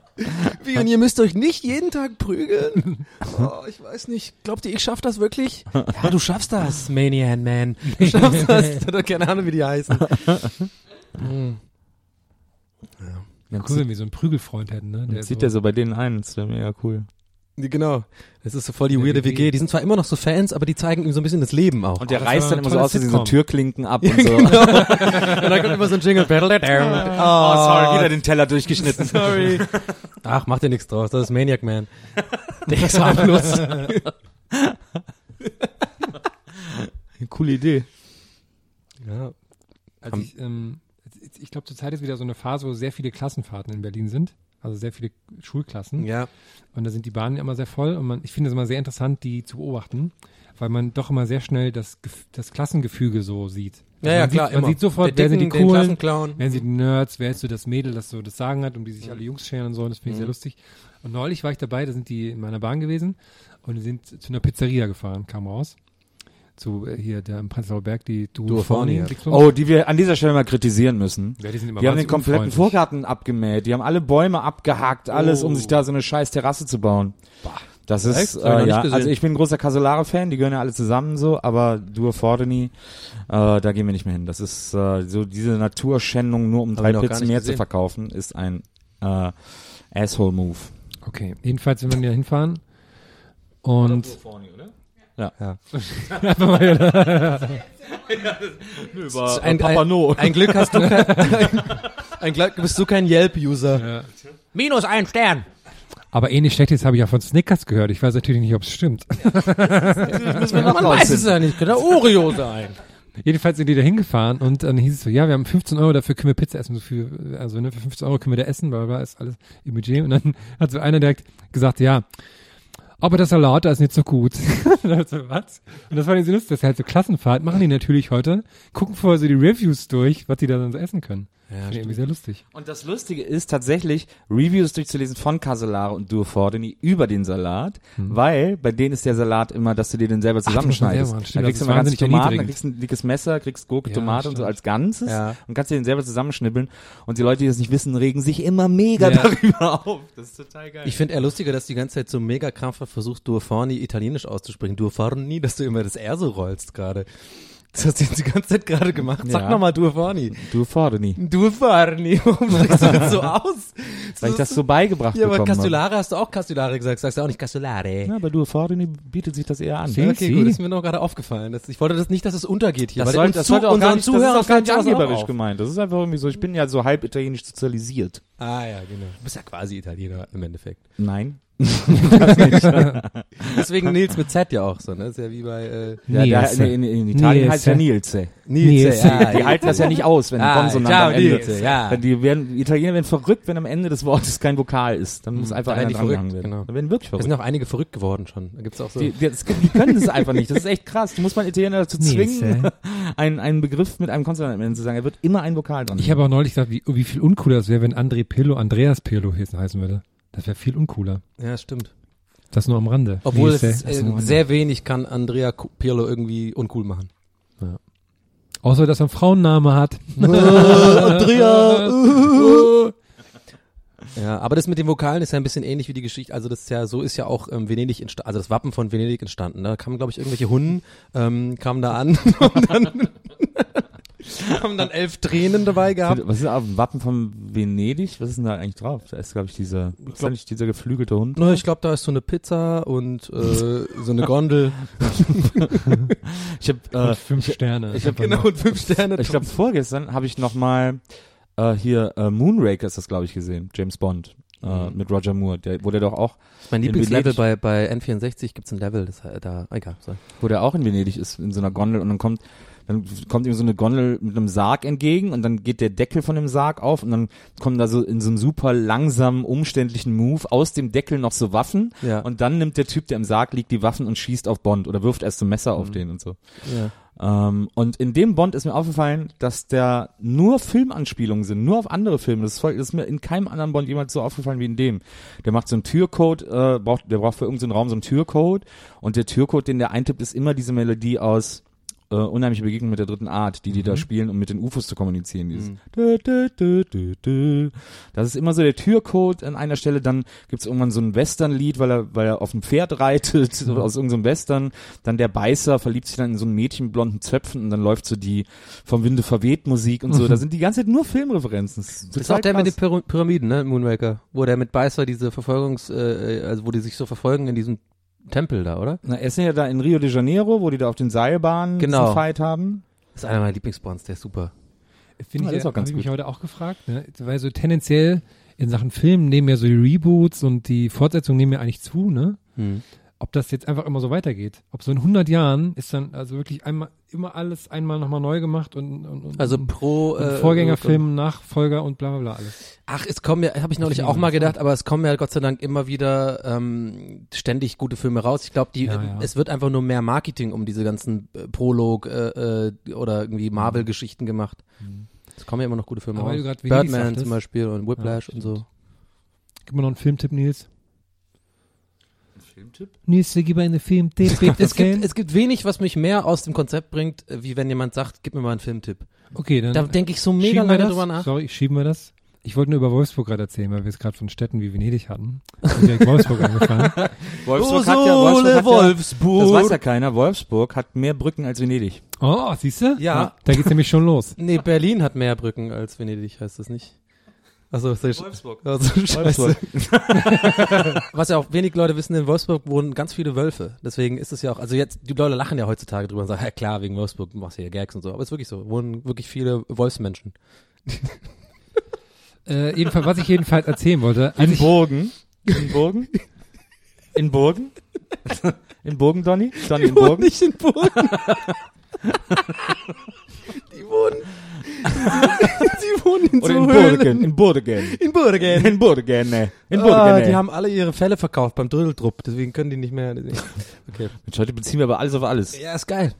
Speaker 1: Wie, und ihr müsst euch nicht jeden Tag prügeln? *laughs* Oh, ich weiß nicht. Glaubt ihr, ich schaff das wirklich? Ja, du schaffst das, Manian Man. Du schaffst das. Ich hab doch keine Ahnung, wie die heißen. Hm.
Speaker 4: Cool, wenn wir so einen Prügelfreund hätten, ne?
Speaker 3: Dann zieht der so bei denen ein, das wäre mega cool.
Speaker 1: Genau. Das ist so voll die weirde WG. Die sind zwar immer noch so Fans, aber die zeigen ihm so ein bisschen das Leben auch.
Speaker 3: Und der
Speaker 4: das
Speaker 3: reißt dann immer so aus, wie so
Speaker 4: Sitcom.
Speaker 3: Türklinken ab *laughs* und so.
Speaker 1: und dann kommt immer so ein Jingle. *laughs*
Speaker 3: Oh, sorry, wieder den Teller durchgeschnitten.
Speaker 1: Sorry. Ach, mach dir nichts draus. Das ist Maniac Man. Der ist harmlos.
Speaker 3: Coole Idee.
Speaker 1: Ja.
Speaker 4: Also ich, ähm, ich glaube, zurzeit ist wieder so eine Phase, wo sehr viele Klassenfahrten in Berlin sind. Also sehr viele Schulklassen.
Speaker 1: ja.
Speaker 4: Und da sind die Bahnen immer sehr voll. Und man, ich finde es immer sehr interessant, die zu beobachten, weil man doch immer sehr schnell das, das Klassengefüge so sieht. Also
Speaker 1: Ja, ja,
Speaker 4: man
Speaker 1: klar,
Speaker 4: Sieht, man sieht sofort, wer sind die Coolen, wer sind die Nerds, wer ist so das Mädel, das so das Sagen hat, um die sich
Speaker 1: Mhm.
Speaker 4: alle Jungs scheren und so. Und das finde ich sehr lustig. Und neulich war ich dabei, da sind die in meiner Bahn gewesen und die sind zu einer Pizzeria gefahren, kam raus. Zu äh, hier, der im Prenzlauer Berg, die
Speaker 1: Duophony.
Speaker 3: Oh, die wir an dieser Stelle mal kritisieren müssen.
Speaker 4: Ja, die sind immer
Speaker 3: Die haben den kompletten. Vorgarten abgemäht. Die haben alle Bäume abgehackt, alles, um sich da so eine scheiß Terrasse zu bauen. Das ist, äh, ja, also ich bin ein großer Casolare-Fan, die gehören ja alle zusammen so, aber Dur Fordeni, äh, da gehen wir nicht mehr hin. Das ist äh, so diese Naturschändung nur um
Speaker 1: Hab
Speaker 3: drei Pizzen mehr zu
Speaker 1: gesehen.
Speaker 3: verkaufen, ist ein äh, Asshole-Move.
Speaker 4: Okay, jedenfalls sind wir ja hinfahren. *laughs* Und
Speaker 3: Über
Speaker 1: ein,
Speaker 3: Papa
Speaker 1: ein,
Speaker 3: No.
Speaker 1: ein Glück hast du kein, ein, *laughs* ein Glück bist du kein Yelp-User. Minus ein Stern.
Speaker 4: Aber ähnlich schlechtes habe ich ja von Snickers gehört. Ich weiß natürlich nicht, ob es stimmt. *laughs*
Speaker 3: müssen wir noch
Speaker 1: Man weiß es ja nicht. Könnte Oreo sein.
Speaker 4: Jedenfalls sind die da hingefahren und dann hieß es so, ja, wir haben 15 Euro, dafür können wir Pizza essen. So viel, also ne, für 15 Euro können wir da essen, bla bla, ist alles im Budget. Und dann hat so einer direkt gesagt, ja, aber der Salat, der ist nicht so gut. *laughs* Und dann so, was? Und das war nicht so lustig, das ist halt so Klassenfahrt, machen die natürlich heute, gucken vorher so die Reviews durch, was die da dann so essen können. Ja, Finde ich irgendwie sehr lustig.
Speaker 3: Und das Lustige ist tatsächlich, Reviews durchzulesen von Casolare und Dur Fordeni über den Salat, weil bei denen ist der Salat immer, dass du dir den selber
Speaker 4: Hm.
Speaker 3: zusammenschneidest.
Speaker 4: selber machen,
Speaker 3: da
Speaker 4: stimmt,
Speaker 3: kriegst du mal ganze Tomaten, dann kriegst du ein dickes Messer, kriegst Gurke,
Speaker 4: Ja,
Speaker 3: Tomate und so als Ganzes
Speaker 1: Ja.
Speaker 3: und kannst dir den selber zusammenschnibbeln. Und die Leute, die das nicht wissen, regen sich immer mega
Speaker 4: Ja.
Speaker 3: darüber auf. Das ist total geil.
Speaker 1: Ich finde eher lustiger, dass du die ganze Zeit so mega krampfhaft versuchst, Durforni italienisch auszusprechen. Durforni, dass du immer das R so rollst gerade. Das hast du jetzt die ganze Zeit gerade gemacht. Sag
Speaker 3: Ja.
Speaker 1: nochmal Due Forni.
Speaker 3: Du Forni.
Speaker 1: Due Forni. *laughs* Warum sagst du das so aus? *laughs*
Speaker 3: Weil ich das so beigebracht
Speaker 1: Ja, aber
Speaker 3: habe.
Speaker 1: Castellare hast du auch Castellare gesagt. Sagst du auch nicht Castellare.
Speaker 3: Ja, aber du Forni bietet sich das eher an.
Speaker 1: Ja, okay, gut, das ist mir noch gerade aufgefallen. Das, ich wollte das nicht, dass es untergeht hier.
Speaker 3: Das, soll, das
Speaker 1: zu-
Speaker 3: auch gar nicht, das ist
Speaker 1: Zuhörern
Speaker 3: auch gar nicht angeberisch gemeint. Das ist einfach irgendwie so, ich bin ja so halb italienisch sozialisiert.
Speaker 1: Ah ja, genau. Du bist ja quasi Italiener im Endeffekt.
Speaker 3: Nein. *laughs*
Speaker 1: Deswegen Nils mit Z ja auch so, ne? ist ja wie bei äh,
Speaker 3: Ja, der,
Speaker 4: Nils.
Speaker 3: in, in, Italien
Speaker 4: Nils.
Speaker 3: heißt ja Nilse.
Speaker 1: Nils.
Speaker 4: ja,
Speaker 3: Die halten das ja nicht aus, wenn die
Speaker 1: Ah,
Speaker 3: Konsonant am Ende.
Speaker 1: Nils, ja.
Speaker 3: Die, werden, die Italiener werden verrückt, wenn am Ende des Wortes kein Vokal ist. Dann muss
Speaker 1: Mhm,
Speaker 3: einfach
Speaker 1: da
Speaker 3: einer
Speaker 1: verrückt,
Speaker 3: werden.
Speaker 1: genau.
Speaker 3: Dann werden wirklich
Speaker 1: Da sind
Speaker 3: verrückt.
Speaker 1: auch einige verrückt geworden schon. Da gibt's auch so.
Speaker 3: Die, die, das die können das einfach nicht. Das ist echt krass. Du musst mal Italiener dazu zwingen, *laughs* einen, einen Begriff mit einem Konsonant am Ende zu sagen. Er wird immer ein Vokal dran.
Speaker 4: Ich habe auch neulich gesagt, wie, wie viel uncooler das wäre, wenn André Pirlo Andreas Pirlo heißen heißen würde. Das wäre viel uncooler.
Speaker 1: ja, stimmt.
Speaker 4: Das nur am Rande.
Speaker 1: Obwohl es äh, sehr wenig kann Andrea Pirlo irgendwie uncool machen.
Speaker 4: Außer, dass er einen Frauenname hat. *laughs*
Speaker 1: Andrea! *laughs* Ja, aber das mit den Vokalen ist ja ein bisschen ähnlich wie die Geschichte. Also das ist ja, so ist ja auch ähm, Venedig entstanden, also das Wappen von Venedig entstanden. Da kamen, glaube ich, irgendwelche Hunden, ähm, kamen da an und *laughs* dann *laughs* haben dann elf Tränen dabei gehabt.
Speaker 3: Was ist auf dem Wappen von Venedig? Was ist denn da eigentlich drauf? Da ist, glaube ich, dieser, ist da nicht dieser geflügelte Hund.
Speaker 1: Na, ich glaube, da ist so eine Pizza und äh, *laughs* so eine Gondel. *laughs*
Speaker 3: Ich habe
Speaker 4: Und fünf Sterne.
Speaker 3: ich hab-
Speaker 1: genau, und fünf Sterne.
Speaker 3: Ich glaube, vorgestern habe ich noch mal äh, hier äh, Moonraker ist das, glaube ich, gesehen. James Bond äh,
Speaker 1: Mhm.
Speaker 3: mit Roger Moore. Der, wo der doch auch,
Speaker 1: mein
Speaker 3: in
Speaker 1: Lieblingslevel bei, bei N64 gibt's ein Level, das äh, da, egal. So.
Speaker 3: wo der auch in Venedig ist, in so einer Gondel und dann kommt dann kommt ihm so eine Gondel mit einem Sarg entgegen und dann geht der Deckel von dem Sarg auf und dann kommen da so in so einem super langsamen, umständlichen Move aus dem Deckel noch so Waffen
Speaker 1: Ja.
Speaker 3: und dann nimmt der Typ, der im Sarg liegt, die Waffen und schießt auf Bond oder wirft erst so ein Messer auf den und so.
Speaker 1: Ja.
Speaker 3: Ähm, und in dem Bond ist mir aufgefallen, dass da nur Filmanspielungen sind, nur auf andere Filme. Das ist, voll, das ist mir in keinem anderen Bond jemals so aufgefallen wie in dem. Der macht so einen Türcode, äh, braucht, der braucht für irgendeinen Raum so einen Türcode und der Türcode, den der eintippt, ist immer diese Melodie aus äh, Unheimliche Begegnung mit der dritten Art, die die da spielen, um mit den UFOs zu kommunizieren. Dieses dü. Das ist immer so der Türcode an einer Stelle. Dann gibt's irgendwann so ein Western-Lied, weil er, weil er auf dem Pferd reitet, so aus irgendeinem Western. Dann der Beißer verliebt sich dann in so ein Mädchen mit blonden Zöpfen und dann läuft so die vom Winde verweht Musik und so. Da *laughs* sind die ganze Zeit nur Filmreferenzen. Das ist,
Speaker 1: Das ist auch der mit den
Speaker 3: krass.
Speaker 1: Pyra- Pyramiden, ne, Moonraker, wo der mit Beißer diese Verfolgungs, äh, also wo die sich so verfolgen in diesem Tempel da, oder?
Speaker 3: Na, er ist ja da in Rio de Janeiro, wo die da auf den Seilbahnen
Speaker 1: Genau.
Speaker 3: diesen Fight haben.
Speaker 1: Das ist einer meiner Lieblingsbonds, der ist super.
Speaker 4: Finde
Speaker 3: Ja,
Speaker 4: ich,
Speaker 3: ist auch
Speaker 4: auch
Speaker 3: ganz
Speaker 4: ich mich heute auch gefragt, ne? weil so tendenziell in Sachen Film nehmen ja so die Reboots und die Fortsetzungen nehmen ja eigentlich zu, ne?
Speaker 1: Hm.
Speaker 4: Ob das jetzt einfach immer so weitergeht. Ob so in 100 Jahren ist dann also wirklich einmal immer alles einmal nochmal neu gemacht und, und, und
Speaker 1: Also pro
Speaker 4: und
Speaker 1: äh,
Speaker 4: Vorgängerfilm, Nachfolger und bla bla bla alles.
Speaker 1: Ach, es kommen ja, habe ich neulich auch mal gedacht, aber es kommen ja Gott sei Dank immer wieder ähm, ständig gute Filme raus. Ich glaube, die,
Speaker 4: Ja, ja.
Speaker 1: es wird einfach nur mehr Marketing um diese ganzen äh, Prolog äh, äh, oder irgendwie Marvel-Geschichten gemacht. Es kommen ja immer noch gute Filme
Speaker 4: Aber
Speaker 1: raus. Birdman
Speaker 4: sagtest.
Speaker 1: zum Beispiel und Whiplash
Speaker 4: Ja,
Speaker 1: und so.
Speaker 4: Gib mir noch einen Filmtipp, Nils. Filmtipp? Nils, gib mir einen Filmtipp.
Speaker 1: Es gibt, es gibt wenig, was mich mehr aus dem Konzept bringt, äh, wie wenn jemand sagt, gib mir mal einen Filmtipp.
Speaker 4: okay, dann
Speaker 1: Da denke ich so mega lange drüber nach.
Speaker 4: Sorry, schieben wir das. Ich wollte nur über Wolfsburg gerade erzählen, weil wir es gerade von Städten wie Venedig hatten. Ich bin direkt Wolfsburg *laughs* angefangen.
Speaker 3: Wolfsburg hat ja, Wolfsburg, hat ja,
Speaker 1: Wolfsburg.
Speaker 3: das weiß ja keiner, Wolfsburg hat mehr Brücken als Venedig.
Speaker 4: Oh, siehst du?
Speaker 1: Ja.
Speaker 4: Da geht's nämlich schon los.
Speaker 1: Nee, Berlin hat mehr Brücken als Venedig, heißt das nicht? Achso, ist
Speaker 3: Wolfsburg.
Speaker 1: Also, scheiße. *laughs* Was ja auch wenig Leute wissen, in Wolfsburg wohnen ganz viele Wölfe. Deswegen ist es ja auch, also jetzt, die Leute lachen ja heutzutage drüber und sagen, ja klar, wegen Wolfsburg machst du hier Gags und so. Aber es ist wirklich so, wohnen wirklich viele Wolfsmenschen. *laughs*
Speaker 4: Äh, jedenfalls, was ich jedenfalls erzählen wollte,
Speaker 3: In Burgen. In Burgen? In Burgen? In Burgen, Donny? Donny in Burgen?
Speaker 1: nicht in Burgen. *laughs* die wohnen,
Speaker 3: Oder in. Burgen? In Burgen.
Speaker 1: In Burgen.
Speaker 3: In Burgen, ne. In Burgen,
Speaker 1: Ah,
Speaker 3: ne.
Speaker 1: die haben alle ihre Fälle verkauft beim Drödeltrupp, deswegen können die nicht mehr. Okay.
Speaker 3: Mensch, heute beziehen wir aber alles auf alles.
Speaker 1: Ja, ist geil.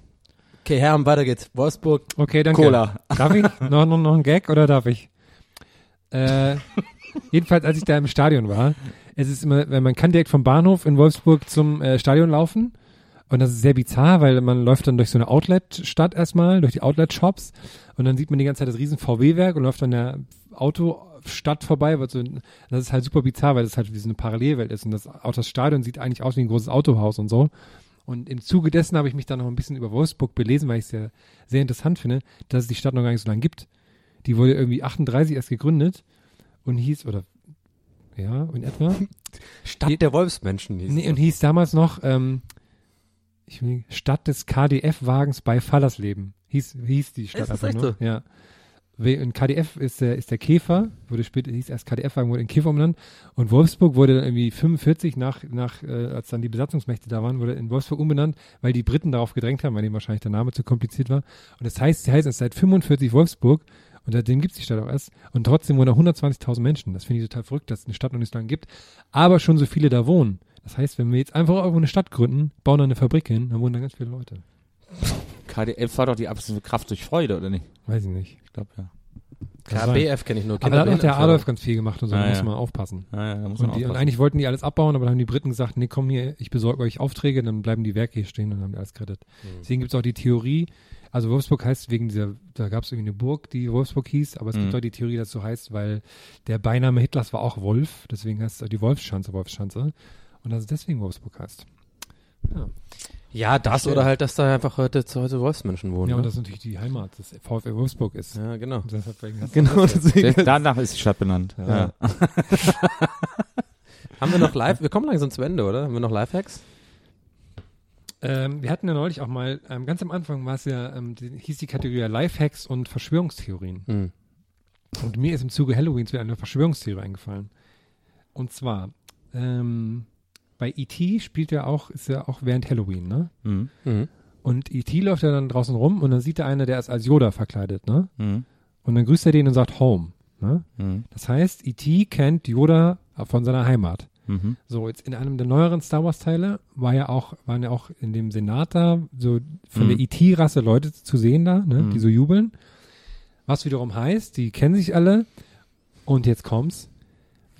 Speaker 1: Okay, Herren, weiter geht's. Wolfsburg.
Speaker 4: okay, danke.
Speaker 3: Cola.
Speaker 4: Darf ich? *laughs* noch, noch, noch ein Gag oder darf ich? Äh, jedenfalls, als ich da im Stadion war, es ist immer, wenn man kann direkt vom Bahnhof in Wolfsburg zum äh, Stadion laufen. Und das ist sehr bizarr, weil man läuft dann durch so eine Outlet-Stadt erstmal, durch die Outlet-Shops. Und dann sieht man die ganze Zeit das riesen VW-Werk und läuft an der Autostadt vorbei. Weil so, das ist halt super bizarr, weil das halt wie so eine Parallelwelt ist. Und das, auch das Stadion sieht eigentlich aus wie ein großes Autohaus und so. Und im Zuge dessen habe ich mich dann noch ein bisschen über Wolfsburg belesen, weil ich es ja sehr interessant finde, dass es die Stadt noch gar nicht so lange gibt. Die wurde irgendwie 38 erst gegründet und hieß, oder ja, in etwa.
Speaker 1: Stadt der Wolfsmenschen. hieß
Speaker 4: Nee, und hieß damals noch ähm, ich will, Stadt des KDF-Wagens bei Fallersleben. Hieß, hieß die Stadt einfach nur.
Speaker 1: so?
Speaker 4: Ja. Und KDF ist der, ist der Käfer, wurde später, hieß erst KDF-Wagen, wurde in Käfer umbenannt. Und Wolfsburg wurde dann irgendwie 45 nach, nach äh, als dann die Besatzungsmächte da waren, wurde in Wolfsburg umbenannt, weil die Briten darauf gedrängt haben, weil denen wahrscheinlich der Name zu kompliziert war. Und das heißt, sie heißt es seit 45 Wolfsburg und seitdem gibt es die Stadt auch erst. Und trotzdem wohnen da 120.000 Menschen. Das finde ich total verrückt, dass es eine Stadt noch nicht so lange gibt. Aber schon so viele da wohnen. Das heißt, wenn wir jetzt einfach irgendwo eine Stadt gründen, bauen da eine Fabrik hin, dann wohnen da ganz viele Leute.
Speaker 3: KDF war doch die absolute Kraft durch Freude, oder nicht?
Speaker 4: Weiß ich nicht.
Speaker 3: Ich glaube, ja.
Speaker 1: KBF kenne ich nur.
Speaker 4: Aber da hat auch der. Adolf ganz viel gemacht und so,
Speaker 3: Ja,
Speaker 4: da muss
Speaker 3: ja.
Speaker 4: man aufpassen.
Speaker 3: Ja, ja, da muss man
Speaker 4: Und, die, und
Speaker 3: aufpassen.
Speaker 4: eigentlich wollten die alles abbauen, aber dann haben die Briten gesagt, nee, komm hier, ich besorge euch Aufträge, dann bleiben die Werke hier stehen und dann haben die alles gerettet.
Speaker 3: Hm.
Speaker 4: Deswegen gibt es auch die Theorie, also Wolfsburg heißt wegen dieser, da gab es irgendwie eine Burg, die Wolfsburg hieß, aber es gibt
Speaker 3: Mhm.
Speaker 4: auch die Theorie, dass so heißt, weil der Beiname Hitlers war auch Wolf, deswegen heißt es die Wolfschanze, Wolfschanze. Und dass es deswegen Wolfsburg heißt. Ja,
Speaker 1: Ja, das oder halt, dass da einfach heute, heute Wolfsmenschen wohnen.
Speaker 4: ja und
Speaker 1: ne?
Speaker 4: das ist natürlich die Heimat, das VfL Wolfsburg ist.
Speaker 1: ja genau. Genau, deswegen.
Speaker 3: Danach ist die Stadt benannt. Ja. *laughs*
Speaker 1: Haben wir noch live? Wir kommen langsam zum Ende, oder? Haben wir noch Lifehacks?
Speaker 4: Ähm, wir hatten ja neulich auch mal, ähm, ganz am Anfang war es ja, ähm, die, hieß die Kategorie ja Lifehacks und Verschwörungstheorien.
Speaker 1: Hm.
Speaker 4: Und mir ist im Zuge Halloweens wieder eine Verschwörungstheorie eingefallen. Und zwar, ähm, bei E.T. spielt er auch, ist ja auch während Halloween, ne?
Speaker 3: Mhm.
Speaker 1: Mhm.
Speaker 4: Und E.T. läuft ja dann draußen rum und dann sieht er einer, der ist als Yoda verkleidet, ne?
Speaker 3: Mhm.
Speaker 4: Und dann grüßt er den und sagt Home, ne?
Speaker 3: Mhm.
Speaker 4: Das heißt, E.T. kennt Yoda von seiner Heimat.
Speaker 3: Mhm.
Speaker 4: So, jetzt in einem der neueren Star Wars Teile war ja auch, waren ja auch in dem Senat da so von
Speaker 3: Mhm.
Speaker 4: der IT-Rasse Leute zu sehen da, ne,
Speaker 3: Mhm.
Speaker 4: die so jubeln. Was wiederum heißt, die kennen sich alle. Und jetzt kommt's.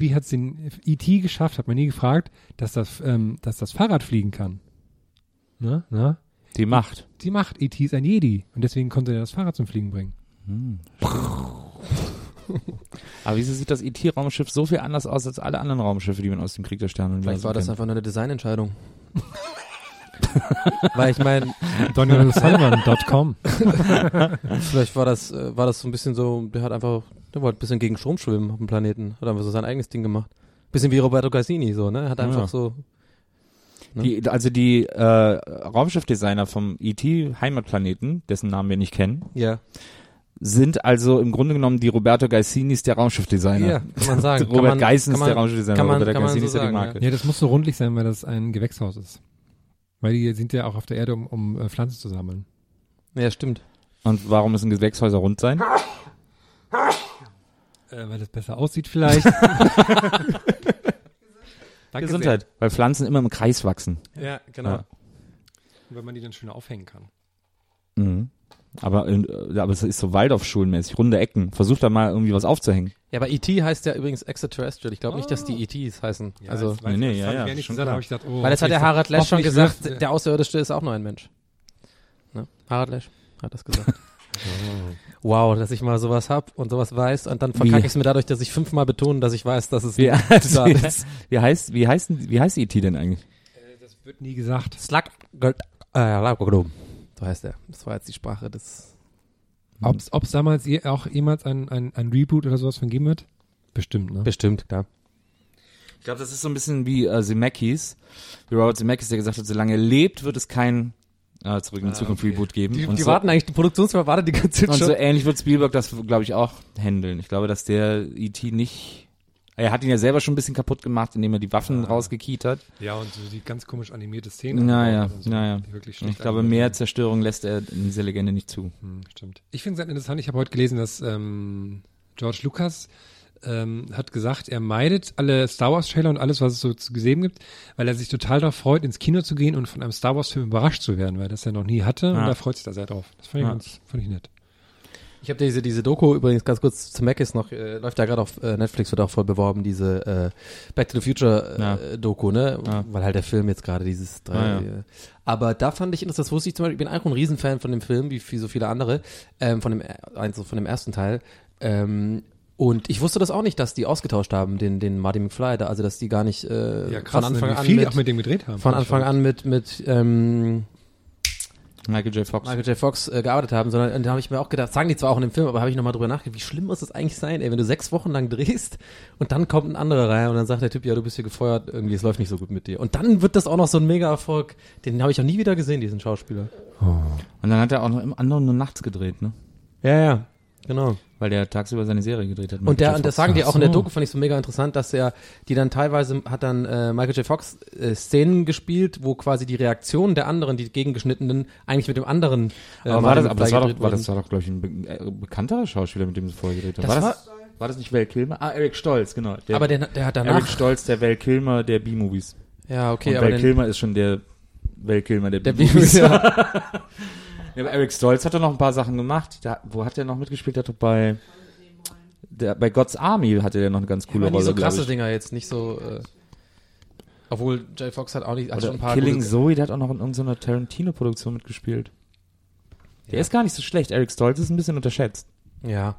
Speaker 4: Wie hat's den IT geschafft, hat man nie gefragt, dass das, ähm, dass das Fahrrad fliegen kann. Ne, ne?
Speaker 3: Die Macht.
Speaker 4: Die macht IT ist ein Jedi. Und deswegen konnte er das Fahrrad zum Fliegen bringen.
Speaker 3: Aber wieso sieht das ET-Raumschiff so viel anders aus als alle anderen Raumschiffe, die man aus dem Krieg der Sterne
Speaker 1: Vielleicht war das
Speaker 3: kennt?
Speaker 1: einfach nur eine Designentscheidung. *laughs* *laughs* Weil ich meine,
Speaker 4: DonaldSullivan.com. *laughs*
Speaker 1: vielleicht war das, äh, war das so ein bisschen so, der hat einfach, der wollte ein bisschen gegen Strom schwimmen auf dem Planeten. Hat einfach so sein eigenes Ding gemacht. Bisschen wie Roberto Cassini, so, ne? Hat einfach
Speaker 3: Ja.
Speaker 1: so,
Speaker 3: Die, also die äh, Raumschiffdesigner vom ET-Heimatplaneten, dessen Namen wir nicht kennen,
Speaker 1: ja.
Speaker 3: sind also im Grunde genommen die Roberto Gaisinis der Raumschiffdesigner.
Speaker 1: Ja, kann man sagen. *laughs*
Speaker 3: Robert Geissens der Raumschiffdesigner. Roberto
Speaker 1: kann man
Speaker 3: Gaisini
Speaker 1: so
Speaker 3: ist ja die Marke.
Speaker 4: Ja, das muss so rundlich sein, weil das ein Gewächshaus ist. Weil die sind ja auch auf der Erde, um, um äh, Pflanzen zu sammeln.
Speaker 1: Ja, stimmt.
Speaker 3: Und warum müssen Gewächshäuser rund sein?
Speaker 4: Äh, weil das besser aussieht vielleicht. *laughs* *laughs* Danke
Speaker 3: Gesundheit. Weil Pflanzen immer im Kreis wachsen.
Speaker 1: Ja, genau.
Speaker 3: Ja.
Speaker 4: Sehr. Weil man die dann schöner aufhängen kann.
Speaker 3: Mhm. Aber, äh, aber es ist so Waldorfschulenmäßig, runde Ecken. Versuch da mal irgendwie was aufzuhängen.
Speaker 1: Ja, aber E.T. heißt ja übrigens Extraterrestrial. Ich glaube nicht, dass die E.T.s heißen. also,
Speaker 4: das weiß
Speaker 3: nee,
Speaker 4: ich,
Speaker 3: ja, ja,
Speaker 4: gesagt, gesagt, oh,
Speaker 1: weil das hat der Harald Lesch schon gesagt,
Speaker 4: wirft-
Speaker 1: der Außerirdische ist auch nur ein Mensch. Ne? Harald Lesch hat das gesagt. *laughs* wow, dass ich mal sowas hab und sowas weiß und dann verkacke ich es mir dadurch, dass ich fünfmal betone, dass ich weiß, dass es
Speaker 3: Wie,
Speaker 1: ein *laughs* Zitat ist.
Speaker 3: wie heißt, wie heißt, wie heißt E.T. denn eigentlich?
Speaker 4: Das wird nie gesagt.
Speaker 1: Slug, äh. So heißt er. Das war jetzt die Sprache des.
Speaker 4: Ob es damals je, auch jemals ein, ein, ein Reboot oder sowas von geben wird? Bestimmt, ne?
Speaker 1: Bestimmt, klar.
Speaker 3: Ich glaube, das ist so ein bisschen wie äh, Zemeckis, wie Robert Zemeckis, der gesagt hat, solange er lebt, wird es kein äh, Zurück in die Zukunft Reboot geben.
Speaker 1: Die,
Speaker 3: und
Speaker 1: die
Speaker 3: so,
Speaker 1: warten eigentlich, die Produktionsfirma wartet die ganze Zeit
Speaker 3: und
Speaker 1: schon.
Speaker 3: so ähnlich wird Spielberg das, glaube ich, auch handeln. Ich glaube, dass der E.T. nicht, er hat ihn ja selber schon ein bisschen kaputt gemacht, indem er die Waffen rausgekiet hat.
Speaker 4: Ja, und so die ganz komisch animierte Szene.
Speaker 3: Naja,
Speaker 4: und so,
Speaker 3: naja. Ich glaube, mehr. Zerstörung lässt er in dieser Legende nicht zu.
Speaker 4: Hm, stimmt. Ich finde es interessant, ich habe heute gelesen, dass ähm, George Lucas ähm, hat gesagt, er meidet alle Star Wars Trailer und alles, was es so zu sehen gibt, weil er sich total darauf freut, ins Kino zu gehen und von einem Star Wars Film überrascht zu werden, weil das er noch nie hatte und
Speaker 3: Ja.
Speaker 4: da freut sich da sehr drauf. Das fand ich,
Speaker 3: Ja.
Speaker 4: ganz, fand ich nett.
Speaker 1: Ich habe diese diese Doku übrigens ganz kurz zu Mac ist noch äh, läuft ja gerade auf äh, Netflix wird auch voll beworben diese äh, Back to the Future äh,
Speaker 3: Ja.
Speaker 1: Doku ne
Speaker 3: Ja.
Speaker 1: weil halt der Film jetzt gerade dieses drei,
Speaker 3: Ah, ja.
Speaker 1: äh, aber da fand ich interessant das wusste ich zum Beispiel ich bin auch ein Riesenfan von dem Film wie, wie so viele andere ähm, von dem also von dem ersten Teil ähm, Und ich wusste das auch nicht, dass die ausgetauscht haben, den, den Marty McFly da, also dass die gar nicht äh,
Speaker 4: Ja, krass,
Speaker 1: von Anfang
Speaker 4: wie
Speaker 1: an mit,
Speaker 4: auch mit dem gedreht haben.
Speaker 1: von Anfang an mit, mit ähm,
Speaker 3: Michael J. Fox.
Speaker 1: Michael J. Fox äh, gearbeitet haben, sondern und da habe ich mir auch gedacht, sagen die zwar auch in dem Film, aber habe ich nochmal drüber nachgedacht, wie schlimm muss das eigentlich sein, ey, wenn du sechs Wochen lang drehst und dann kommt ein anderer rein und dann sagt der Typ, ja, du bist hier gefeuert, irgendwie, es läuft nicht so gut mit dir. Und dann wird das auch noch so ein Mega-Erfolg, den habe ich auch nie wieder gesehen, diesen Schauspieler.
Speaker 3: Und dann hat er auch noch im anderen nur nachts gedreht, ne?
Speaker 1: Ja, ja, genau.
Speaker 3: Weil der tagsüber seine Serie gedreht hat.
Speaker 1: Und der, und das sagen die auch in der. Doku, fand ich so mega interessant, dass er, die dann teilweise hat dann äh, Michael J. Fox äh, Szenen gespielt, wo quasi die Reaktionen der anderen, die gegengeschnittenen, eigentlich mit dem anderen äh,
Speaker 3: aber war das, aber das war doch, war das war doch, glaube ich, ein be äh, bekannterer Schauspieler, mit dem sie vorher gedreht haben.
Speaker 1: Das
Speaker 3: war, das, war das nicht Val Kilmer? Ah, Eric Stolz, genau. Der,
Speaker 1: aber der, der hat
Speaker 3: Eric
Speaker 1: danach,
Speaker 3: Stolz, der Val Kilmer der B-Movies.
Speaker 1: ja, okay,
Speaker 3: Und
Speaker 1: aber
Speaker 3: Val
Speaker 1: den,
Speaker 3: Kilmer ist schon der Val Kilmer der,
Speaker 1: der
Speaker 3: B-Movies.
Speaker 1: ja. *laughs*
Speaker 3: Ja, aber Eric Stolz hat doch noch ein paar Sachen gemacht. Da, wo hat er noch mitgespielt? Der hat doch bei der, bei God's Army hatte er noch eine ganz coole
Speaker 1: nie
Speaker 3: Rolle,
Speaker 1: so
Speaker 3: glaub
Speaker 1: krasse. Dinger jetzt, nicht so, äh, obwohl J. Fox hat auch nicht, hat
Speaker 3: Oder
Speaker 1: schon ein paar
Speaker 3: Killing Zoe, der hat auch noch in irgendeiner Tarantino-Produktion mitgespielt. Der ist gar nicht so schlecht. Eric Stolz ist ein bisschen unterschätzt.
Speaker 1: Ja.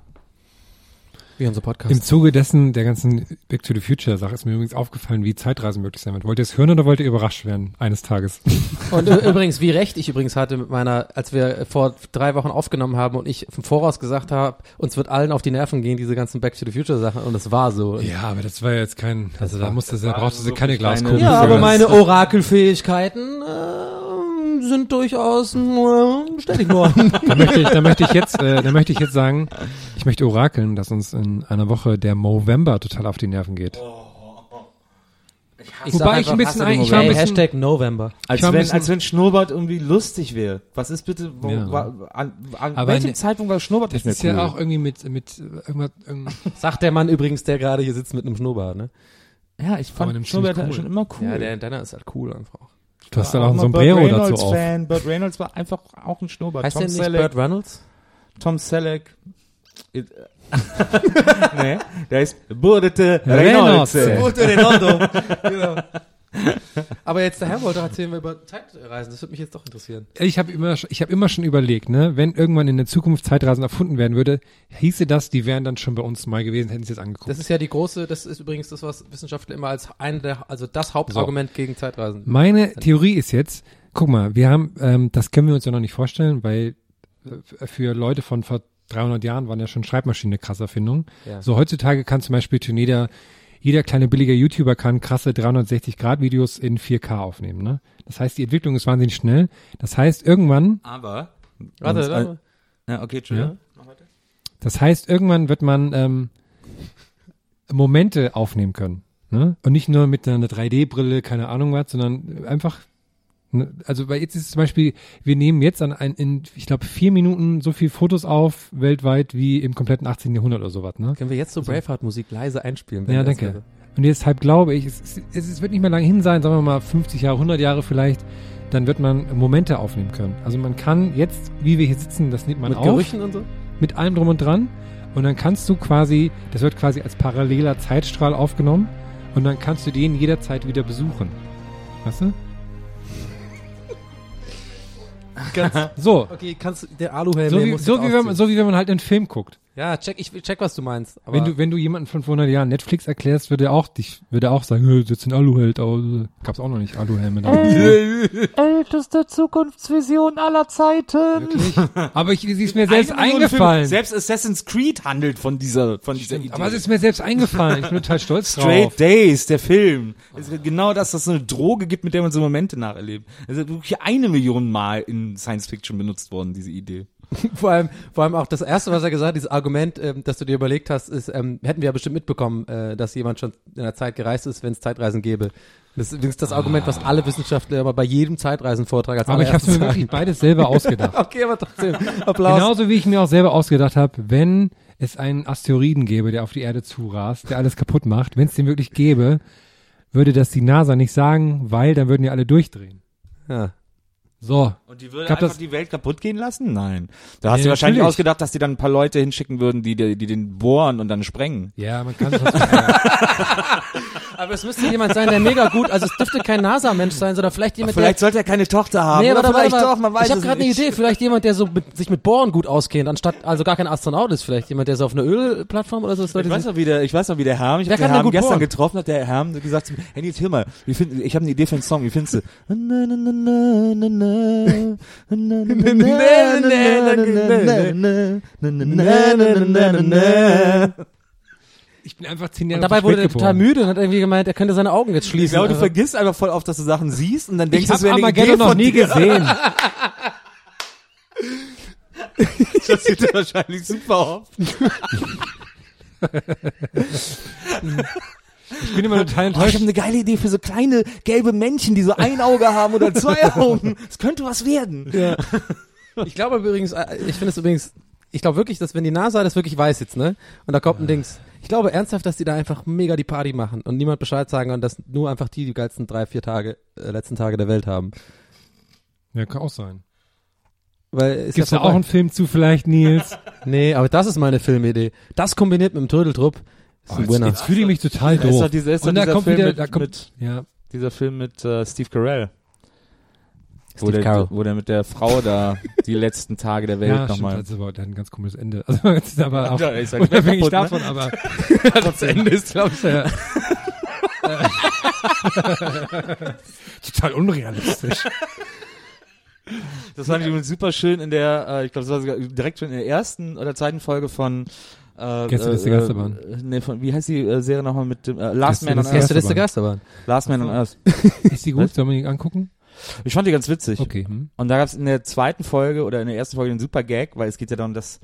Speaker 1: Wie unser Podcast.
Speaker 4: Im Zuge dessen, der ganzen Back to the Future Sache, ist mir übrigens aufgefallen, wie Zeitreisen möglich sein wird. Wollt ihr es hören oder wollt ihr überrascht werden eines Tages? *laughs*
Speaker 1: Und ü- übrigens, wie recht ich übrigens hatte mit meiner, als wir vor drei Wochen aufgenommen haben und ich im Voraus gesagt habe, uns wird allen auf die Nerven gehen, diese ganzen Back to the Future Sachen. Und es war so.
Speaker 4: ja, aber das war jetzt kein, also da musste, da brauchte sie keine Glaskugel.
Speaker 1: Ja, aber meine Orakelfähigkeiten äh, sind durchaus äh, dich nur *laughs*
Speaker 4: da möchte ich, da möchte ich jetzt, äh, da möchte ich jetzt sagen, ich möchte orakeln, dass uns in einer Woche der Movember total auf die Nerven geht.
Speaker 1: Ich
Speaker 4: Wobei ich ein bisschen,
Speaker 3: den
Speaker 4: ich war ein bisschen,
Speaker 1: Hashtag November.
Speaker 3: Als
Speaker 4: Ich war ein
Speaker 3: wenn, als wenn Schnurrbart irgendwie lustig wäre. Was ist bitte, wo,
Speaker 4: Ja.
Speaker 3: war, an, an
Speaker 4: Aber
Speaker 3: welchem
Speaker 4: ne-
Speaker 3: Zeitpunkt war Schnurrbart
Speaker 4: das
Speaker 3: nicht
Speaker 4: ist
Speaker 3: mehr cool?
Speaker 4: ja auch irgendwie mit, mit irgendwas, irgend- *laughs*
Speaker 1: Sagt der Mann übrigens, der gerade hier sitzt mit einem Schnurrbart, ne?
Speaker 3: ja, ich fand Schnurrbart
Speaker 4: ziemlich
Speaker 3: schon
Speaker 4: cool.
Speaker 3: immer cool.
Speaker 1: Ja, der, deiner ist halt cool einfach.
Speaker 4: Du hast dann
Speaker 3: War
Speaker 4: auch ein Sombrero
Speaker 3: Burt
Speaker 4: dazu
Speaker 3: Reynolds
Speaker 4: auf.
Speaker 3: Fan. Burt Reynolds war einfach auch ein Schnurrbart.
Speaker 1: Heißt
Speaker 3: Tom
Speaker 1: der nicht
Speaker 3: Selleck.
Speaker 1: Burt Reynolds?
Speaker 3: Tom Selleck. It- *laughs* nee, der ist Burdete Reynolds.
Speaker 4: Reynolds.
Speaker 1: Ronaldo. *laughs* genau. *laughs* Aber jetzt der Herr wollte erzählen wir über Zeitreisen. Das würde mich jetzt doch interessieren.
Speaker 4: Ich habe immer, ich habe immer schon überlegt, ne, wenn irgendwann in der Zukunft Zeitreisen erfunden werden würde, hieße das, die wären dann schon bei uns mal gewesen, hätten sie jetzt angeguckt.
Speaker 1: Das ist ja die große, das ist übrigens das, was Wissenschaftler immer als ein der, also das Hauptargument gegen Zeitreisen.
Speaker 4: Meine Theorie ist jetzt, guck mal, wir haben, ähm, das können wir uns ja noch nicht vorstellen, weil äh, für Leute von vor 300 Jahren waren ja schon Schreibmaschinen eine krasse Erfindung.
Speaker 1: Ja.
Speaker 4: So heutzutage kann zum Beispiel schon jeder, kleine billige YouTuber kann krasse 360-Grad-Videos in 4K aufnehmen. Ne? Das heißt, die Entwicklung ist wahnsinnig schnell. Das heißt, irgendwann,
Speaker 3: Aber.
Speaker 1: Warte,
Speaker 3: uns-
Speaker 1: warte.
Speaker 3: Ja, okay, Entschuldigung.
Speaker 4: das heißt, irgendwann wird man ähm, Momente aufnehmen können. Ne? Und nicht nur mit einer 3D-Brille, keine Ahnung was, sondern einfach Also weil jetzt ist es zum Beispiel, wir nehmen jetzt an ein, in, ich glaube, vier Minuten so viel Fotos auf weltweit wie im kompletten 18. Jahrhundert oder sowas, ne?
Speaker 1: Können wir jetzt so Braveheart-Musik leise einspielen? wenn
Speaker 4: Ja, danke. Und deshalb glaube ich, es, es, es wird nicht mehr lange hin sein, sagen wir mal 50 Jahre, 100 Jahre vielleicht, dann wird man Momente aufnehmen können. Also man kann jetzt, wie wir hier sitzen, das nimmt man
Speaker 1: Mit
Speaker 4: auf,
Speaker 1: Gerüchen und so?
Speaker 4: mit allem drum und dran. Und dann kannst du quasi, das wird quasi als paralleler Zeitstrahl aufgenommen und dann kannst du den jederzeit wieder besuchen. Weißt du? *laughs* so.
Speaker 1: Okay, kannst der Aluhelm,
Speaker 4: So wie, so, wie wenn, so wie wenn man halt einen Film guckt.
Speaker 1: Ja, check, ich check, was du meinst. Aber
Speaker 4: Wenn du, wenn du jemanden von vor 100 Jahren Netflix erklärst, würde er auch dich, würde er auch sagen, "Hö, jetzt ein Aluheld, aber gab's auch noch nicht Aluhelme.
Speaker 3: Älteste Zukunftsvision aller Zeiten.
Speaker 4: Wirklich? *laughs* Aber ich, sie ist mir selbst eingefallen.
Speaker 3: Selbst Assassin's Creed handelt von dieser, von dieser Idee.
Speaker 4: Aber es ist mir selbst eingefallen. Ich bin total stolz *laughs*
Speaker 3: Straight
Speaker 4: drauf.
Speaker 3: Days, der Film. Es ist genau das, dass es eine Droge gibt, mit der man so Momente nacherlebt. Es ist wirklich eine Million Mal in Science Fiction benutzt worden, diese Idee. *laughs*
Speaker 1: vor allem, vor allem auch das erste, was er gesagt hat, dieses Argument, ähm, das du dir überlegt hast, ist, ähm, hätten wir ja bestimmt mitbekommen, äh, dass jemand schon in der Zeit gereist ist, wenn es Zeitreisen gäbe. Das ist das Argument, was alle Wissenschaftler aber bei jedem Zeitreisenvortrag als
Speaker 4: Aber ich habe mir wirklich beides selber ausgedacht.
Speaker 1: sagen. *laughs* Okay, aber trotzdem, Applaus.
Speaker 4: Genauso wie ich mir auch selber ausgedacht habe, wenn es einen Asteroiden gäbe, der auf die Erde zurast, der alles kaputt macht, wenn es den wirklich gäbe, würde das die NASA nicht sagen, weil dann würden ja alle durchdrehen.
Speaker 1: Ja.
Speaker 4: So,
Speaker 3: Und die würde
Speaker 4: glaub,
Speaker 3: einfach
Speaker 4: das-
Speaker 3: die Welt kaputt gehen lassen? Nein. Da hast
Speaker 4: Nee,
Speaker 3: du wahrscheinlich
Speaker 4: natürlich.
Speaker 3: ausgedacht, dass die dann ein paar Leute hinschicken würden, die, die, die den bohren und dann sprengen.
Speaker 4: Ja, man kann ja. *laughs*
Speaker 1: Aber es müsste jemand sein, der mega gut, also es dürfte kein NASA-Mensch sein, sondern vielleicht jemand,
Speaker 3: Vielleicht sollte er keine Tochter haben.
Speaker 1: der... Nee,
Speaker 3: oder
Speaker 1: aber
Speaker 3: vielleicht
Speaker 1: warte mal,
Speaker 3: doch, man weiß
Speaker 1: ich habe
Speaker 3: es
Speaker 1: gerade eine. Idee, vielleicht jemand, der so mit, sich mit Bohren gut auskennt, anstatt, also gar kein Astronaut ist, vielleicht jemand, der so auf einer Ölplattform oder so ist.
Speaker 3: Ich weiß noch, wie der, ich weiß noch, wie der Herm, ich habe den Herm gestern
Speaker 1: bohren?
Speaker 3: getroffen, hat der Herm gesagt zu mir, hey, hör mal, find, ich habe eine Idee für einen Song, wie findest du? *laughs* *laughs*
Speaker 4: Ich bin einfach zehn Jahre
Speaker 1: und dabei wurde er total müde und hat irgendwie gemeint, er könnte seine Augen jetzt schließen.
Speaker 3: Ich glaube, du
Speaker 1: also.
Speaker 3: vergisst einfach voll oft, dass du Sachen siehst und dann denkst du,
Speaker 4: es
Speaker 3: wäre eine Idee
Speaker 4: noch nie
Speaker 3: dir.
Speaker 4: gesehen. *laughs*
Speaker 3: das passiert wahrscheinlich super oft. *laughs*
Speaker 4: Ich bin immer total
Speaker 3: Oh, ich
Speaker 4: enttäuscht.
Speaker 3: habe eine geile Idee für so kleine gelbe Männchen, die so ein Auge haben oder zwei *laughs* Augen. Es könnte was werden.
Speaker 1: Ja. *laughs* Ich glaube übrigens, äh, ich finde es übrigens, ich glaube wirklich, dass wenn die NASA das wirklich weiß jetzt, ne, und da kommt ein Dings, ich glaube ernsthaft, dass die da einfach mega die Party machen und niemand Bescheid sagen und dass nur einfach die die geilsten drei, vier Tage, äh, letzten Tage der Welt haben.
Speaker 4: Ja, kann auch sein.
Speaker 1: Weil ist
Speaker 4: Gibt's
Speaker 1: ja
Speaker 4: da auch einen Film zu vielleicht, Nils? *laughs*
Speaker 1: Nee, aber das ist meine Filmidee. Das kombiniert mit dem Trödeltrupp ist ein
Speaker 4: jetzt,
Speaker 1: Winner.
Speaker 4: jetzt fühle ich mich total
Speaker 3: Da ist
Speaker 4: doof.
Speaker 3: doch dieser, ist doch
Speaker 4: Und da kommt
Speaker 3: Film
Speaker 4: wieder,
Speaker 3: mit,
Speaker 4: da kommt,
Speaker 3: mit
Speaker 4: ja.
Speaker 3: dieser Film mit äh, Steve Carell. Wo
Speaker 1: Steve
Speaker 3: der,
Speaker 1: Carell.
Speaker 3: wo der mit der Frau da *laughs* die letzten Tage der Welt
Speaker 4: Ja,
Speaker 3: nochmal.
Speaker 4: das ist aber der hat ein ganz komisches Ende. *laughs* Also, jetzt ist aber auch
Speaker 3: Ja, ist halt
Speaker 4: unabhängig
Speaker 3: kaputt, ne?
Speaker 4: davon, aber *laughs*
Speaker 1: das Ende ist, glaube ich,
Speaker 4: ja. total unrealistisch.
Speaker 3: Das fand ich übrigens super schön in der, äh, ich glaube, das war sogar direkt schon in der ersten oder zweiten Folge von äh,
Speaker 4: Gästeliste
Speaker 3: äh,
Speaker 4: Geisterbahn.
Speaker 3: Äh, nee, von, wie heißt die äh, Serie nochmal mit dem äh, Last Man on
Speaker 4: Gästeliste
Speaker 3: Earth?
Speaker 1: erste letzte Geisterbahn.
Speaker 3: Last Man on Earth. *laughs*
Speaker 4: Ist die gut? Sollen wir die angucken?
Speaker 3: Ich fand die ganz witzig.
Speaker 4: Okay. Hm.
Speaker 3: Und da gab es in der zweiten Folge oder in der ersten Folge einen super Gag, weil es geht ja darum, dass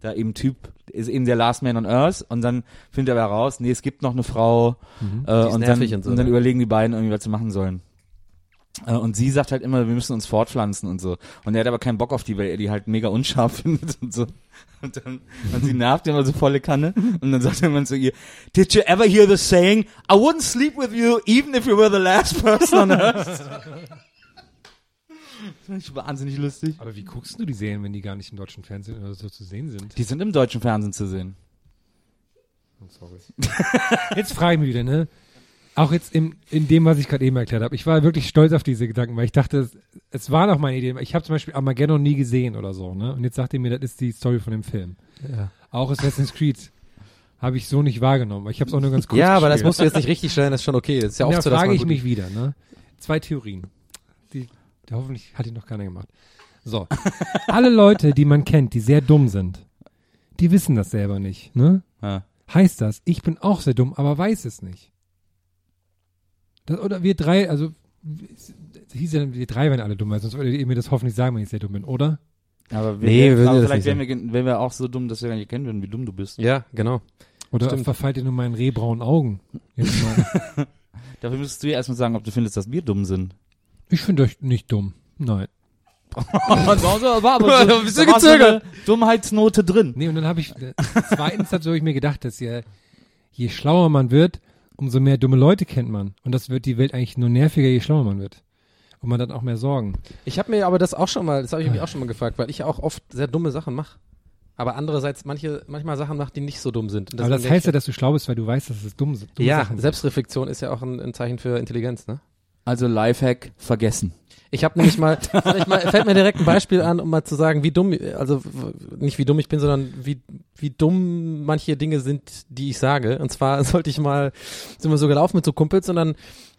Speaker 3: da eben Typ ist eben der Last Man on Earth und dann findet er heraus, nee, es gibt noch eine Frau
Speaker 4: Mhm.
Speaker 3: äh, und, dann,
Speaker 1: und so,
Speaker 3: und dann
Speaker 1: ne?
Speaker 3: überlegen die beiden irgendwie, was sie machen sollen. Äh, Und sie sagt halt immer, wir müssen uns fortpflanzen und so. Und er hat aber keinen Bock auf die, weil er die halt mega unscharf *laughs* findet und so. Und dann, und sie nervt immer so volle Kanne. Und dann sagt er immer zu ihr, Did you ever hear the saying, I wouldn't sleep with you even if you were the last person on earth? *laughs* Das ich wahnsinnig lustig.
Speaker 4: Aber wie guckst du die Serien, wenn die gar nicht im deutschen Fernsehen oder so zu sehen sind?
Speaker 3: Die sind im deutschen Fernsehen zu sehen.
Speaker 4: Oh, sorry. *laughs* Jetzt frage ich mich wieder, ne? Auch jetzt in, in dem, was ich gerade eben erklärt habe. Ich war wirklich stolz auf diese Gedanken, weil ich dachte, es, es war noch meine Idee. Ich habe zum Beispiel Armageddon nie gesehen oder so, ne? Und jetzt sagt ihr mir, das ist die Story von dem Film.
Speaker 1: Ja.
Speaker 4: Auch Assassin's Creed habe ich so nicht wahrgenommen. Ich habe es auch nur ganz kurz
Speaker 1: Ja, aber das
Speaker 4: gespielt.
Speaker 1: musst du jetzt nicht richtig stellen, das ist schon okay. Das ist ja oft
Speaker 4: da
Speaker 1: so,
Speaker 4: frage ich mich wieder, ne? Zwei Theorien. Die, die hoffentlich hat die noch keiner gemacht. So. *laughs* Alle Leute, die man kennt, die sehr dumm sind, die wissen das selber nicht, ne?
Speaker 3: Ja.
Speaker 4: Heißt das, ich bin auch sehr dumm, aber weiß es nicht. Das, oder wir drei, also es hieß ja, wir drei wären alle dumm, weil sonst würdet ihr mir das hoffentlich sagen, wenn ich sehr dumm bin, oder?
Speaker 3: Aber wir,
Speaker 1: Nee, wir
Speaker 3: aber vielleicht wären wir, wären wir auch so dumm, dass wir gar nicht erkennen würden, wie dumm du bist.
Speaker 1: Ja, genau.
Speaker 4: Oder
Speaker 1: Stimmt.
Speaker 4: verfallt ihr nur meinen rehbraunen Augen? *laughs* Jetzt mal.
Speaker 3: Dafür müsstest du ja erstmal sagen, ob du findest, dass wir dumm sind.
Speaker 4: ich finde euch nicht dumm. Nein. *laughs*
Speaker 3: war aber *laughs*
Speaker 1: Da bist du gezögert.
Speaker 3: Dummheitsnote drin.
Speaker 4: Nee, und dann habe ich, äh, zweitens habe ich mir gedacht, dass ja, je schlauer man wird, umso mehr dumme Leute kennt man. Und das wird die Welt eigentlich nur nerviger, je schlauer man wird. Und man hat auch mehr Sorgen.
Speaker 1: Ich habe mir aber das auch schon mal, das habe ich mich auch schon mal gefragt, weil ich ja auch oft sehr dumme Sachen mache. Aber andererseits manche, manchmal Sachen mache, die nicht so dumm sind.
Speaker 4: Aber das heißt ja, dass du schlau bist, weil du weißt, dass es dumm dumme
Speaker 1: ja,
Speaker 4: Sachen sind.
Speaker 1: Selbstreflexion ist ja auch ein, ein Zeichen für Intelligenz, ne?
Speaker 3: Also Lifehack vergessen.
Speaker 1: Ich habe nämlich mal, *laughs* mal, fällt mir direkt ein Beispiel an, um mal zu sagen, wie dumm, also nicht wie dumm ich bin, sondern wie, wie dumm manche Dinge sind, die ich sage. Und zwar *laughs* sollte ich mal, sind wir so gelaufen mit so Kumpels und dann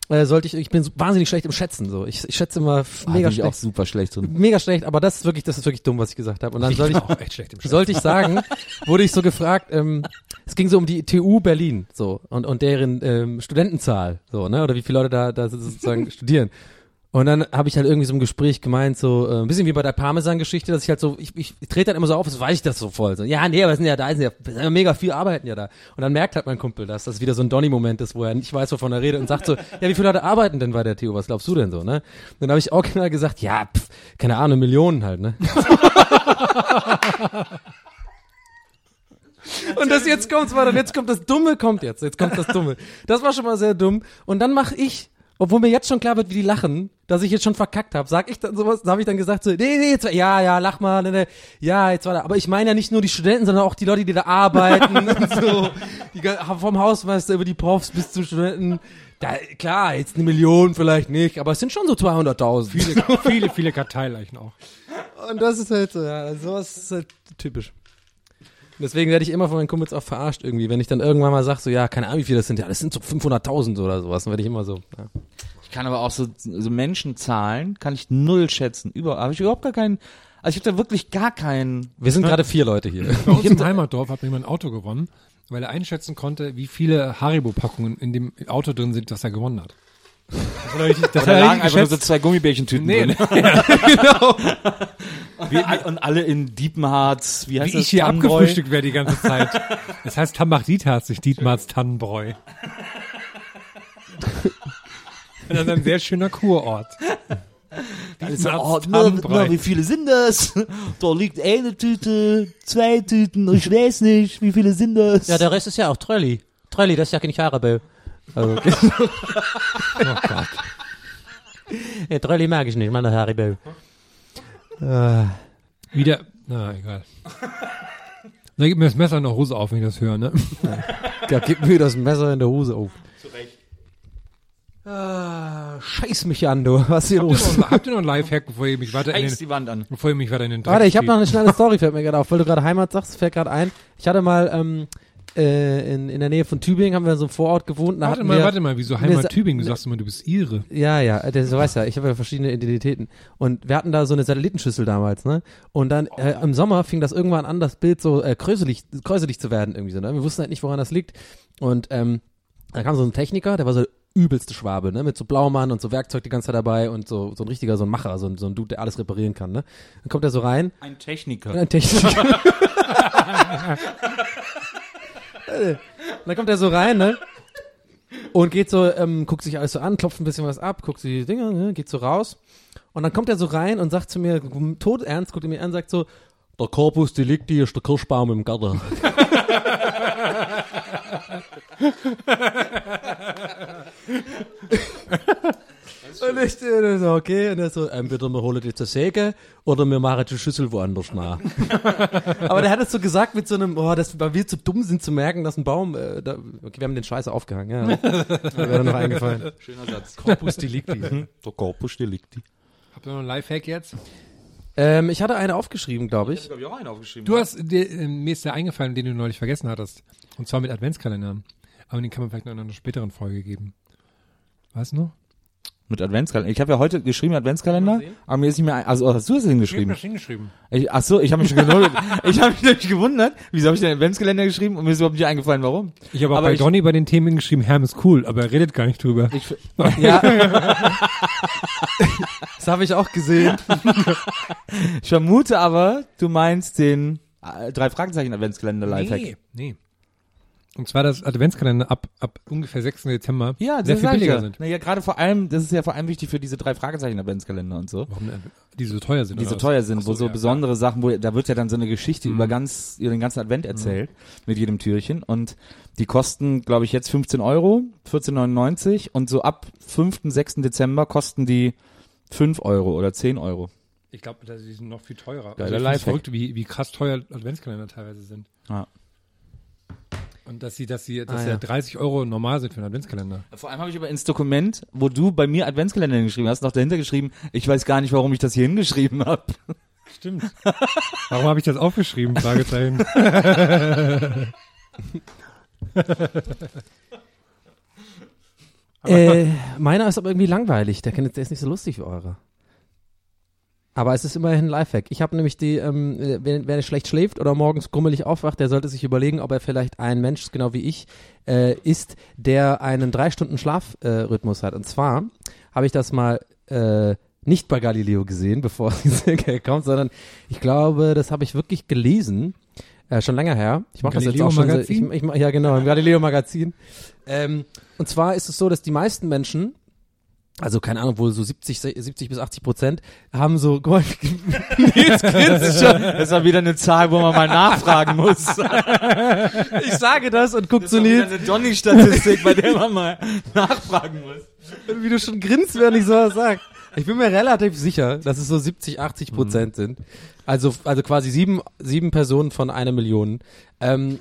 Speaker 1: äh, sollte ich, ich bin wahnsinnig schlecht im Schätzen, so. Ich, ich schätze immer
Speaker 3: Ah,
Speaker 1: mega
Speaker 3: bin ich auch
Speaker 1: schlecht.
Speaker 3: super schlecht drin.
Speaker 1: Mega schlecht, aber das ist wirklich, das ist wirklich dumm, was ich gesagt habe. Und dann soll ich,
Speaker 4: auch echt schlecht im Schätzen.
Speaker 1: sollte ich sagen, *laughs* wurde ich so gefragt, ähm, es ging so um die TU Berlin, so, und, und deren ähm, Studentenzahl, so, ne, oder wie viele Leute da, da sozusagen studieren. Und dann habe ich halt irgendwie so im Gespräch gemeint, so äh, ein bisschen wie bei der Parmesan-Geschichte, dass ich halt so, ich, ich, ich trete dann immer so auf, so weiß ich das so voll. So, ja, nee, aber sind ja da, sind ja, mega viel arbeiten ja da. Und dann merkt halt mein Kumpel das, dass es wieder so ein Donny-Moment ist, wo er nicht weiß, wovon er redet und sagt so, *laughs* ja, wie viele Leute arbeiten denn bei der TU? Was glaubst du denn so, ne? Und dann habe ich auch genau gesagt, ja, pff, keine Ahnung, Millionen halt, ne? *laughs* Und das jetzt kommt's und jetzt kommt das Dumme, kommt jetzt, jetzt kommt das Dumme. Das war schon mal sehr dumm. Und dann mache ich obwohl mir jetzt schon klar wird, wie die lachen, dass ich jetzt schon verkackt habe, sag ich dann sowas, da habe ich dann gesagt so, nee, nee, jetzt, ja, ja, lach mal, nee, nee, ja, jetzt war da, aber ich meine ja nicht nur die Studenten, sondern auch die Leute, die da arbeiten *laughs* und so, die, vom Hausmeister über die Profs bis zu Studenten, da, klar, jetzt eine Million vielleicht nicht, aber es sind schon so 200.000.
Speaker 4: Viele, viele, viele Karteileichen auch.
Speaker 1: Und das ist halt so, ja, sowas ist halt typisch. Deswegen werde ich immer von meinen Kumpels auch verarscht irgendwie, wenn ich dann irgendwann mal sage, so, ja, keine Ahnung, wie viel das sind, ja, das sind so 500.000 oder sowas, dann werde ich immer so, ja.
Speaker 3: Ich kann aber auch so, so Menschenzahlen, kann ich null schätzen. Über, habe ich überhaupt gar keinen, also ich habe da wirklich gar keinen.
Speaker 1: Wir sind gerade vier Leute hier.
Speaker 4: Bei uns *laughs* im Heimatdorf hat mir jemand ein Auto gewonnen, weil er einschätzen konnte, wie viele Haribo-Packungen in dem Auto drin sind, das er gewonnen hat. Das er richtig, das
Speaker 3: Da
Speaker 4: hat er
Speaker 3: lagen einfach nur so zwei Gummibärchentüten
Speaker 4: Nee,
Speaker 3: drin. *laughs* *laughs*
Speaker 4: genau.
Speaker 3: Und, und alle in Diepenharz, wie heißt
Speaker 4: Wie
Speaker 3: das?
Speaker 4: ich hier
Speaker 3: Tannenbräu?
Speaker 4: abgefrühstückt werde die ganze Zeit. Das heißt Tambach-Dietharz, nicht Dietmars Tannenbräu. *laughs* Das ist ein sehr schöner Kurort. Dietmars
Speaker 3: Oh, na, na, wie viele sind das? Da liegt eine Tüte, zwei Tüten, ich weiß nicht, wie viele sind das?
Speaker 1: Ja, der Rest ist ja auch Trolli. Trolli, das ist ja kein Haribo. Also, *laughs*
Speaker 4: Oh Gott.
Speaker 1: ja, Trolli mag ich nicht, meine Haribo.
Speaker 4: Wieder, na egal. Da gibt mir das Messer in der Hose auf, wenn ich das höre, ne? *laughs*
Speaker 1: Ja, gib mir das Messer in der Hose auf. Ah, scheiß mich an, du. Was ist hier
Speaker 4: Habt ihr,
Speaker 1: los?
Speaker 4: noch, habt ihr noch einen Lifehack, bevor ihr mich weiter in
Speaker 3: Heiß
Speaker 4: den,
Speaker 3: die Wand an.
Speaker 4: bevor ihr mich weiter in den Dreck
Speaker 1: Warte, ich habe noch eine schnelle Story, fällt mir gerade auf, weil du gerade Heimat sagst, fällt gerade ein. Ich hatte mal ähm, äh, in, in der Nähe von Tübingen, haben wir in so einem Vorort gewohnt. Da
Speaker 4: Warte mal,
Speaker 1: wir,
Speaker 4: warte mal, wieso Heimat
Speaker 1: sa-
Speaker 4: Tübingen? Du sagst immer, du bist Ihre.
Speaker 1: Ja, ja, äh, das, du weißt ja, ich habe ja verschiedene Identitäten. Und wir hatten da so eine Satellitenschüssel damals, ne? Und dann äh, im Sommer fing das irgendwann an, das Bild so äh, kräuselig, kräuselig zu werden irgendwie so, ne? Wir wussten halt nicht, woran das liegt. Und ähm, da kam so ein Techniker, der war so der übelste Schwabe, ne? Mit so Blaumann und so Werkzeug die ganze Zeit dabei und so, so ein richtiger, so ein Macher, so ein, so ein Dude, der alles reparieren kann, ne? Dann kommt er so rein
Speaker 3: Ein Techniker.
Speaker 1: ein Techniker. *laughs* *laughs* Und dann kommt er so rein, ne? Und geht so, ähm, guckt sich alles so an, klopft ein bisschen was ab, guckt sich die Dinger, ne? geht so raus. Und dann kommt er so rein und sagt zu mir, todernst, guckt er mir an, sagt so, der Corpus Delicti ist der Kirschbaum im Garten. *laughs* Und ich äh, so, okay, und er so, entweder wir holen jetzt eine Säge oder wir machen die Schüssel woanders nach. *laughs* Aber der hat es so gesagt mit so einem, oh, dass weil wir zu dumm sind zu merken, dass ein Baum, äh, da, okay, wir haben den Scheiße aufgehangen, ja. *laughs* Wäre noch eingefallen.
Speaker 3: Schöner Satz.
Speaker 1: Corpus Delicti.
Speaker 3: Der Corpus Delicti.
Speaker 4: Habt ihr noch einen Lifehack jetzt?
Speaker 1: ähm, ich hatte eine aufgeschrieben, glaube ich.
Speaker 3: habe ich auch einen aufgeschrieben.
Speaker 4: Du hast, dir, äh, mir ist der eingefallen, den du neulich vergessen hattest. Und zwar mit Adventskalendern. Aber den kann man vielleicht noch in einer späteren Folge geben. Weißt du noch?
Speaker 3: Mit Adventskalender. Ich habe ja heute geschrieben Adventskalender, aber mir ist nicht mehr, ein, also hast du das hingeschrieben?
Speaker 4: hingeschrieben.
Speaker 3: Ich, ach so, ich habe mich schon gewundert. *laughs* ich habe mich nämlich gewundert, wieso habe ich den Adventskalender geschrieben und mir ist überhaupt nicht eingefallen, warum.
Speaker 4: Ich habe auch
Speaker 3: Aber
Speaker 4: bei
Speaker 3: ich-
Speaker 4: Donny bei den Themen geschrieben, Herm ist cool, aber er redet gar nicht drüber.
Speaker 3: Ich,
Speaker 1: Ja. *laughs* das habe ich auch gesehen.
Speaker 3: ich vermute aber, du meinst den äh, drei Fragezeichen Adventskalender Lifehack.
Speaker 4: Nee, nee. Und zwar das Adventskalender ab, ab ungefähr 6. Dezember
Speaker 3: Ja,
Speaker 4: sehr viel billiger
Speaker 3: ja.
Speaker 4: sind.
Speaker 3: Na ja, gerade vor allem, das ist ja vor allem wichtig für diese drei Fragezeichen Adventskalender und so.
Speaker 4: Warum? Die so teuer sind.
Speaker 3: Die so teuer sind,
Speaker 4: Ach
Speaker 3: wo so
Speaker 4: ja,
Speaker 3: besondere Sachen, wo da wird ja dann so eine Geschichte
Speaker 4: Mhm.
Speaker 3: über ganz über den ganzen Advent erzählt mit jedem Türchen und die kosten, glaube ich, jetzt 15 Euro, 14,99 und so ab 5., 6. Dezember kosten die 5 Euro oder 10 Euro.
Speaker 4: Ich glaube, die sind noch viel teurer.
Speaker 3: Geiler
Speaker 4: also
Speaker 3: Lifehack.
Speaker 4: verrückt, wie, wie krass teuer Adventskalender teilweise sind.
Speaker 3: Ja.
Speaker 4: Und dass sie, dass sie, dass
Speaker 1: Ah,
Speaker 4: ja
Speaker 1: ja.
Speaker 4: 30 Euro normal sind für einen Adventskalender.
Speaker 3: Vor allem habe ich aber ins Dokument, wo du bei mir Adventskalender hingeschrieben hast, noch dahinter geschrieben, ich weiß gar nicht, warum ich das hier hingeschrieben habe.
Speaker 4: Stimmt. Warum habe ich das aufgeschrieben? Fragezeichen. *laughs*
Speaker 1: Äh, meiner ist aber irgendwie langweilig. Der, kann, der ist nicht so lustig wie eure. Aber es ist immerhin ein Lifehack. Ich habe nämlich die, ähm, äh, wer, wer schlecht schläft oder morgens grummelig aufwacht, der sollte sich überlegen, ob er vielleicht ein Mensch, genau wie ich, äh, ist, der einen drei Stunden Schlafrhythmus äh, hat. Und zwar habe ich das mal äh, nicht bei Galileo gesehen, *laughs* bevor Gag kommt, sondern ich glaube, das habe ich wirklich gelesen. Äh, schon länger her. Ich mache das jetzt auch schon. Ich, ich, ja, genau, im Galileo-Magazin. Ähm, und zwar ist es so, dass die meisten Menschen, also keine Ahnung, wohl so 70, 70 bis 80 Prozent, haben so, mal, *laughs* Nils grinst schon.
Speaker 3: Das war wieder eine Zahl, wo man mal nachfragen muss. *laughs*
Speaker 1: Ich sage das und guck
Speaker 3: Das
Speaker 1: zu
Speaker 3: ist doch wieder
Speaker 1: Nils.
Speaker 3: eine Donny-Statistik, bei der man mal nachfragen muss.
Speaker 1: Wie du schon grinst, während ich sowas sag. Ich bin mir relativ sicher, dass es so 70, 80 Prozent sind. Also, also quasi sieben, sieben Personen von einer Million ähm,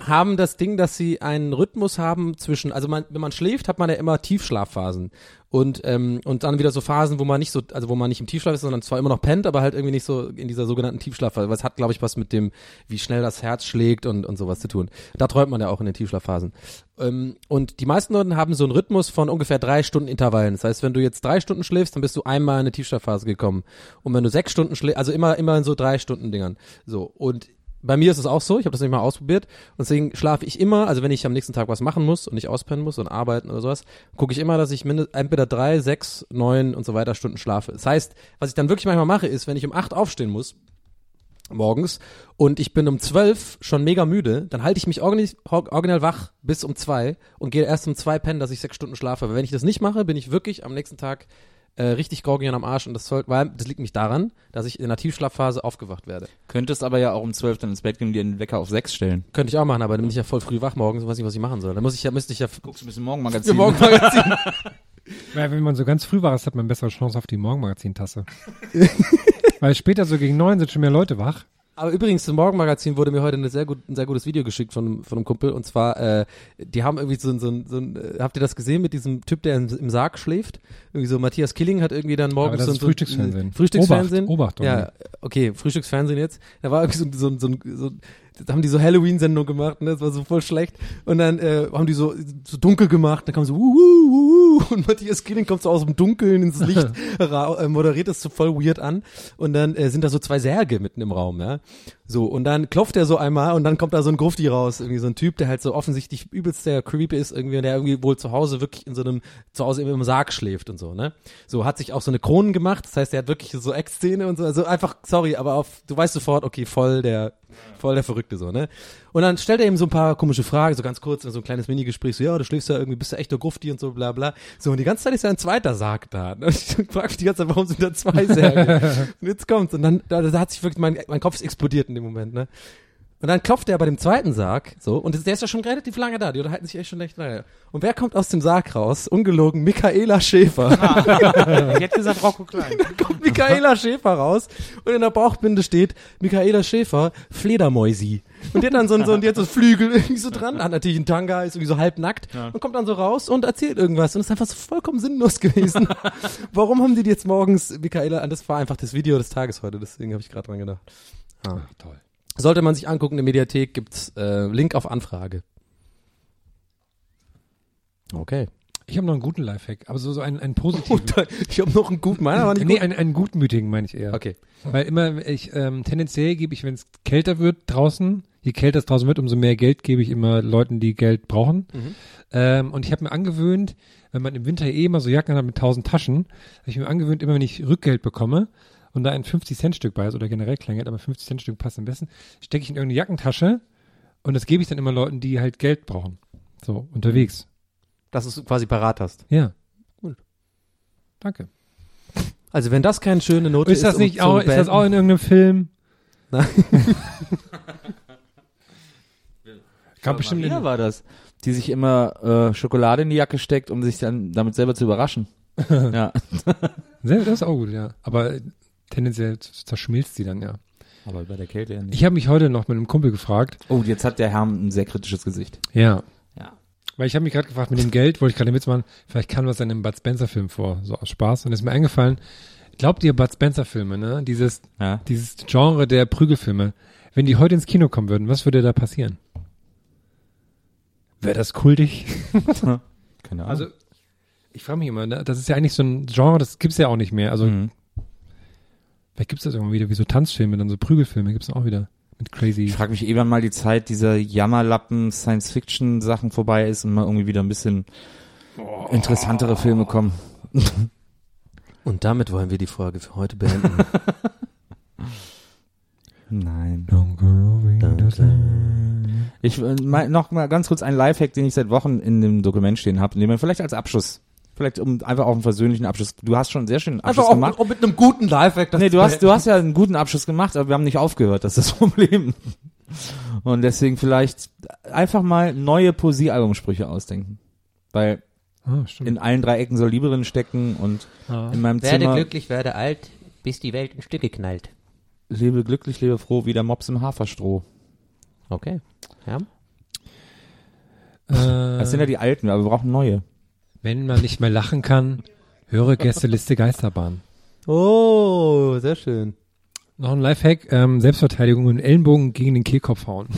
Speaker 1: haben das Ding, dass sie einen Rhythmus haben zwischen, also man, wenn man schläft, hat man ja immer Tiefschlafphasen und ähm, und dann wieder so Phasen, wo man nicht so, also wo man nicht im Tiefschlaf ist, sondern zwar immer noch pennt, aber halt irgendwie nicht so in dieser sogenannten Tiefschlafphase. Was hat, glaube ich, was mit dem, wie schnell das Herz schlägt und und sowas zu tun. Da träumt man ja auch in den Tiefschlafphasen. Ähm, und die meisten Leute haben so einen Rhythmus von ungefähr drei Stunden Intervallen. Das heißt, wenn du jetzt drei Stunden schläfst, dann bist du einmal in eine Tiefschlafphase gekommen. Und wenn du sechs Stunden schläfst, also immer immer in so drei Stunden Dingern. So und bei mir ist es auch so, ich habe das nicht mal ausprobiert. Und deswegen schlafe ich immer, also wenn ich am nächsten Tag was machen muss und nicht auspennen muss und arbeiten oder sowas, gucke ich immer, dass ich mindestens entweder drei, sechs, neun und so weiter Stunden schlafe. Das heißt, was ich dann wirklich manchmal mache, ist, wenn ich um acht aufstehen muss, morgens, und ich bin um zwölf schon mega müde, dann halte ich mich original wach bis um zwei und gehe erst um zwei pennen, dass ich sechs Stunden schlafe. Aber wenn ich das nicht mache, bin ich wirklich am nächsten Tag äh, richtig und am Arsch und das soll, weil das liegt mich daran, dass ich in einer Tiefschlafphase aufgewacht werde.
Speaker 3: Könntest aber ja auch um 12 dann ins Bett gehen und dir den Wecker auf 6 stellen.
Speaker 1: Könnte ich auch machen, aber dann bin ich ja voll früh wach morgens und weiß nicht, was ich machen soll. Dann muss ich ja, müsste ich ja
Speaker 3: Guckst du ein bisschen Morgenmagazin. *laughs*
Speaker 1: Morgenmagazin. *laughs*
Speaker 4: Ja, wenn man so ganz früh war, hat man bessere Chance auf die Morgenmagazin-Tasse. *laughs* Weil später so gegen neun sind schon mehr Leute wach.
Speaker 1: Aber übrigens, zum Morgenmagazin wurde mir heute eine sehr gut, ein sehr gutes Video geschickt von, einem- von einem Kumpel. Und zwar, äh, die haben irgendwie so, ein- so, ein- so ein, äh, habt ihr das gesehen mit diesem Typ, der im, im Sarg schläft? Irgendwie so, Matthias Killing hat irgendwie dann morgens so,
Speaker 4: ist
Speaker 1: so
Speaker 4: Frühstücksfernsehen.
Speaker 1: Frühstücksfernsehen.
Speaker 4: Obacht, Obacht,
Speaker 1: Ja, okay, Frühstücksfernsehen jetzt. Da war irgendwie so, so, so, so da haben die so Halloween-Sendung gemacht, ne? Das war so voll schlecht. Und dann äh, haben die so, so dunkel gemacht, dann kam so wuhu, wuhu, und Matthias Killing kommt so aus dem Dunkeln ins Licht, *laughs* äh, moderiert das so voll weird an. Und dann äh, sind da so zwei Särge mitten im Raum, ja. So, und dann klopft er so einmal und dann kommt da so ein Grufti raus, irgendwie so ein Typ, der halt so offensichtlich übelst der Creep ist, irgendwie, und der irgendwie wohl zu Hause wirklich in so einem, zu Hause im Sarg schläft und so, ne? So, hat sich auch so eine Kronen gemacht, das heißt, er hat wirklich so Eckzähne und so, also einfach, sorry, aber auf, du weißt sofort, okay, voll der, voll der Verrückte so, ne? Und dann stellt er ihm so ein paar komische Fragen, so ganz kurz, so ein kleines Minigespräch, so, ja, du schläfst ja irgendwie, bist du echt der Grufti und so, bla, bla. So, und die ganze Zeit ist ja ein zweiter Sarg *laughs* da. Und ich frage mich die ganze Zeit, warum sind da zwei Särge? *laughs* und jetzt kommt's. Und dann, da, da hat sich wirklich, mein, mein Kopf explodiert in dem Moment, ne? Und dann klopft er bei dem zweiten Sarg, so, und der ist ja schon relativ lange da, die unterhalten sich echt schon echt lange. Und wer kommt aus dem Sarg raus? Ungelogen, Michaela Schäfer.
Speaker 3: Ich hätte gesagt Rocco Klein. *laughs*
Speaker 1: kommt Michaela Schäfer raus und in der Bauchbinde steht Michaela Schäfer, Fledermäusi. Und hat dann so, ein- so, und hat so Flügel *laughs* irgendwie so dran, hat natürlich einen Tanga, ist irgendwie so halbnackt und kommt dann so raus und erzählt irgendwas und ist einfach so vollkommen sinnlos gewesen. *laughs* Warum haben die jetzt morgens Michaela, das war einfach das Video des Tages heute, deswegen habe ich gerade dran gedacht. Ah.
Speaker 4: toll.
Speaker 1: Sollte man sich angucken, in der Mediathek gibt's äh, Link auf Anfrage. Okay.
Speaker 4: Ich habe noch einen guten Lifehack, aber so, so einen, einen *laughs* positiven.
Speaker 1: ich habe noch einen guten, meiner war nicht
Speaker 4: nee,
Speaker 1: gut.
Speaker 4: einen, einen gutmütigen meine ich eher.
Speaker 1: Okay.
Speaker 4: Weil immer, ich, ähm, tendenziell gebe ich, wenn es kälter wird draußen, je kälter es draußen wird, umso mehr Geld gebe ich immer Leuten, die Geld brauchen. Ähm, und ich habe mir angewöhnt, wenn man im Winter eh immer so Jacken hat mit 1000 Taschen, habe ich mir angewöhnt, immer wenn ich Rückgeld bekomme und da ein 50-Cent-Stück bei ist oder generell Kleingeld, aber 50-Cent-Stück passt am besten, stecke ich in irgendeine Jackentasche und das gebe ich dann immer Leuten, die halt Geld brauchen. So, unterwegs.
Speaker 1: Dass du es quasi parat hast.
Speaker 4: Ja.
Speaker 1: Gut.
Speaker 4: Danke.
Speaker 1: Also wenn das keine schöne Note ist,
Speaker 4: Ist das
Speaker 1: um
Speaker 4: nicht
Speaker 1: zu
Speaker 4: auch, ist das auch in irgendeinem Film?
Speaker 1: Nein. *laughs*
Speaker 4: Gab bestimmt
Speaker 3: Maria war das, die sich immer äh, Schokolade in die Jacke steckt, um sich dann damit selber zu überraschen. *laughs* ja.
Speaker 4: Das ist auch gut, ja. Aber tendenziell zerschmilzt sie dann, ja.
Speaker 3: Aber bei der Kälte ja nicht.
Speaker 4: Ich habe mich heute noch mit einem Kumpel gefragt.
Speaker 3: Oh, jetzt hat der Herr ein sehr kritisches Gesicht.
Speaker 4: Ja.
Speaker 3: Ja.
Speaker 4: Weil ich habe mich gerade gefragt, mit dem Geld wollte ich gerade den Witz machen, vielleicht kam was in einem Bud Spencer Film vor, so aus Spaß. Und ist mir eingefallen, glaubt ihr Bud Spencer Filme, ne? Dieses,
Speaker 3: Ja.
Speaker 4: dieses Genre der Prügelfilme, wenn die heute ins Kino kommen würden, was würde da passieren? Wäre das kultig? *laughs*
Speaker 3: Keine Ahnung.
Speaker 4: Also, ich frage mich immer, ne? das ist ja eigentlich so ein Genre, das gibt's ja auch nicht mehr. Also,
Speaker 3: Mhm.
Speaker 4: Vielleicht gibt's das irgendwann wieder, wie so Tanzfilme, dann so Prügelfilme gibt's auch wieder. Mit crazy.
Speaker 3: Ich frage mich eh, wann mal die Zeit dieser Jammerlappen Science-Fiction-Sachen vorbei ist und mal irgendwie wieder ein bisschen interessantere Filme kommen. *laughs*
Speaker 1: Und damit wollen wir die Folge für heute beenden. *laughs*
Speaker 3: Nein.
Speaker 1: Danke.
Speaker 3: Ich äh, mal, noch mal ganz kurz einen Lifehack, den ich seit Wochen in dem Dokument stehen habe, den man vielleicht als Abschluss, vielleicht um einfach auch einen versöhnlichen Abschluss. Du hast schon einen sehr schönen Abschluss
Speaker 1: Einfach
Speaker 3: gemacht.
Speaker 1: auch, auch mit einem guten Lifehack. das
Speaker 3: Nee, du hast, du hast ja einen guten Abschluss gemacht, aber wir haben nicht aufgehört, das ist das *laughs* Problem. Und deswegen vielleicht einfach mal neue Poesiealbumsprüche ausdenken. Weil
Speaker 4: Ah.
Speaker 3: In allen drei Ecken soll Liebe drin stecken und in meinem
Speaker 5: Werde
Speaker 3: Zimmer
Speaker 5: glücklich, werde alt, bis die Welt in Stücke knallt.
Speaker 3: lebe glücklich, lebe froh wie der Mops im Haferstroh.
Speaker 5: Okay. Ja.
Speaker 4: Äh,
Speaker 3: Das sind ja die alten, aber wir brauchen neue.
Speaker 4: Wenn man nicht mehr lachen kann, höre Gästeliste Geisterbahn.
Speaker 1: Oh, sehr schön.
Speaker 4: Noch ein Lifehack, ähm, Selbstverteidigung und Ellenbogen gegen den Kehlkopf hauen. *laughs*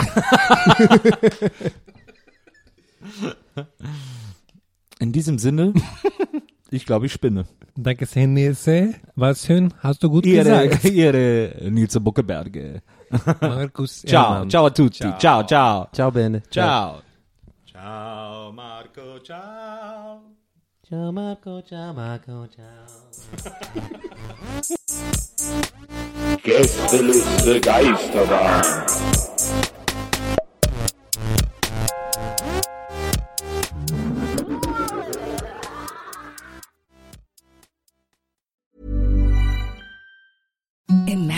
Speaker 3: In diesem Sinne, *laughs* ich glaube, ich spinne.
Speaker 4: Danke sehr, Nese. War schön, hast du gut
Speaker 3: Ihre,
Speaker 4: gesagt. *laughs*
Speaker 3: ihre Nils Buckeberge.
Speaker 4: Markus
Speaker 3: Ciao,
Speaker 4: Ehrmann.
Speaker 3: ciao a tutti. Ciao, ciao.
Speaker 1: Ciao, Bene.
Speaker 3: Ciao. Ciao, Marco, ciao.
Speaker 5: Ciao Marco, ciao Marco, ciao.
Speaker 2: Gästeliste Geisterbahn.
Speaker 6: Imagine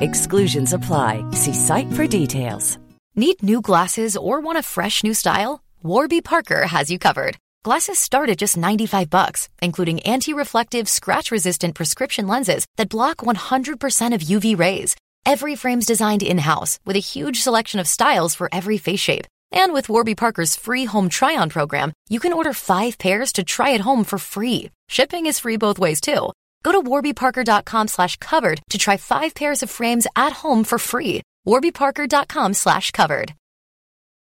Speaker 6: Exclusions apply. See site for details.
Speaker 7: Need new glasses or want a fresh new style? Warby Parker has you covered. Glasses start at just 95 bucks, including anti-reflective, scratch-resistant prescription lenses that block 100% of UV rays. Every frame's designed in-house with a huge selection of styles for every face shape. And with Warby Parker's free home try-on program, you can order five pairs to try at home for free. Shipping is free both ways too. Go to warbyparker.com slash covered to try five pairs of frames at home for free. warbyparker.com slash covered.